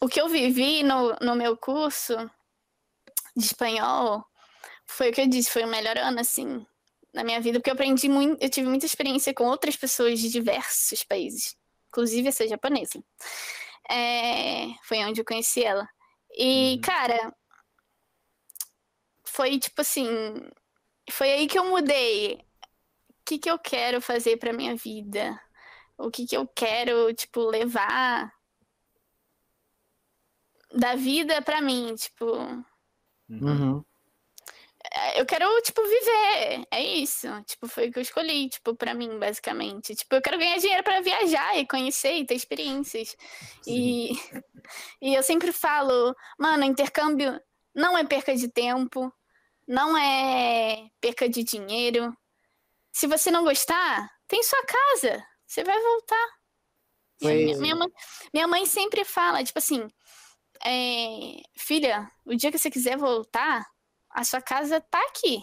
Speaker 3: o que eu vivi no, no meu curso de espanhol foi o que eu disse, foi o melhor ano, assim, na minha vida, porque eu aprendi muito, eu tive muita experiência com outras pessoas de diversos países, inclusive essa japonesa. É, foi onde eu conheci ela. E,
Speaker 2: Uhum.
Speaker 3: cara, foi tipo assim, foi aí que eu mudei o que, que eu quero fazer pra minha vida? O que, que eu quero, tipo, levar da vida pra mim? Tipo,
Speaker 2: Uhum.
Speaker 1: Uhum.
Speaker 3: é, eu quero, tipo, viver. É isso. Tipo, foi o que eu escolhi, tipo, pra mim, basicamente. Tipo, eu quero ganhar dinheiro pra viajar e conhecer e ter experiências. E, [laughs] e eu sempre falo, mano, intercâmbio não é perca de tempo, não é perca de dinheiro. Se você não gostar, tem sua casa. Você vai voltar.
Speaker 1: Foi-
Speaker 3: Minha, minha mãe, minha mãe sempre fala, tipo assim, é, filha, o dia que você quiser voltar, a sua casa tá aqui.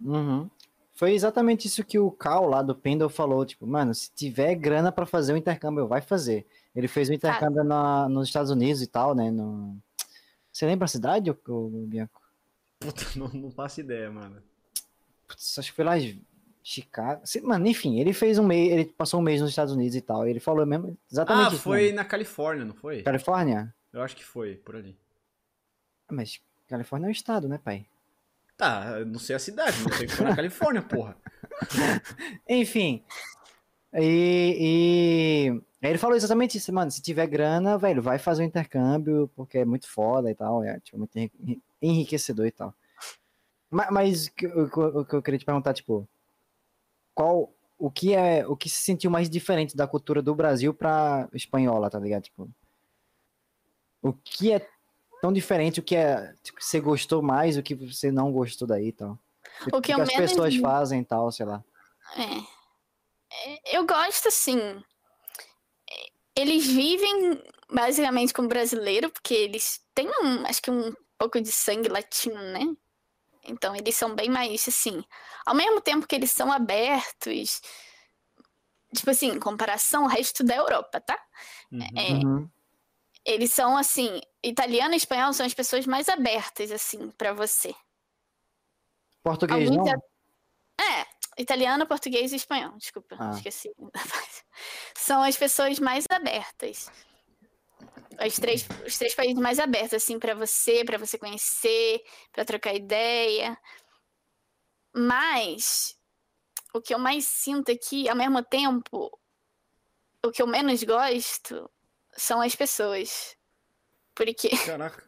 Speaker 1: Uhum. Foi exatamente isso que o Cal lá do Pendle falou, tipo, mano, se tiver grana pra fazer o intercâmbio, vai fazer. Ele fez o intercâmbio na, nos Estados Unidos e tal, né? No... Você lembra a cidade, ô- ô, Bianco?
Speaker 2: Puta, não, não faço ideia, mano.
Speaker 1: Putz, acho que foi lá em Chicago. Mano, enfim, ele fez um mês, ele passou um mês nos Estados Unidos e tal. Ele falou mesmo exatamente
Speaker 2: Ah,
Speaker 1: isso,
Speaker 2: foi na Califórnia, não foi?
Speaker 1: Califórnia?
Speaker 2: Eu acho que foi, por ali.
Speaker 1: Ah, Mas Califórnia é um estado, né, pai?
Speaker 2: Tá, não sei a cidade, não sei que foi na Califórnia, porra. [laughs]
Speaker 1: Enfim. E, e ele falou exatamente isso, mano. Se tiver grana, velho, vai fazer o intercâmbio, porque é muito foda e tal. É tipo, muito enri- enriquecedor e tal. Ma- Mas, o que eu- o que eu queria te perguntar, tipo, qual o que é o que se sentiu mais diferente da cultura do Brasil pra espanhola, tá ligado? Tipo, o que é tão diferente, o que é tipo, que você gostou mais, o que você não gostou daí e tal.
Speaker 3: O que eu
Speaker 1: as
Speaker 3: menos
Speaker 1: pessoas fazem e tal, sei lá.
Speaker 3: É. É, Eu gosto, assim. Eles vivem basicamente como brasileiro, porque eles têm, um, acho que um pouco de sangue latino, né? Então eles são bem mais, assim. Ao mesmo tempo que eles são abertos, tipo assim, em comparação ao resto da Europa, tá?
Speaker 2: Uhum.
Speaker 3: É,
Speaker 1: Uhum.
Speaker 3: Eles são, assim. Italiano e espanhol são as pessoas mais abertas, assim, pra você.
Speaker 1: Português
Speaker 3: Alguns
Speaker 1: não?
Speaker 3: É, italiano, português e espanhol, desculpa,
Speaker 1: Ah.
Speaker 3: esqueci. [laughs] São as pessoas mais abertas. Os três, os três países mais abertos, assim, pra você, pra você conhecer, pra trocar ideia. Mas o que eu mais sinto aqui, ao mesmo tempo, o que eu menos gosto são as pessoas. Porque, [laughs]
Speaker 2: Caraca.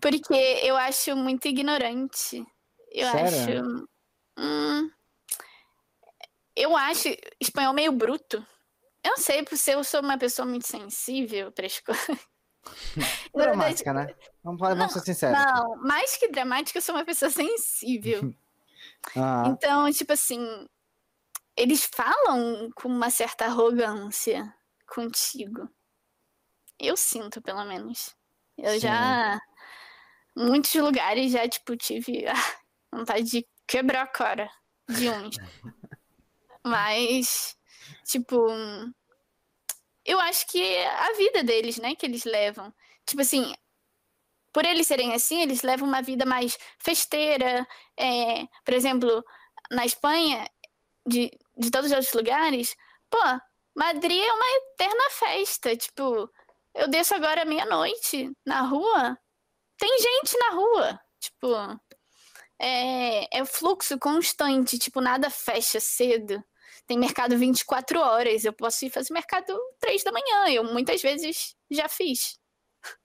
Speaker 3: porque eu acho muito ignorante. Eu
Speaker 1: Sério?
Speaker 3: acho. Hum, eu acho espanhol meio bruto. Eu não sei, por ser eu sou uma pessoa muito sensível para as [laughs] coisas. [laughs]
Speaker 1: Dramática, né? Vamos, vamos
Speaker 3: Não,
Speaker 1: ser sinceros.
Speaker 3: Não, mais que dramática, eu sou uma pessoa sensível.
Speaker 1: Ah,
Speaker 3: Então, tipo assim, eles falam com uma certa arrogância contigo. Eu sinto, pelo menos. Eu
Speaker 1: Sim.
Speaker 3: já. Muitos lugares já, tipo, tive [laughs] ah, vontade de quebrar a cara de uns. [laughs] Mas, tipo. Eu acho que é a vida deles, né, que eles levam. Tipo assim, por eles serem assim, eles levam uma vida mais festeira. é, por exemplo, na Espanha, de, de todos os outros lugares, pô, Madrid é uma eterna festa. Tipo, eu desço agora meia-noite na rua, tem gente na rua. Tipo, é, é fluxo constante, tipo, nada fecha cedo. Tem mercado 24 horas, eu posso ir fazer mercado 3 da manhã, eu muitas vezes já fiz. [laughs]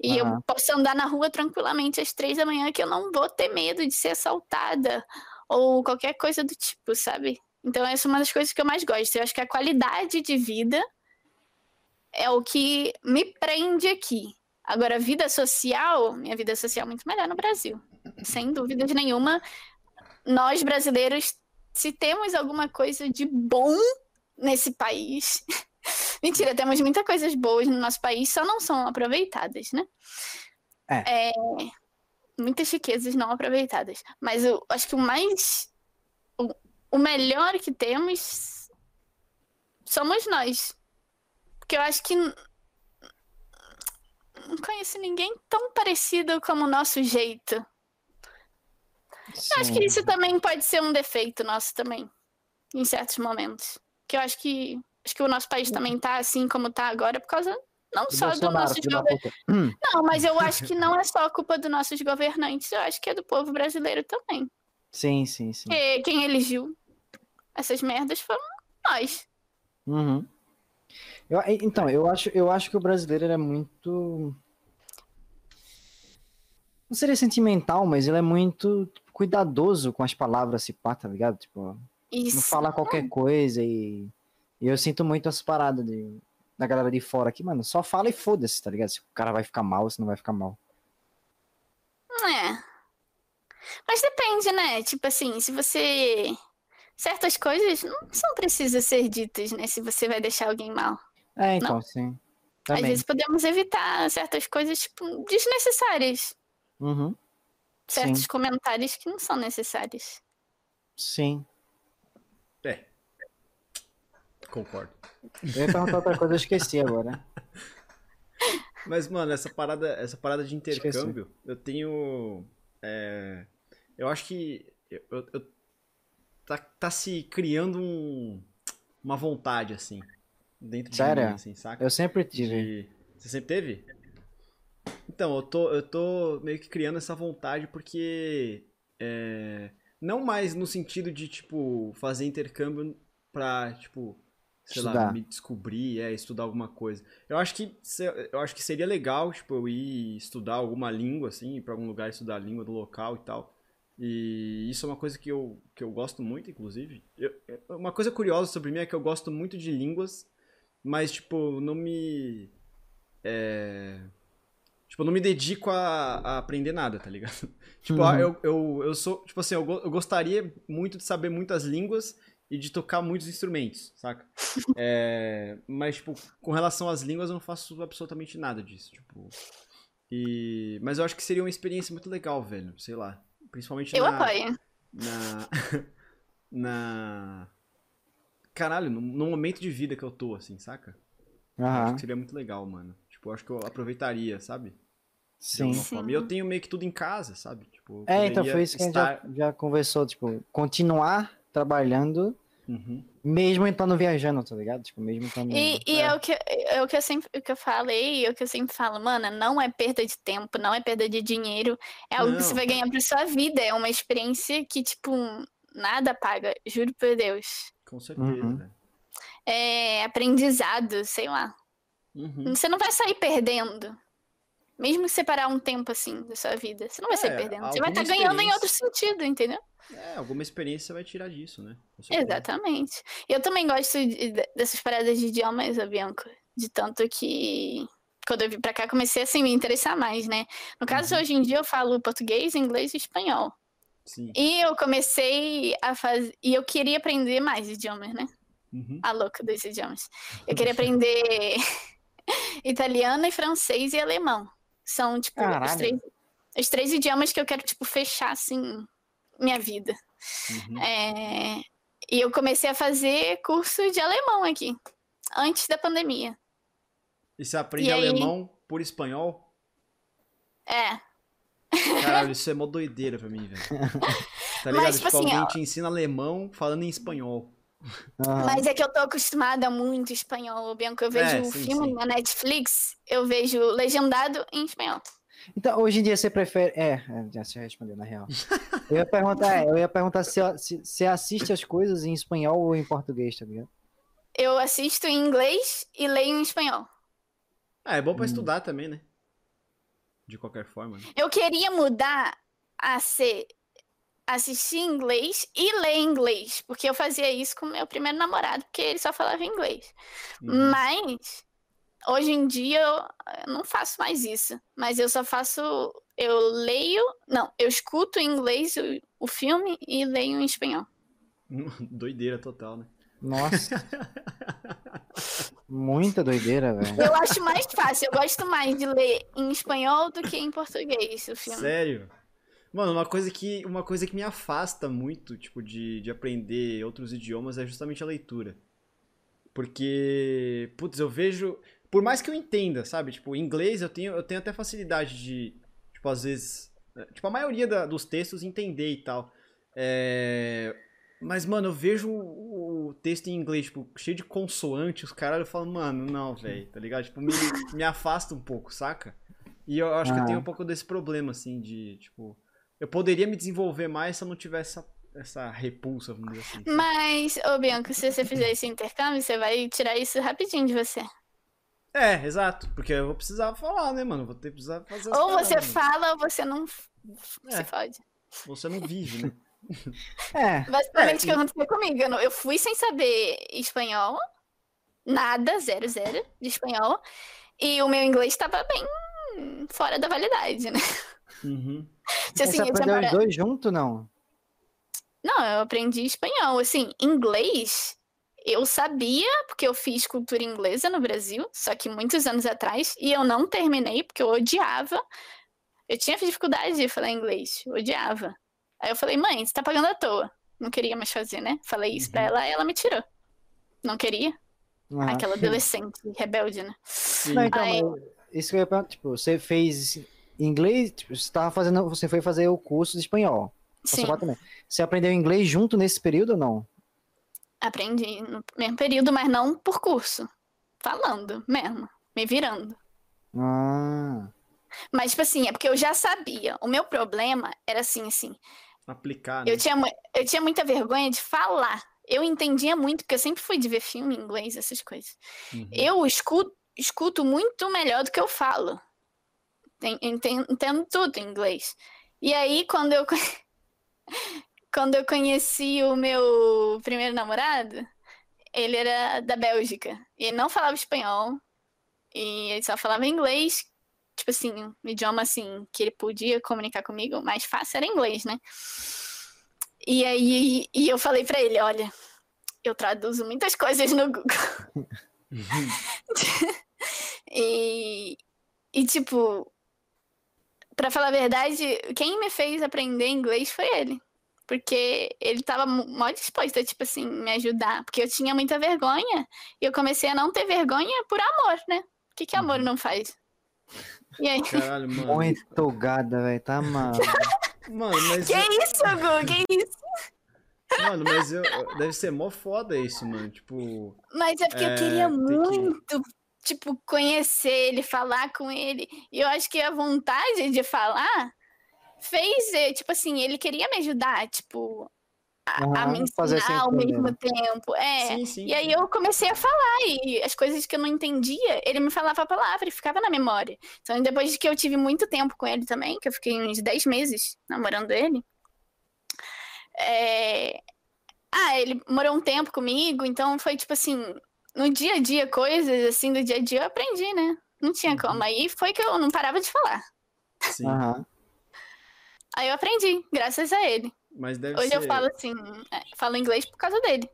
Speaker 3: E
Speaker 1: Aham.
Speaker 3: eu posso andar na rua tranquilamente às 3 da manhã que eu não vou ter medo de ser assaltada ou qualquer coisa do tipo, sabe? Então essa é uma das coisas que eu mais gosto. Eu acho que a qualidade de vida é o que me prende aqui. Agora, a vida social, minha vida social é muito melhor no Brasil. Sem dúvidas nenhuma. Nós brasileiros, se temos alguma coisa de bom nesse país. [laughs] Mentira, temos muitas coisas boas no nosso país, só não são aproveitadas, né?
Speaker 1: É.
Speaker 3: É, muitas riquezas não aproveitadas. Mas eu acho que o mais. O, o melhor que temos somos nós. Porque eu acho que não conheço ninguém tão parecido como o nosso jeito. Eu acho que
Speaker 1: sim.
Speaker 3: isso também pode ser um defeito nosso também, em certos momentos. Que eu acho que acho que o nosso país também tá assim como tá agora por causa não
Speaker 1: Do
Speaker 3: só do governantes.
Speaker 1: puta. Hum,
Speaker 3: Não, mas eu acho que não é só culpa dos nossos governantes, eu acho que é do povo brasileiro também.
Speaker 1: Sim, sim, sim.
Speaker 3: Porque quem elegeu essas merdas foram nós.
Speaker 1: Uhum. Eu- então, eu acho, eu acho que o brasileiro é muito. Não seria sentimental, mas ele é muito cuidadoso com as palavras, se pá, tá ligado? Tipo, não
Speaker 3: Isso.
Speaker 1: fala qualquer coisa e, e eu sinto muito essa parada de, da galera de fora aqui, mano. Só fala e foda-se, tá ligado? Se o cara vai ficar mal, se não vai ficar mal.
Speaker 3: É. Mas depende, né? Tipo assim, se você. Certas coisas não são precisas ser ditas, né? Se você vai deixar alguém mal.
Speaker 1: É, então, sim.
Speaker 3: Às
Speaker 1: Também.
Speaker 3: vezes podemos evitar certas coisas, tipo, desnecessárias.
Speaker 1: Uhum.
Speaker 3: Certos
Speaker 1: Sim,
Speaker 3: comentários que não são necessários.
Speaker 1: sim.
Speaker 2: É. Concordo.
Speaker 1: Eu ia perguntar outra coisa, eu esqueci agora. [laughs]
Speaker 2: Mas, mano, essa parada, essa parada de
Speaker 1: Esqueci.
Speaker 2: intercâmbio, eu tenho. é, eu acho que. Eu, eu- eu- tá, tá se criando um, uma vontade, assim. Dentro de
Speaker 1: Sério?
Speaker 2: mim, assim, saca?
Speaker 1: Eu sempre tive.
Speaker 2: De- Você sempre teve? Então, eu tô, eu tô meio que criando essa vontade porque. é, não mais no sentido de, tipo, fazer intercâmbio pra, tipo, sei lá,
Speaker 1: Estudar.
Speaker 2: me descobrir, é, estudar alguma coisa. Eu acho que eu acho que seria legal, tipo, eu ir estudar alguma língua, assim, ir pra algum lugar estudar a língua do local e tal. E isso é uma coisa que eu, que eu gosto muito, inclusive. Eu- eu- uma coisa curiosa sobre mim é que eu gosto muito de línguas, mas, tipo, não me. É... Tipo, eu não me dedico a, a aprender nada, tá ligado? [laughs] Tipo,
Speaker 1: Uhum.
Speaker 2: eu, eu, eu sou. Tipo assim, eu, go- eu gostaria muito de saber muitas línguas e de tocar muitos instrumentos, saca? [laughs] É, mas, tipo, com relação às línguas, eu não faço absolutamente nada disso. Tipo. E... Mas eu acho que seria uma experiência muito legal, velho. Sei lá. Principalmente
Speaker 3: Eu
Speaker 2: na,
Speaker 3: apoio.
Speaker 2: na. [laughs] na. Caralho, no, no momento de vida que eu tô, assim, saca? Eu Acho que seria muito legal, mano. Tipo, acho que eu aproveitaria, sabe?
Speaker 1: Sim.
Speaker 3: Sim.
Speaker 2: E eu tenho meio que tudo em casa, sabe? Tipo, eu
Speaker 1: É, então foi isso que a gente
Speaker 2: estar...
Speaker 1: já, já conversou, tipo, continuar trabalhando,
Speaker 2: Uhum.
Speaker 1: mesmo estando viajando, tá ligado? Tipo, mesmo estando...
Speaker 3: E, e
Speaker 2: É.
Speaker 3: é, o, que, é o que eu sempre o que eu falei, é o que eu sempre falo, mano, não é perda de tempo, não é perda de dinheiro, é algo que você
Speaker 2: Não.
Speaker 3: vai ganhar pra sua vida, é uma experiência que, tipo, nada paga, juro por Deus.
Speaker 2: Com certeza,
Speaker 1: Uhum.
Speaker 2: velho.
Speaker 3: É aprendizado, sei lá.
Speaker 2: Uhum.
Speaker 3: Você não vai sair perdendo. Mesmo que separar um tempo assim da sua vida, você não vai sair
Speaker 2: É,
Speaker 3: perdendo. Você vai estar
Speaker 2: alguma
Speaker 3: ganhando em outro sentido, entendeu?
Speaker 2: É, alguma experiência você vai tirar disso, né?
Speaker 3: Exatamente. Eu também gosto de- de- dessas paradas de idiomas, ô, Bianco. De tanto que quando eu vim pra cá comecei assim me interessar mais, né? No caso,
Speaker 2: Uhum.
Speaker 3: hoje em dia eu falo português, inglês e espanhol.
Speaker 2: Sim.
Speaker 3: E eu comecei a fazer. E eu queria aprender mais idiomas, né?
Speaker 2: Uhum.
Speaker 3: A louca dos idiomas. Eu queria aprender [laughs] italiano e francês e alemão. São, tipo, os três, os três idiomas que eu quero, tipo, fechar, assim, minha vida.
Speaker 2: Uhum.
Speaker 3: É, E eu comecei a fazer curso de alemão aqui, antes da pandemia.
Speaker 2: E você aprende
Speaker 3: E aí?
Speaker 2: alemão por espanhol?
Speaker 3: É,
Speaker 2: Caralho, isso é mó doideira pra mim, velho. [laughs] Tá ligado?
Speaker 3: Mas,
Speaker 2: tipo,
Speaker 3: tipo assim,
Speaker 2: alguém
Speaker 3: ó.
Speaker 2: te ensina alemão falando em espanhol.
Speaker 1: Aham.
Speaker 3: mas é que eu tô acostumada muito espanhol, Bianca. Eu vejo
Speaker 2: É,
Speaker 3: o
Speaker 2: sim,
Speaker 3: filme
Speaker 2: sim.
Speaker 3: na Netflix, eu vejo legendado em espanhol.
Speaker 1: Então, hoje em dia você prefere. É, é, já se respondeu, na real. Eu ia perguntar, é, eu ia perguntar se se- você assiste as coisas em espanhol ou em português, tá ligado?
Speaker 3: Eu assisto em inglês e leio em espanhol.
Speaker 2: Ah, é bom pra
Speaker 1: Hum.
Speaker 2: estudar também, né? De qualquer forma, né?
Speaker 3: Eu queria mudar a ser assistir inglês e ler inglês, porque eu fazia isso com meu primeiro namorado, porque ele só falava inglês.
Speaker 2: Uhum.
Speaker 3: Mas hoje em dia eu eu não faço mais isso. Mas eu só faço. Eu leio. Não, eu escuto em inglês o, o filme e leio em espanhol. [laughs]
Speaker 2: Doideira total, né?
Speaker 1: Nossa. [laughs] Muita doideira, velho.
Speaker 3: Eu acho mais fácil. Eu gosto mais de ler em espanhol do que em português o filme.
Speaker 2: Sério? Mano, uma coisa que, uma coisa que me afasta muito, tipo, de, de aprender outros idiomas é justamente a leitura. Porque, putz, eu vejo. Por mais que eu entenda, sabe? Tipo, inglês eu tenho, eu tenho até facilidade de, tipo, às vezes. Tipo, a maioria da- dos textos entender e tal. É, Mas, mano, eu vejo o, texto em inglês, tipo, cheio de consoante, os caras eu falo, mano, não, velho, tá ligado? Tipo, me, me afasta um pouco, saca? E eu acho que eu
Speaker 1: Ah.
Speaker 2: tenho um pouco desse problema, assim, de, tipo. Eu poderia me desenvolver mais se eu não tivesse essa, essa repulsa, vamos dizer assim.
Speaker 3: Mas, ô Bianco, se você fizer esse intercâmbio, você vai tirar isso rapidinho de você.
Speaker 2: É, exato. Porque eu vou precisar falar, né, mano? Vou ter que precisar fazer as
Speaker 3: Ou você
Speaker 2: paradas,
Speaker 3: fala ou você não.
Speaker 2: É.
Speaker 3: Você pode.
Speaker 2: mano. Você não vive, né? [laughs]
Speaker 1: É,
Speaker 3: Basicamente
Speaker 2: É,
Speaker 3: o que aconteceu comigo. Eu, fui sem saber espanhol, nada, zero, zero de espanhol. E o meu inglês estava bem fora da validade, né?
Speaker 2: Uhum. [laughs]
Speaker 3: Tipo assim,
Speaker 1: você aprendeu os dois juntos, não?
Speaker 3: Não, eu aprendi espanhol. Assim, inglês eu sabia, porque eu fiz cultura inglesa no Brasil, só que muitos anos atrás, e eu não terminei porque eu odiava. Eu tinha dificuldade de falar inglês, odiava. Aí eu falei, mãe, você tá pagando à toa. Não queria mais fazer, né? Falei isso pra
Speaker 2: Uhum.
Speaker 3: ela e ela me tirou. Não queria?
Speaker 1: Ah.
Speaker 3: Aquela adolescente rebelde, né?
Speaker 2: Sim.
Speaker 1: Não, então,
Speaker 3: Aí-
Speaker 1: isso que eu ia perguntar, tipo, você fez inglês, tipo, você tava fazendo, você foi fazer o curso de espanhol.
Speaker 3: Sim.
Speaker 1: Você aprendeu inglês junto nesse período ou não?
Speaker 3: aprendi no mesmo período, mas não por curso. Falando mesmo, me virando.
Speaker 1: Ah,
Speaker 3: Mas, tipo assim, é porque eu já sabia. O meu problema era assim, assim.
Speaker 2: Aplicar, né?
Speaker 3: Eu tinha, eu tinha muita vergonha de falar. Eu entendia muito, porque eu sempre fui de ver filme em inglês, essas coisas.
Speaker 2: Uhum.
Speaker 3: Eu escuto, escuto muito melhor do que eu falo. Entendo, entendo tudo em inglês. E aí, quando eu, [laughs] quando eu conheci o meu primeiro namorado, ele era da Bélgica. E ele não falava espanhol. E ele só falava inglês. Tipo assim, um idioma assim, que ele podia comunicar comigo, mais fácil era inglês, né? E aí, e eu falei pra ele, olha, eu traduzo muitas coisas no Google. [laughs] E, e tipo, pra falar a verdade, quem me fez aprender inglês foi ele. Porque ele tava mó disposto a, tipo assim, me ajudar. Porque eu tinha muita vergonha. E eu comecei a não ter vergonha por amor, né? O que, que amor
Speaker 2: Uhum.
Speaker 3: não faz? E aí,
Speaker 2: Caralho, mano.
Speaker 1: muito gada, velho, tá maluco.
Speaker 2: Mano, mas.
Speaker 3: que isso, Gu? Que isso?
Speaker 2: Mano, mas eu, deve ser mó foda isso, mano. Tipo.
Speaker 3: Mas é porque
Speaker 2: É,
Speaker 3: eu queria
Speaker 2: tem que-
Speaker 3: muito, tipo, conhecer ele, falar com ele. E eu acho que a vontade de falar fez, tipo assim, ele queria me ajudar, tipo, a me ensinar ao mesmo tempo. É. Sim, sim. E aí eu comecei a falar e as coisas que eu não entendia, ele me falava a palavra e ficava na memória. Então, depois que eu tive muito tempo com ele também, que eu fiquei uns 10 meses namorando ele, é... Ah, ele morou um tempo comigo, então foi tipo assim, no dia a dia, coisas assim do dia a dia eu aprendi, né? Não tinha uhum. como. Aí foi que eu não parava de falar.
Speaker 1: Sim. Uhum.
Speaker 3: Aí eu aprendi, graças a ele.
Speaker 2: Mas deve
Speaker 3: Hoje
Speaker 2: ser...
Speaker 3: eu falo assim, é, falo inglês por causa dele.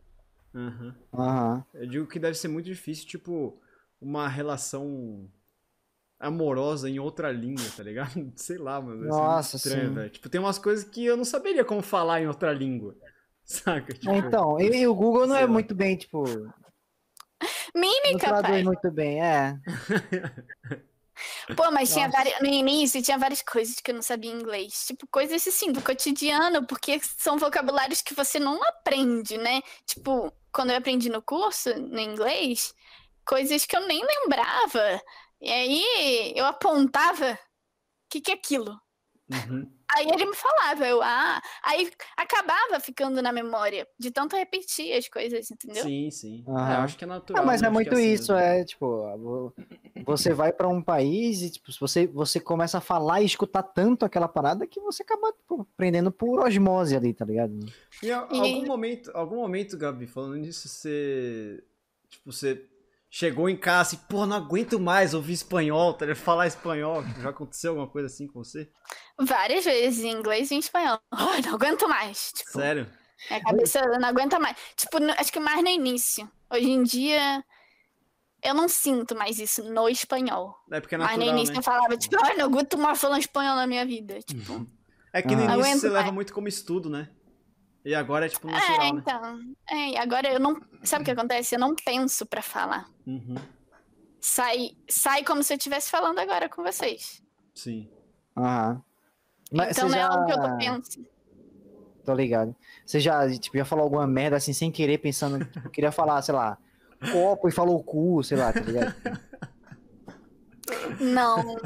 Speaker 2: Uhum.
Speaker 1: Uhum.
Speaker 2: Eu digo que deve ser muito difícil, tipo, uma relação amorosa em outra língua, tá ligado? [laughs] Sei lá, mano.
Speaker 1: Nossa, estranho,
Speaker 2: velho. Tipo, tem umas coisas que eu não saberia como falar em outra língua. [laughs] Saca? Tipo,
Speaker 1: então, e, o Google não é lá. muito bem, tipo. [laughs]
Speaker 3: Mímica, não pai.
Speaker 1: muito bem, é.
Speaker 3: Pô, mas tinha várias, no início tinha várias coisas que eu não sabia inglês. Tipo, coisas assim, do cotidiano, porque são vocabulários que você não aprende, né? Tipo, quando eu aprendi no curso, no inglês, coisas que eu nem lembrava. E aí eu apontava o que, que é aquilo.
Speaker 2: Uhum.
Speaker 3: Aí ele me falava, eu, ah, aí acabava ficando na memória, de tanto repetir as coisas, entendeu?
Speaker 2: Sim, sim. Uhum. É, eu acho que é natural.
Speaker 1: Ah, mas
Speaker 2: é
Speaker 1: muito
Speaker 2: é assim
Speaker 1: isso, mesmo. é, tipo, você vai para um país e, tipo, você, você começa a falar e escutar tanto aquela parada que você acaba tipo, aprendendo por osmose ali, tá ligado?
Speaker 2: E, e... algum momento, algum momento, Gabi, falando nisso, você, tipo, você chegou em casa e, pô, não aguento mais ouvir espanhol, tá falar espanhol. Já aconteceu alguma coisa assim com você?
Speaker 3: Várias vezes, em inglês e em espanhol. [laughs] Oh, não aguento mais. Tipo,
Speaker 2: Sério?
Speaker 3: A cabeça não aguenta mais. Tipo, acho que mais no início. Hoje em dia, eu não sinto mais isso no espanhol.
Speaker 2: É porque é natural,
Speaker 3: Mas no início
Speaker 2: né?
Speaker 3: eu falava, tipo, oh, não aguento mais falar espanhol na minha vida. Tipo,
Speaker 2: é que no início você mais. leva muito como estudo, né? E agora é tipo natural,
Speaker 3: É, então. Né? É, agora eu não. Sabe o que acontece? Eu não penso pra falar.
Speaker 2: Uhum.
Speaker 3: Sai, sai como se eu estivesse falando agora com vocês.
Speaker 2: Sim.
Speaker 1: Aham.
Speaker 3: Mas então não já... é algo que eu tô pensando.
Speaker 1: Tô ligado. Você já, tipo, já falou alguma merda assim sem querer, pensando. [laughs] Tipo, queria falar, sei lá, copo e falou cu, sei lá, tá ligado?
Speaker 3: Não.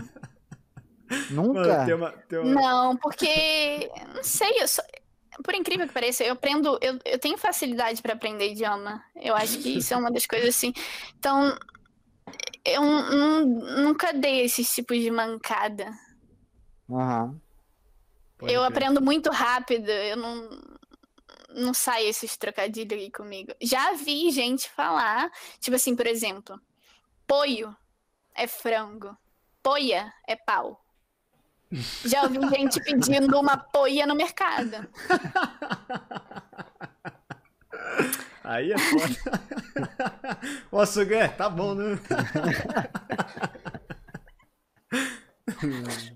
Speaker 1: Nunca?
Speaker 2: Mano, tem uma, tem uma...
Speaker 3: Não, porque. Não sei, eu sou por incrível que pareça, eu aprendo, eu, eu tenho facilidade para aprender idioma. Eu acho que isso é uma das coisas assim. Então, eu nunca dei esses tipos de mancada.
Speaker 1: Uhum.
Speaker 3: eu aprendo muito rápido, eu não, não sai esses trocadilhos aí comigo. Já vi gente falar, tipo assim, por exemplo, poio é frango, poia é pau. Já ouvi gente pedindo uma poia no mercado.
Speaker 2: Aí é foda. Ô, Sugar, tá bom, né?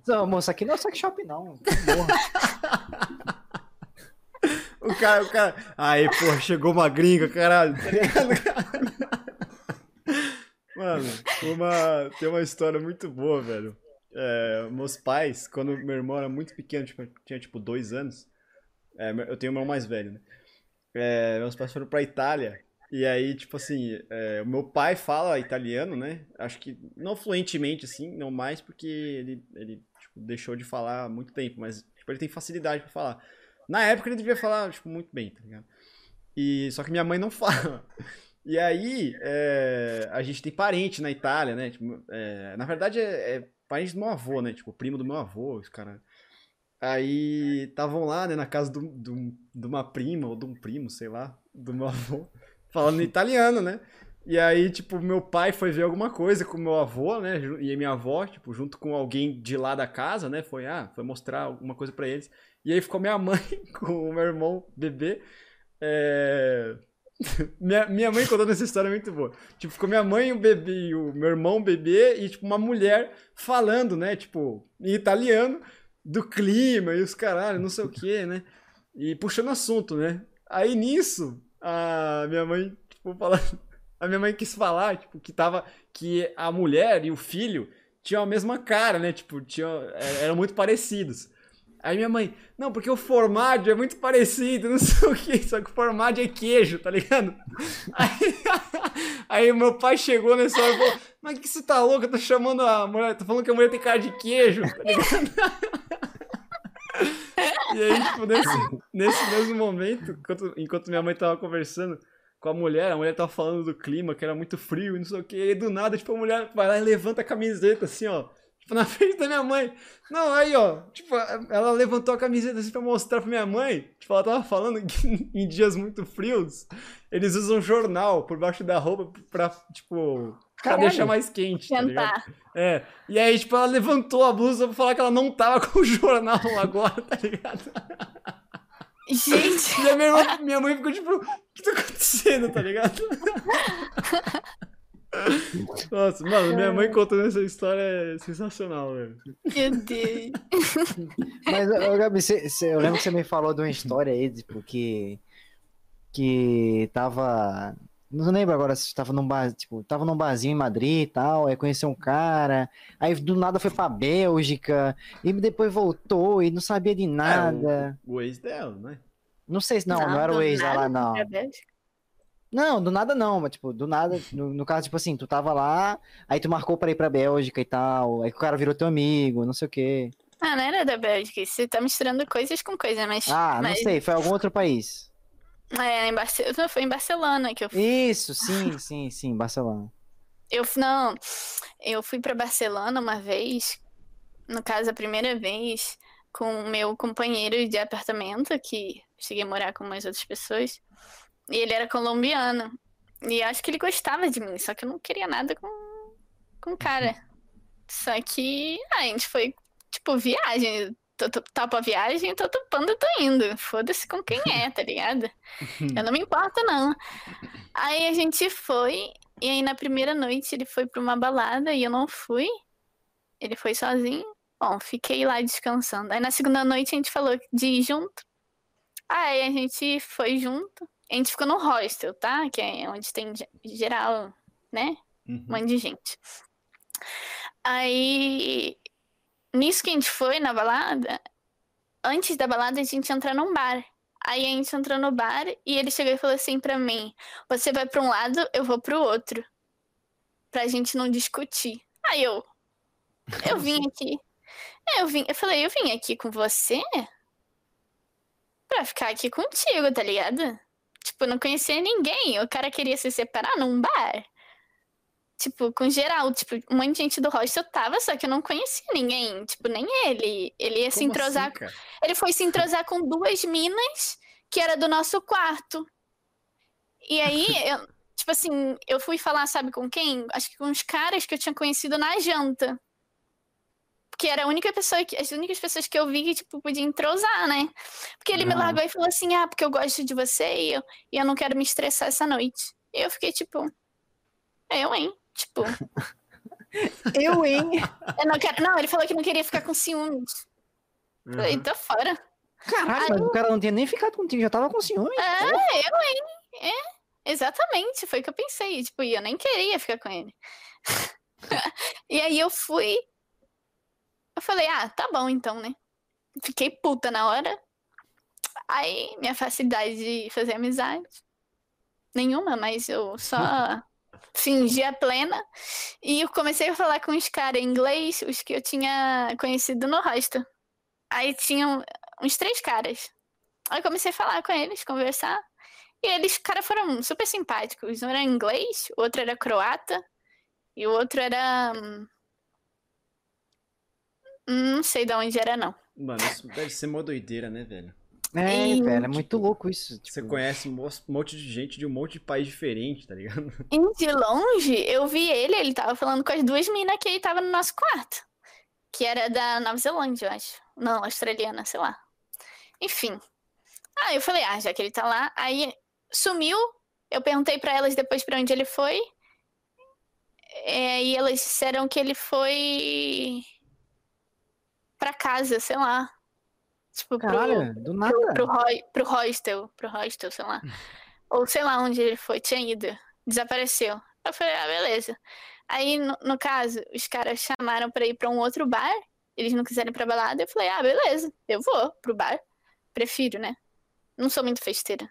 Speaker 1: Não, moça, aqui não é sex shop, não.
Speaker 2: o cara, o cara. Aí, pô, chegou uma gringa, caralho. Mano, uma, tem uma história muito boa, velho. É, meus pais, quando meu irmão era muito pequeno, tipo, tinha tipo dois anos, é, eu tenho um irmão mais velho, né? É, meus pais foram pra Itália. E aí, tipo assim, é, o meu pai fala italiano, né? Acho que não fluentemente, assim, não mais, porque ele, ele tipo, deixou de falar há muito tempo, mas tipo, ele tem facilidade para falar. Na época ele devia falar, tipo, muito bem, tá ligado? E, só que minha mãe não [laughs] fala. E aí, é, a gente tem parente na Itália, né? Tipo, é, na verdade, é, é parente do meu avô, né? Tipo, primo do meu avô, os caras. Aí estavam lá, né, na casa do, do, de uma prima ou de um primo, sei lá, do meu [laughs] avô, falando [laughs] italiano, né? E aí, tipo, meu pai foi ver alguma coisa com meu avô, né? E minha avó, tipo, junto com alguém de lá da casa, né? Foi, ah, foi mostrar alguma coisa para eles. E aí ficou minha [laughs] mãe com o meu irmão bebê. É [laughs] minha, minha mãe contando essa história é muito boa. Tipo, ficou minha mãe, o bebê, o meu irmão, o bebê, e tipo, uma mulher falando, né? Tipo, em italiano, do clima e os caralho, não sei o que, né? E puxando assunto, né? Aí nisso, a minha mãe, tipo, falando. A minha mãe quis falar, tipo, que tava. Que a mulher e o filho tinham a mesma cara, né? Tipo, tinham, é, eram muito parecidos. Aí minha mãe, não, porque o formaggio é muito parecido, não [laughs] sei o que, só que o formaggio é queijo, tá ligado? [laughs] Aí, [laughs] aí meu pai chegou nessa hora e falou, mas que você tá louco? Eu tô chamando a mulher, tô falando que a mulher tem cara de queijo, tá ligado? E aí, tipo, nesse, nesse mesmo momento, enquanto, enquanto minha mãe tava conversando com a mulher, a mulher tava falando do clima, que era muito frio e não sei o que, e do nada, tipo, a mulher vai lá e levanta a camiseta, assim, ó, [laughs] na frente da minha mãe. Não, aí, ó, tipo, ela levantou a camiseta assim pra mostrar pra minha mãe, tipo, ela tava falando que [laughs] em dias muito frios, eles usam jornal por baixo da roupa pra, tipo, pra deixar mais quente, tá ligado? É, e aí, tipo, ela levantou a blusa pra falar que ela não tava com o [laughs] jornal agora, tá ligado?
Speaker 3: Gente!
Speaker 2: E a minha, irmã, minha mãe ficou tipo, o que tá acontecendo, tá ligado? Nossa, mano, minha mãe contando essa história é sensacional, velho.
Speaker 3: Meu Deus.
Speaker 1: Mas, Gabi, cê, cê, eu lembro que você me falou de uma história aí, tipo, que. que tava. Não lembro agora se estava num bar, tipo, tava num barzinho em Madrid e tal, aí conheceu um cara, aí do nada foi pra Bélgica, e depois voltou e não sabia de nada.
Speaker 2: É, o, o, ex dela, né?
Speaker 1: Não sei se não, não, não era o ex dela, não. Não, do nada não, mas tipo, do nada, no, no, caso, tipo assim, tu tava lá, aí tu marcou pra ir pra Bélgica e tal, aí o cara virou teu amigo, não sei o quê.
Speaker 3: Ah, não era da Bélgica, você tá misturando coisas com coisas, mas...
Speaker 1: Ah,
Speaker 3: mas...
Speaker 1: não sei, foi algum outro país.
Speaker 3: É, em Barcelona, foi em Barcelona que eu fui.
Speaker 1: Isso, sim, sim, sim, Barcelona.
Speaker 3: Eu, não, eu fui pra Barcelona uma vez, no caso, a primeira vez, com o meu companheiro de apartamento, que cheguei a morar com umas outras pessoas, e ele era colombiano. E acho que ele gostava de mim, só que eu não queria nada com, com o cara. Só que ah, a gente foi, tipo, viagem tô, topo a viagem, tô topando, tô indo. Foda-se com quem é, tá ligado? [laughs] Eu não me importo, não. Aí a gente foi, e aí na primeira noite ele foi pra uma balada e eu não fui. Ele foi sozinho. Bom, fiquei lá descansando. Aí na segunda noite a gente falou de ir junto. Aí a gente foi junto. A gente ficou no hostel, tá? Que é onde tem geral, né? Um monte de gente. Aí nisso que a gente foi na balada, antes da balada a gente entra num bar. Aí a gente entrou no bar e ele chegou e falou assim pra mim: Você vai pra um lado, eu vou pro outro. Pra gente não discutir. Aí eu. Eu vim [laughs] aqui. Eu vim. Eu falei, eu vim aqui com você pra ficar aqui contigo, tá ligado? Tipo, não conhecia ninguém. O cara queria se separar num bar. Tipo, com geral, tipo, um monte de gente do hostel tava, só que eu não conhecia ninguém, tipo, nem ele. Ele ia Como se entrosar. Assim, ele foi se entrosar com duas minas que era do nosso quarto. E aí, [laughs] eu, tipo assim, eu fui falar, sabe com quem? Acho que com os caras que eu tinha conhecido na janta. Porque era a única pessoa que, as únicas pessoas que eu vi que, tipo, podia entrosar, né? Porque ele me largou e falou assim, ah, porque eu gosto de você e eu, e eu não quero me estressar essa noite. E eu fiquei, tipo, eu, hein? Tipo. [laughs] eu, hein? Eu não, quero... não, ele falou que não queria ficar com ciúmes. Uhum. Falei, tô fora.
Speaker 1: Caralho, Aí... mas o cara não tinha nem ficado contigo, já tava com ciúmes.
Speaker 3: É, eu, hein? É, exatamente, foi o que eu pensei. Tipo, e eu nem queria ficar com ele. [laughs] e aí eu fui. Eu falei, ah, tá bom então, né? Fiquei puta na hora. Aí, minha facilidade de fazer amizade. Nenhuma, mas eu só [laughs] fingia plena. E eu comecei a falar com os caras em inglês, os que eu tinha conhecido no rosto. Aí tinham uns três caras. Aí eu comecei a falar com eles, conversar. E eles, cara, foram super simpáticos. Um era inglês, o outro era croata. E o outro era. Hum, não sei de onde era, não.
Speaker 2: Mano, isso deve ser uma doideira, né, velho?
Speaker 1: É, e, velho, é muito louco isso.
Speaker 2: Tipo... Você conhece um monte de gente de um monte de país diferente, tá ligado? [laughs]
Speaker 3: E de longe, eu vi ele, ele tava falando com as duas minas que ele tava no nosso quarto. Que era da Nova Zelândia, eu acho. Não, australiana, sei lá. Enfim. Aí eu falei, ah, já que ele tá lá. Aí sumiu. Eu perguntei para elas depois para onde ele foi. É, e elas disseram que ele foi para casa, sei lá.
Speaker 1: Tipo, Caralho, pro, do nada.
Speaker 3: Pro, pro, pro hostel, pro hostel, sei lá. [laughs] Ou sei lá onde ele foi, tinha ido. Desapareceu. Eu falei, ah, beleza. Aí, no, no caso, os caras chamaram pra ir pra um outro bar. Eles não quiseram ir pra balada. Eu falei, ah, beleza, eu vou pro bar. Prefiro, né? Não sou muito festeira.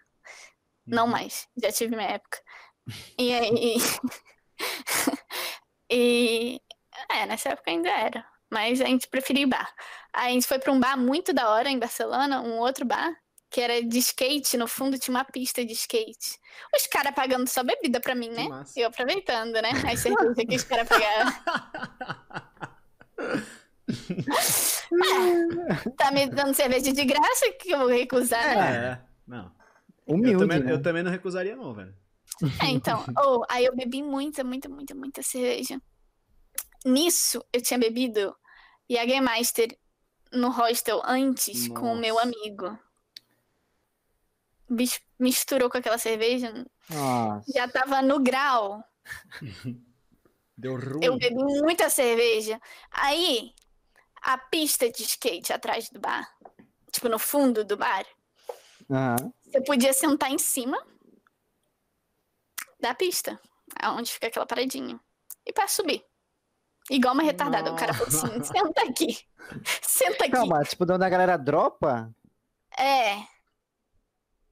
Speaker 3: Não uhum. mais. Já tive minha época. E aí. [laughs] [laughs] e. É, nessa época ainda era. Mas a gente preferiu bar. Aí a gente foi pra um bar muito da hora em Barcelona, um outro bar, que era de skate, no fundo tinha uma pista de skate. Os caras pagando só bebida pra mim, né?
Speaker 2: massa.
Speaker 3: Eu aproveitando, né? As cervejas que os caras pagavam. [laughs] Tá me dando cerveja de graça que eu vou recusar, né?
Speaker 2: É, não. Eu
Speaker 1: Humilde,
Speaker 2: também,
Speaker 1: né?
Speaker 2: eu também não recusaria, não, velho.
Speaker 3: É, então. Ou, aí eu bebi muita, muita, muita, muita cerveja. Nisso, eu tinha bebido Jägermeister no hostel antes com o meu
Speaker 2: Nossa.
Speaker 3: amigo. Bicho misturou com aquela cerveja,
Speaker 1: Nossa.
Speaker 3: já tava no grau. [laughs]
Speaker 2: Deu ruim.
Speaker 3: Eu bebi muita cerveja. Aí, a pista de skate atrás do bar, tipo no fundo do bar,
Speaker 1: Aham.
Speaker 3: você podia sentar em cima da pista, aonde fica aquela paredinha. E pra subir. Igual uma retardada. O cara falou assim: senta aqui. Senta aqui.
Speaker 1: Calma, tipo, de onde a galera dropa?
Speaker 3: É.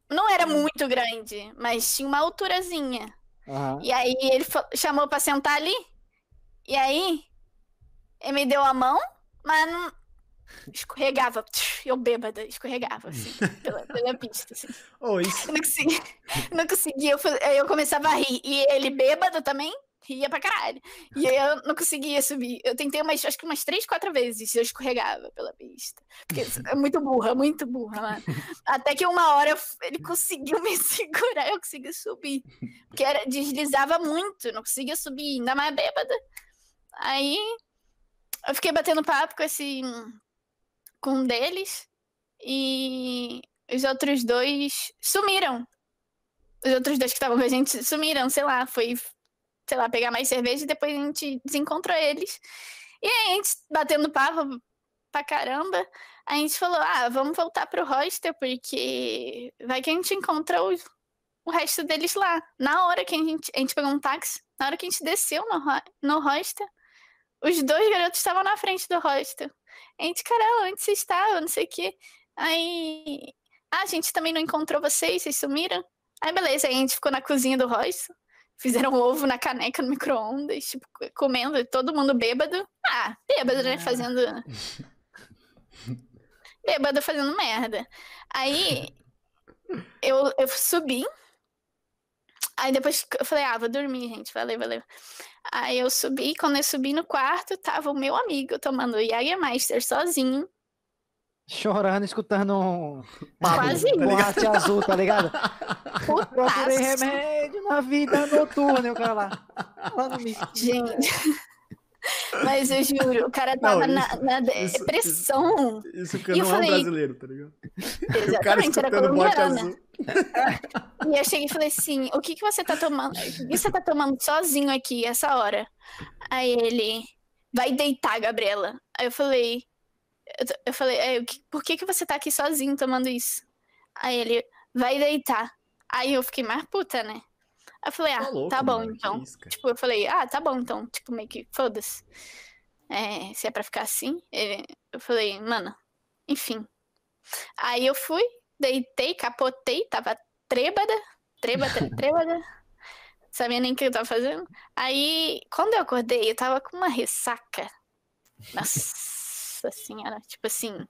Speaker 3: Não era muito grande, mas tinha uma alturazinha.
Speaker 1: Aham.
Speaker 3: E aí ele chamou pra sentar ali. E aí ele me deu a mão, mas não escorregava. Eu bêbada, escorregava assim, [laughs] pela, pela pista. Assim.
Speaker 2: Isso,
Speaker 3: não conseguia. Não conseguia. Eu, eu começava a rir. E ele bêbado também. Ria pra caralho. E aí eu não conseguia subir. Eu tentei umas, acho que umas três, quatro vezes. Eu escorregava pela pista. Porque [laughs] é muito burra, muito burra, mano. Até que uma hora eu ele conseguiu [laughs] me segurar, eu consegui subir. Porque era, deslizava muito, não conseguia subir, ainda mais bêbada. Aí eu fiquei batendo papo com esse. com um deles. E os outros dois sumiram. Os outros dois que estavam com a gente sumiram, sei lá, foi, sei lá, pegar mais cerveja e depois a gente desencontrou eles. E aí a gente batendo papo pra caramba, a gente falou, ah, vamos voltar pro hostel, porque vai que a gente encontra o, o resto deles lá. Na hora que a gente, a gente pegou um táxi, na hora que a gente desceu no, no hostel, os dois garotos estavam na frente do hostel. A gente, caramba, onde vocês estavam? Não sei o quê. Aí, ah, a gente também não encontrou vocês, vocês sumiram? Aí, beleza, aí a gente ficou na cozinha do hostel. Fizeram ovo na caneca no micro-ondas, tipo, comendo, todo mundo bêbado. Ah, bêbado, né?
Speaker 2: Ah.
Speaker 3: Fazendo. [laughs] bêbado fazendo merda. Aí eu, eu subi. Aí depois eu falei, ah, vou dormir, gente. Valeu, valeu. Aí eu subi, quando eu subi no quarto, tava o meu amigo tomando Jägermeister sozinho.
Speaker 1: Chorando, escutando um.
Speaker 3: Quase
Speaker 1: um
Speaker 2: isso.
Speaker 1: arte azul, tá ligado? [laughs] Procurei
Speaker 3: Putaço.
Speaker 1: remédio na vida noturna, e o cara lá. Lá no me
Speaker 3: Gente. Mas eu juro, o cara tava
Speaker 2: Não,
Speaker 3: na,
Speaker 2: isso-
Speaker 3: na
Speaker 2: isso-
Speaker 3: depressão.
Speaker 2: isso que
Speaker 3: E eu
Speaker 2: não é um
Speaker 3: falei-
Speaker 2: brasileiro, tá ligado? O cara
Speaker 3: Exatamente, era
Speaker 2: escutando bote
Speaker 3: colombiana.
Speaker 2: azul.
Speaker 3: E eu cheguei e falei assim: o que, que você tá tomando? O que você tá tomando sozinho aqui essa hora? Aí ele, vai deitar, Gabriela. Aí eu falei, eu, falei, "É, por que, que você tá aqui sozinho tomando isso? Aí ele, vai deitar. Aí eu fiquei mais puta, né? Aí eu falei, ah,
Speaker 2: Tá louco,
Speaker 3: tá bom
Speaker 2: mano,
Speaker 3: então. Tipo, eu falei, ah, tá bom então. Tipo, meio que, foda-se. É, se é pra ficar assim. Ele- eu falei, mano, enfim. Aí eu fui, deitei, capotei, tava trêbada, trêbada, [laughs] trêbada. Sabia nem o que eu tava fazendo. Aí, quando eu acordei, eu tava com uma ressaca. Nossa senhora, tipo assim.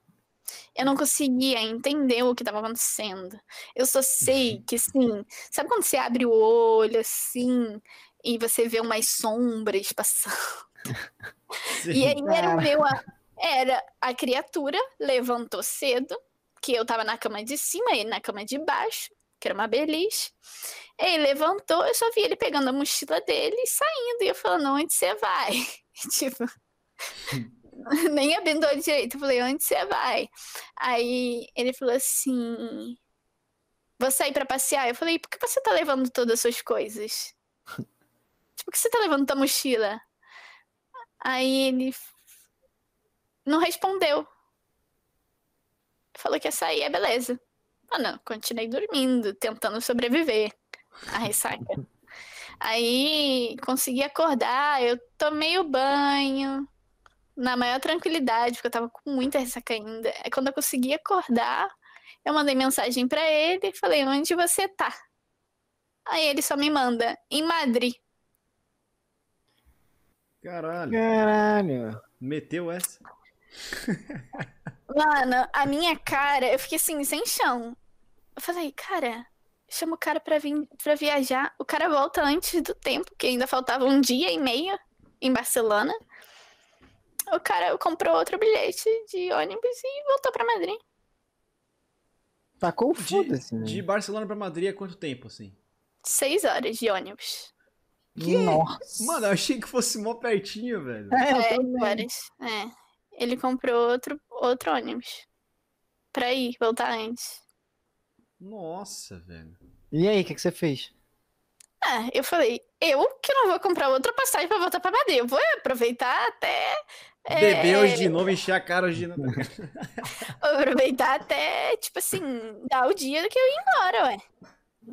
Speaker 3: Eu não conseguia entender o que tava acontecendo. Eu só sei que, assim, sabe quando você abre o olho, assim, e você vê umas sombras passando? [laughs] E
Speaker 2: Sim.
Speaker 3: aí era o meu. a- Era a criatura, levantou cedo, que eu tava na cama de cima, ele na cama de baixo, que era uma beliche. Ele levantou, eu só vi ele pegando a mochila dele e saindo. E eu falando, onde você vai? [laughs] tipo. [laughs] Nem olho direito. Eu falei, onde você vai? Aí ele falou assim: Vou sair pra passear. Eu falei, por que você tá levando todas as suas coisas? [laughs] tipo, por que você tá levando tua mochila? Aí ele não respondeu. Falou que ia sair, é beleza. Mano, continuei dormindo, tentando sobreviver à ressaca. [laughs] Aí consegui acordar, eu tomei o banho na maior tranquilidade, porque eu tava com muita ressaca ainda. Aí quando eu consegui acordar, eu mandei mensagem pra ele e falei: "Onde você tá?" Aí ele só me manda em Madrid.
Speaker 2: Caralho.
Speaker 1: Caralho.
Speaker 2: Meteu essa?
Speaker 3: Mano, a minha cara, eu fiquei assim, sem chão. Eu falei, cara, chama o cara pra vir pra viajar. O cara volta antes do tempo, que ainda faltava um dia e meio em Barcelona. O cara comprou outro bilhete de ônibus e voltou pra Madrid.
Speaker 1: Tacou o
Speaker 2: De,
Speaker 1: foda-se. né?
Speaker 2: de Barcelona pra Madrid é quanto tempo, assim?
Speaker 3: Seis horas de ônibus.
Speaker 2: Que?
Speaker 1: Nossa.
Speaker 2: Mano, eu achei que fosse mó pertinho, velho.
Speaker 1: É,
Speaker 3: É, horas. É. Ele comprou outro, outro ônibus. Pra ir, voltar antes.
Speaker 2: Nossa, velho.
Speaker 1: E aí, o que, que você fez?
Speaker 3: Ah, eu falei, eu que não vou comprar outra passagem pra voltar pra Madrid. Eu vou aproveitar até. é,
Speaker 2: Beber hoje de novo, encher a cara hoje de novo.
Speaker 3: Vou [laughs] aproveitar até, tipo assim, dar o dia que eu ia embora, ué.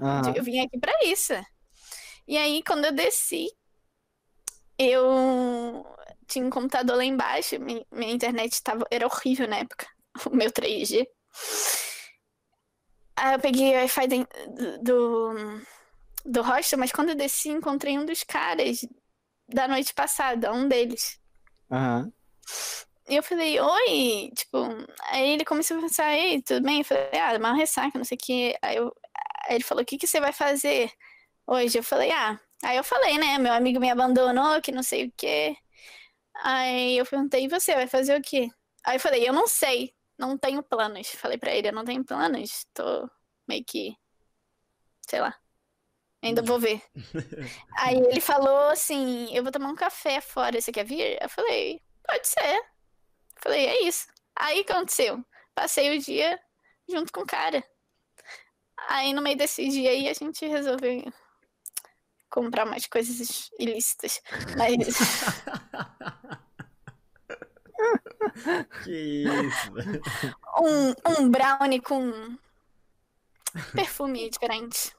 Speaker 1: Aham.
Speaker 3: Eu vim aqui pra isso. E aí, quando eu desci, eu tinha um computador lá embaixo. mi- Minha internet tava, era horrível na época. [laughs] O meu 3G. Aí eu peguei o Wi-Fi do, do hostel, mas quando eu desci, encontrei um dos caras da noite passada, um deles.
Speaker 1: Aham.
Speaker 3: E eu falei, oi, tipo, aí ele começou a pensar, ei, tudo bem? Eu falei, ah, uma ressaca, não sei o quê. Aí, eu, aí ele falou, o que, que você vai fazer hoje? Eu falei, ah, aí eu falei, né, meu amigo me abandonou, que não sei o quê. Aí eu perguntei, e você vai fazer o quê? Aí eu falei, eu não sei, não tenho planos. Falei pra ele, eu não tenho planos, tô meio que, sei lá, ainda vou ver. [laughs] Aí ele falou assim, eu vou tomar um café fora, você quer vir? Eu falei, pode ser. Falei, é isso. Aí aconteceu? Passei o dia junto com o cara. Aí no meio desse dia aí a gente resolveu comprar mais coisas ilícitas. Mas [laughs]
Speaker 2: que isso,
Speaker 3: um, um brownie com perfume diferente.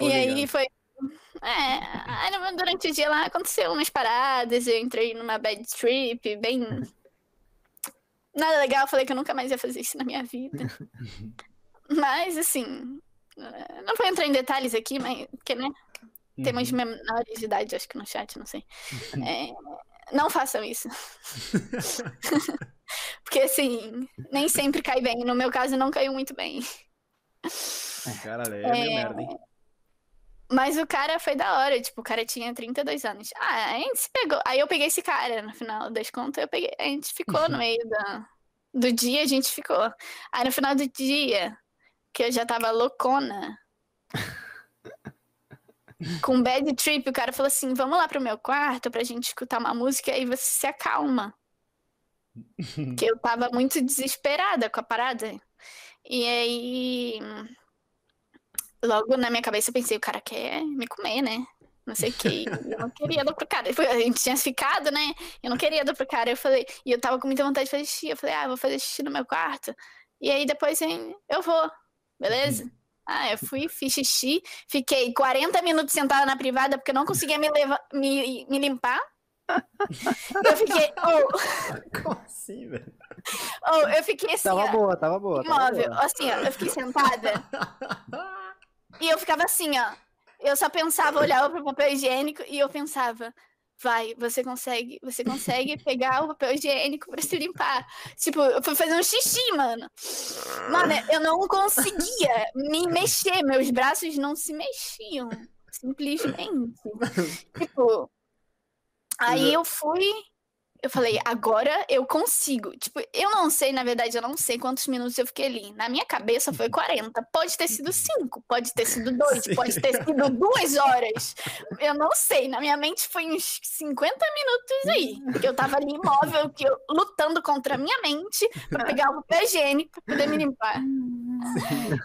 Speaker 3: E aí foi. É, durante o dia lá aconteceu umas paradas, eu entrei numa bad trip, bem. Nada legal, falei que eu nunca mais ia fazer isso na minha vida. [laughs] Mas, assim. eh, Não vou entrar em detalhes aqui, mas. Porque, né? Temos
Speaker 2: Uhum.
Speaker 3: menores de idade, acho que no chat, não sei. [laughs] É, não façam isso. [laughs] Porque, assim, nem sempre cai bem. No meu caso, não caiu muito bem.
Speaker 2: Caralho, é meio merda, hein?
Speaker 3: Mas o cara foi da hora, tipo, o cara tinha 32 anos. Ah, a gente se pegou. Aí eu peguei esse cara, no final das contas, eu peguei. A gente ficou no [laughs] meio da, do dia, a gente ficou. Aí no final do dia, que eu já tava loucona. Com bad trip, o cara falou assim: vamos lá pro meu quarto pra gente escutar uma música e você se acalma. [laughs] que eu tava muito desesperada com a parada. E aí. Logo na minha cabeça eu pensei, o cara quer me comer, né? Não sei o que. Eu não queria dar pro cara. A gente tinha ficado, né? Eu não queria dar pro cara. Eu falei, e eu tava com muita vontade de fazer xixi. Eu falei, ah, vou fazer xixi no meu quarto. E aí depois hein, eu vou, beleza? Ah, eu fui, fiz xixi, fiquei 40 minutos sentada na privada porque eu não conseguia me, leva- me, me limpar. Eu fiquei, oh, [laughs]
Speaker 2: Como assim, velho?
Speaker 3: oh, eu fiquei assim,
Speaker 1: Tava
Speaker 3: ó,
Speaker 1: boa, tava boa. Tava
Speaker 3: imóvel,
Speaker 1: boa.
Speaker 3: assim, ó, eu fiquei sentada [laughs] e eu ficava assim, ó. Eu só pensava, olhava pro papel higiênico e eu pensava, vai, você consegue, você consegue pegar o papel higiênico pra se limpar. Tipo, eu fui fazer um xixi, mano. Mano, eu não conseguia me mexer, meus braços não se mexiam, simplesmente. [laughs] Tipo, aí eu fui, eu falei, agora eu consigo. Tipo, eu não sei, na verdade, eu não sei quantos minutos eu fiquei ali. Na minha cabeça foi 40. Pode ter sido 5, pode ter sido 2,
Speaker 2: Sim.
Speaker 3: pode ter sido 2 horas. Eu não sei. Na minha mente foi uns 50 minutos aí. Que eu tava ali imóvel, que eu, lutando contra a minha mente pra pegar o papel higiênico pra poder me limpar.
Speaker 2: Mano,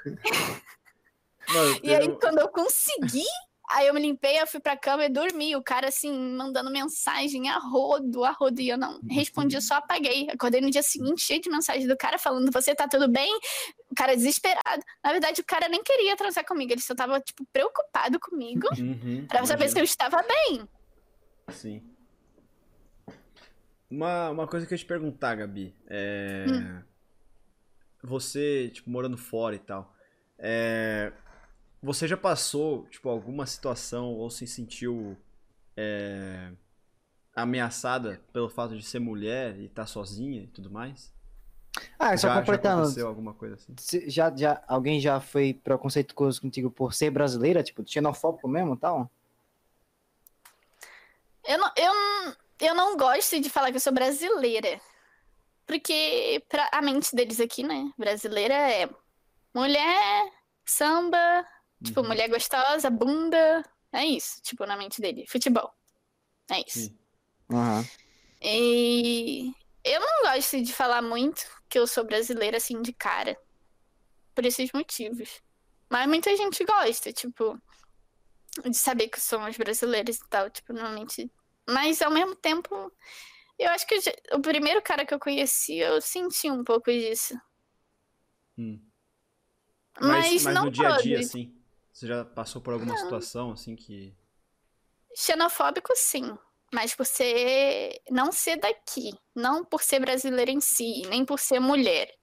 Speaker 2: [laughs]
Speaker 3: E aí, quando eu consegui, aí eu me limpei, eu fui pra cama e dormi. O cara, assim, mandando mensagem a rodo, a rodo. E eu não respondi, eu só apaguei. Acordei no dia seguinte, cheio de mensagem do cara falando: Você tá tudo bem? O cara desesperado. Na verdade, o cara nem queria transar comigo, ele só tava, tipo, preocupado comigo
Speaker 2: Uhum, [laughs]
Speaker 3: pra saber se eu estava bem.
Speaker 2: Sim. Uma, uma coisa que eu ia te perguntar, Gabi. É...
Speaker 3: Hum.
Speaker 2: Você, tipo, morando fora e tal. É... Você já passou, tipo, alguma situação ou se sentiu é, ameaçada pelo fato de ser mulher e estar tá sozinha e tudo mais?
Speaker 1: Ah, só
Speaker 2: já,
Speaker 1: completando.
Speaker 2: Já aconteceu alguma coisa assim?
Speaker 1: Já, já, alguém já foi preconceituoso contigo por ser brasileira, tipo, xenofóbico mesmo e tal?
Speaker 3: Eu não, eu, eu não gosto de falar que eu sou brasileira. Porque pra a mente deles aqui, né? Brasileira é mulher, samba, tipo,
Speaker 2: Uhum.
Speaker 3: mulher gostosa, bunda. É isso, tipo, na mente dele. Futebol. É isso.
Speaker 1: Aham.
Speaker 3: E eu não gosto de falar muito que eu sou brasileira assim de cara. Por esses motivos. Mas muita gente gosta, tipo, de saber que somos brasileiros e tal, tipo, normalmente. Mas ao mesmo tempo, eu acho que eu já- o primeiro cara que eu conheci, eu senti um pouco disso.
Speaker 2: Hum.
Speaker 3: Mas,
Speaker 2: Mas, mas
Speaker 3: não
Speaker 2: no dia a dia, assim, você já passou por alguma situação, assim, que...
Speaker 3: Xenofóbico, sim. Mas por ser. Não ser daqui. Não por ser brasileira em si, nem por ser mulher.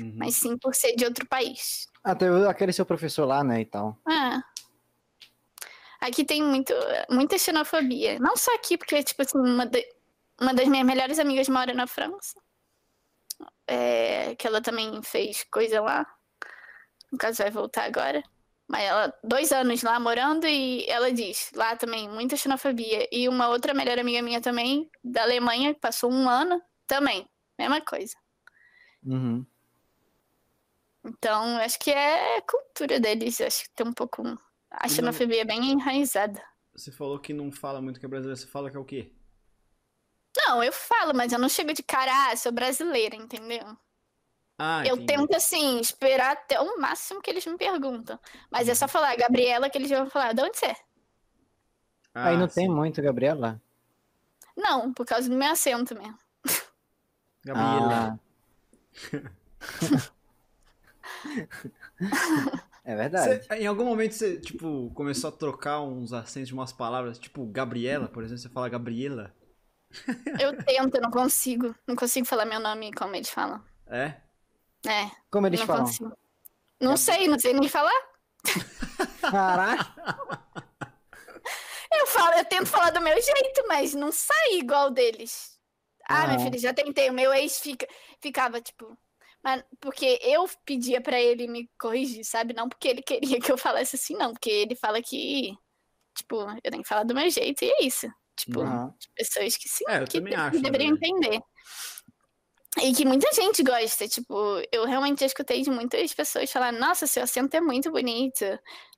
Speaker 2: Uhum.
Speaker 3: Mas sim por ser de outro país.
Speaker 1: Ah, teve aquele seu professor lá, né, e tal.
Speaker 3: Ah. Aqui tem muito, muita xenofobia. Não só aqui, porque, tipo assim, uma, da- uma das minhas melhores amigas mora na França. É, que ela também fez coisa lá. No caso, vai voltar agora. Mas ela, dois anos lá morando, e ela diz, lá também, muita xenofobia. E uma outra melhor amiga minha também, da Alemanha, que passou um ano, também, mesma coisa.
Speaker 1: Uhum.
Speaker 3: Então, acho que é cultura deles, acho que tem um pouco. A xenofobia é bem enraizada.
Speaker 2: Você falou que não fala muito que é brasileiro, você fala que é o quê?
Speaker 3: Não, eu falo, mas eu não chego de cara, ah, sou brasileira, entendeu?
Speaker 2: Ah,
Speaker 3: eu
Speaker 2: entendi.
Speaker 3: tento, assim, esperar até o máximo que eles me perguntam. Mas é só falar, Gabriela, que eles vão falar, de onde você é?
Speaker 1: Aí não
Speaker 2: Ah,
Speaker 1: tem
Speaker 2: sim.
Speaker 1: muito, Gabriela.
Speaker 3: Não, por causa do meu acento mesmo.
Speaker 2: Gabriela.
Speaker 1: Ah. [laughs] é verdade.
Speaker 2: Você- em algum momento você, tipo, começou a trocar uns acentos de umas palavras, tipo, Gabriela, por exemplo, você fala Gabriela.
Speaker 3: Eu tento, eu não consigo. Não consigo falar meu nome como eles falam.
Speaker 2: É?
Speaker 3: É,
Speaker 1: Como eles
Speaker 3: não
Speaker 1: falam?
Speaker 3: consigo. Não sei, não sei nem falar.
Speaker 1: Caraca. [laughs]
Speaker 3: Eu falo, eu tento falar do meu jeito, mas não sai igual deles. Ah, minha
Speaker 1: Ah.
Speaker 3: filha, já tentei. O meu ex fica, ficava, tipo. Mas porque eu pedia pra ele me corrigir, sabe? Não porque ele queria que eu falasse assim, não. Porque ele fala que, tipo, eu tenho que falar do meu jeito e é isso. Tipo,
Speaker 1: Aham.
Speaker 3: pessoas que sim,
Speaker 2: É,
Speaker 3: que,
Speaker 2: acho,
Speaker 3: deveriam
Speaker 2: verdade.
Speaker 3: entender. E que muita gente gosta, tipo, eu realmente escutei de muitas pessoas falar, nossa, seu acento é muito bonito,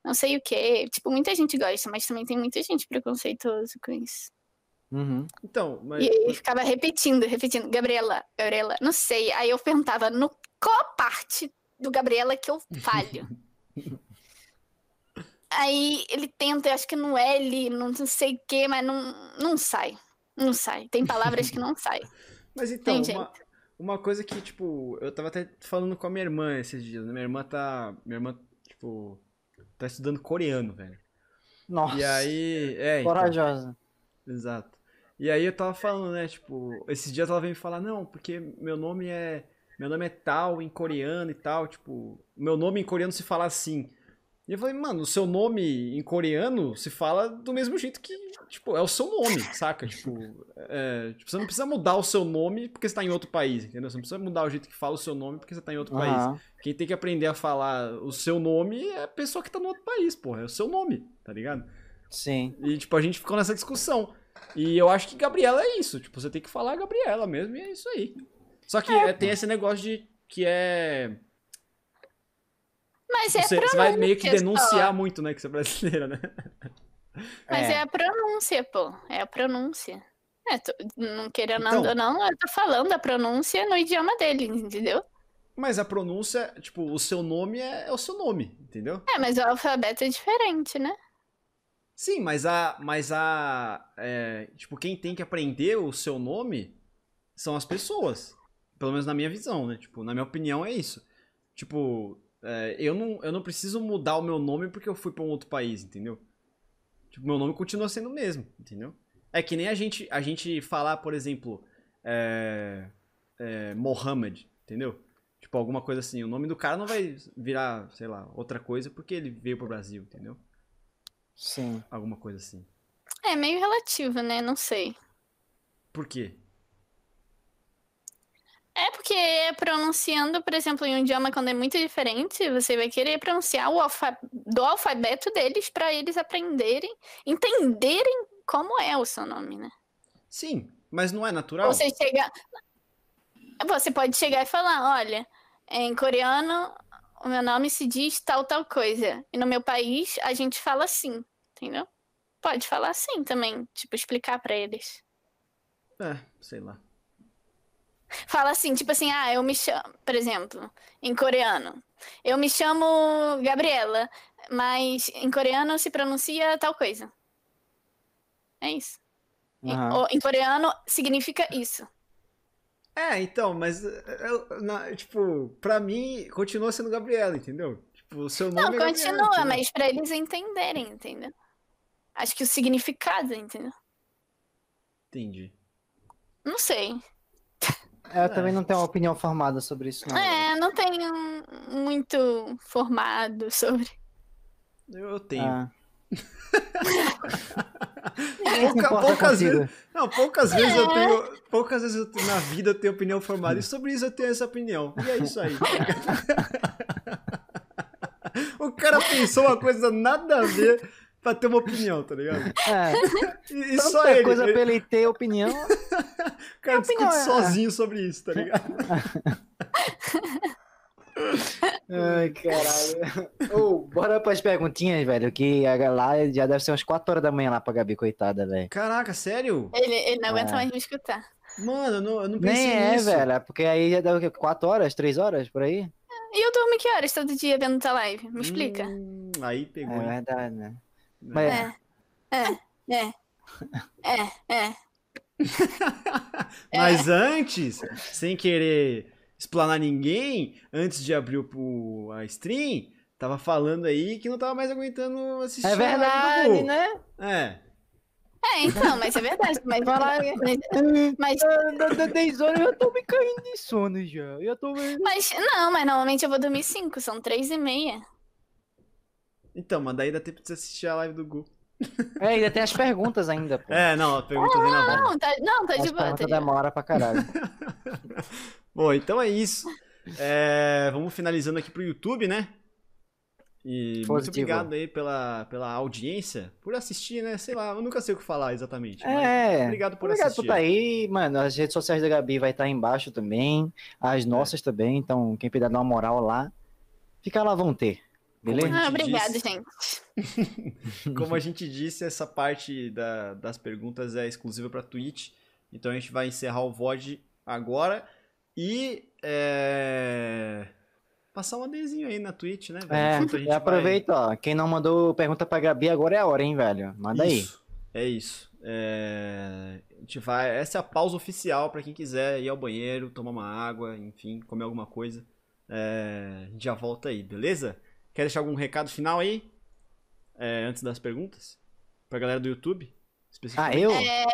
Speaker 3: não sei o quê. Tipo, muita gente gosta, mas também tem muita gente preconceituosa com isso.
Speaker 1: Uhum.
Speaker 2: Então, mas.
Speaker 3: E aí ficava repetindo, repetindo, Gabriela, Gabriela, não sei. Aí eu perguntava, no qual parte do Gabriela que eu falho? [laughs] aí ele tenta, eu acho que no L, não sei o quê, mas não, não sai. Não sai. Tem palavras que não saem.
Speaker 2: Mas então,
Speaker 3: Tem
Speaker 2: uma, uma coisa que, tipo, eu tava até falando com a minha irmã esses dias, né? Minha irmã tá. Minha irmã, tipo, tá estudando coreano, velho.
Speaker 1: Nossa.
Speaker 2: E aí. É, então,
Speaker 1: Corajosa.
Speaker 2: Exato. E aí eu tava falando, né, tipo, esses dias ela veio me falar, não, porque meu nome é. Meu nome é tal em coreano e tal, tipo, meu nome em coreano se fala assim. E eu falei, mano, o seu nome em coreano se fala do mesmo jeito que, tipo, é o seu nome, saca? Tipo, é, tipo, você não precisa mudar o seu nome porque você tá em outro país, entendeu? Você não precisa mudar o jeito que fala o seu nome porque você tá em outro país.
Speaker 1: Aham.
Speaker 2: Quem tem que aprender a falar o seu nome é a pessoa que tá no outro país, porra, é o seu nome, tá ligado?
Speaker 1: Sim.
Speaker 2: E, tipo, a gente ficou nessa discussão. E eu acho que Gabriela é isso. Tipo, você tem que falar Gabriela mesmo e é isso aí. Só que é, tem esse negócio de que é.
Speaker 3: Mas é
Speaker 2: Você,
Speaker 3: a
Speaker 2: você vai meio que
Speaker 3: só.
Speaker 2: denunciar muito, né? Que você é brasileira, né? [laughs]
Speaker 3: Mas
Speaker 1: É.
Speaker 3: é. a pronúncia, pô. É a pronúncia. É, tô- não querendo
Speaker 2: Então.
Speaker 3: ou não, eu tô falando a pronúncia no idioma dele, entendeu?
Speaker 2: Mas a pronúncia, tipo, o seu nome é, é o seu nome, entendeu?
Speaker 3: É, mas o alfabeto é diferente, né?
Speaker 2: Sim, mas a. Mas a. é, tipo, quem tem que aprender o seu nome são as pessoas. Pelo menos na minha visão, né? Tipo, na minha opinião é isso. Tipo, é, eu, não, eu não preciso mudar o meu nome porque eu fui pra um outro país, entendeu? Tipo, meu nome continua sendo o mesmo, entendeu? É que nem a gente, a gente falar, por exemplo, é, é, Mohammed, entendeu? Tipo, alguma coisa assim. O nome do cara não vai virar, sei lá, outra coisa porque ele veio pro Brasil, entendeu?
Speaker 1: Sim.
Speaker 2: Alguma coisa assim.
Speaker 3: É meio relativo, né? Não sei.
Speaker 2: Por quê?
Speaker 3: É porque pronunciando, por exemplo, em um idioma quando é muito diferente, você vai querer pronunciar o alfa... do alfabeto deles para eles aprenderem, entenderem como é o seu nome, né?
Speaker 2: Sim, mas não é natural?
Speaker 3: Você chega. Você pode chegar e falar, olha, em coreano o meu nome se diz tal, tal coisa. E no meu país a gente fala assim, entendeu? Pode falar assim também, tipo, explicar para eles.
Speaker 2: É, sei lá.
Speaker 3: Fala assim, tipo assim, ah, eu me chamo, por exemplo, em coreano. Eu me chamo Gabriela, mas em coreano se pronuncia tal coisa. É isso.
Speaker 1: Aham.
Speaker 3: Em, em coreano significa isso.
Speaker 2: É, então, mas, eu- na- tipo, pra mim, continua sendo Gabriela, entendeu? Tipo, o seu nome
Speaker 3: Não,
Speaker 2: é Gabriela,
Speaker 3: continua,
Speaker 2: entendeu?
Speaker 3: mas pra eles entenderem, entendeu? Acho que o significado, entendeu?
Speaker 2: Entendi.
Speaker 3: Não sei.
Speaker 1: Eu também não tenho uma opinião formada sobre isso, não.
Speaker 3: É, não tenho muito formado sobre.
Speaker 2: Eu, tenho.
Speaker 1: Ah. [laughs]
Speaker 2: Pouca- poucas vezes, não, poucas vezes eu tenho, poucas vezes eu tenho- na vida eu tenho opinião formada e sobre isso eu tenho essa opinião. E é isso aí. [laughs] o cara pensou uma coisa nada a ver pra ter uma opinião, tá ligado? [laughs]
Speaker 1: É,
Speaker 2: E, e só
Speaker 1: tanta
Speaker 2: ele.
Speaker 1: coisa
Speaker 2: ele-
Speaker 1: pra ele ter opinião. [laughs]
Speaker 2: o cara discute
Speaker 1: opinião é-
Speaker 2: sozinho sobre isso, tá ligado? [laughs]
Speaker 1: Ai, caralho. Ô, bora pras perguntinhas, velho, que lá já deve ser umas 4 horas da manhã lá pra Gabi, coitada, velho.
Speaker 2: Caraca, sério?
Speaker 3: Ele, ele não aguenta
Speaker 1: É.
Speaker 3: mais me escutar.
Speaker 2: Mano, eu não, eu não pensei
Speaker 1: Nem é,
Speaker 2: nisso.
Speaker 1: velho, é porque aí já deu o quê? 4 horas, 3 horas, por aí?
Speaker 3: E eu durmo que horas todo dia vendo tua live? Me explica.
Speaker 2: Hum, aí pegou.
Speaker 1: É verdade, né? Mas,
Speaker 3: É. É. É. É. É. [laughs]
Speaker 2: Mas antes, sem querer explanar ninguém, antes de abrir o, a stream, tava falando aí que não tava mais aguentando assistir.
Speaker 1: é verdade, né?
Speaker 2: É.
Speaker 3: É, então, mas é verdade. Mas, [laughs] mas, mas,
Speaker 1: Dá- dá 10 horas eu já tô me caindo de sono já. Eu tô
Speaker 3: mas não, mas normalmente eu vou dormir 5, são 3 e meia.
Speaker 2: Então, mas daí dá tempo de você assistir a live do Gu.
Speaker 1: É, ainda tem as perguntas ainda, pô.
Speaker 2: É, não, a pergunta vem na bola.
Speaker 3: Não, tá, não, tá
Speaker 1: as
Speaker 3: de boa. Tá de
Speaker 1: demora pra caralho. [laughs]
Speaker 2: Bom, então é isso. É, vamos finalizando aqui pro YouTube, né? E muito
Speaker 1: Positivo.
Speaker 2: obrigado aí pela, pela audiência, por assistir, né? Sei lá, eu nunca sei o que falar exatamente. mas
Speaker 1: É.
Speaker 2: Obrigado por
Speaker 1: Obrigado
Speaker 2: assistir.
Speaker 1: por estar aí, mano. As redes sociais da Gabi vai estar embaixo também. As nossas também. Então, quem puder dar uma moral lá, fica lá, vão ter. Beleza?
Speaker 2: Como a
Speaker 3: Ah,
Speaker 2: gente
Speaker 3: obrigado,
Speaker 2: disse.
Speaker 3: gente. [laughs]
Speaker 2: Como a gente disse, essa parte da- das perguntas é exclusiva para Twitch. Então a gente vai encerrar o VOD agora e é, passar um adesinho aí na Twitch, né? velho?
Speaker 1: É, e aproveita, ó. Quem não mandou pergunta pra Gabi, agora é a hora, hein, velho? Manda aí.
Speaker 2: Isso, é isso. É, a gente vai, essa é a pausa oficial para quem quiser ir ao banheiro, tomar uma água, enfim, comer alguma coisa. É, a gente já volta aí, beleza? Quer deixar algum recado final aí? É, antes das perguntas? Pra galera do YouTube?
Speaker 1: Ah, eu?
Speaker 3: É,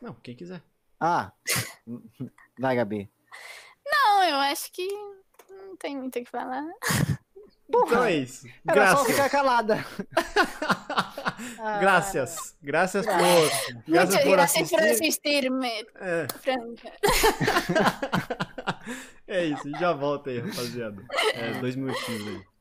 Speaker 2: Não, quem quiser.
Speaker 1: Ah. [laughs] Vai, Gabi.
Speaker 3: não, eu acho que não tem muito o que falar.
Speaker 2: Então é isso.
Speaker 1: Era só
Speaker 2: Graças.
Speaker 1: ficar calada. [laughs]
Speaker 2: Graças. Graças por, graças
Speaker 3: Muchas
Speaker 2: por
Speaker 3: gracias por
Speaker 2: assistir.
Speaker 3: assistirme,
Speaker 2: É,
Speaker 3: Franca. [laughs]
Speaker 2: é isso, já volta aí, rapaziada. É, dois minutinhos aí.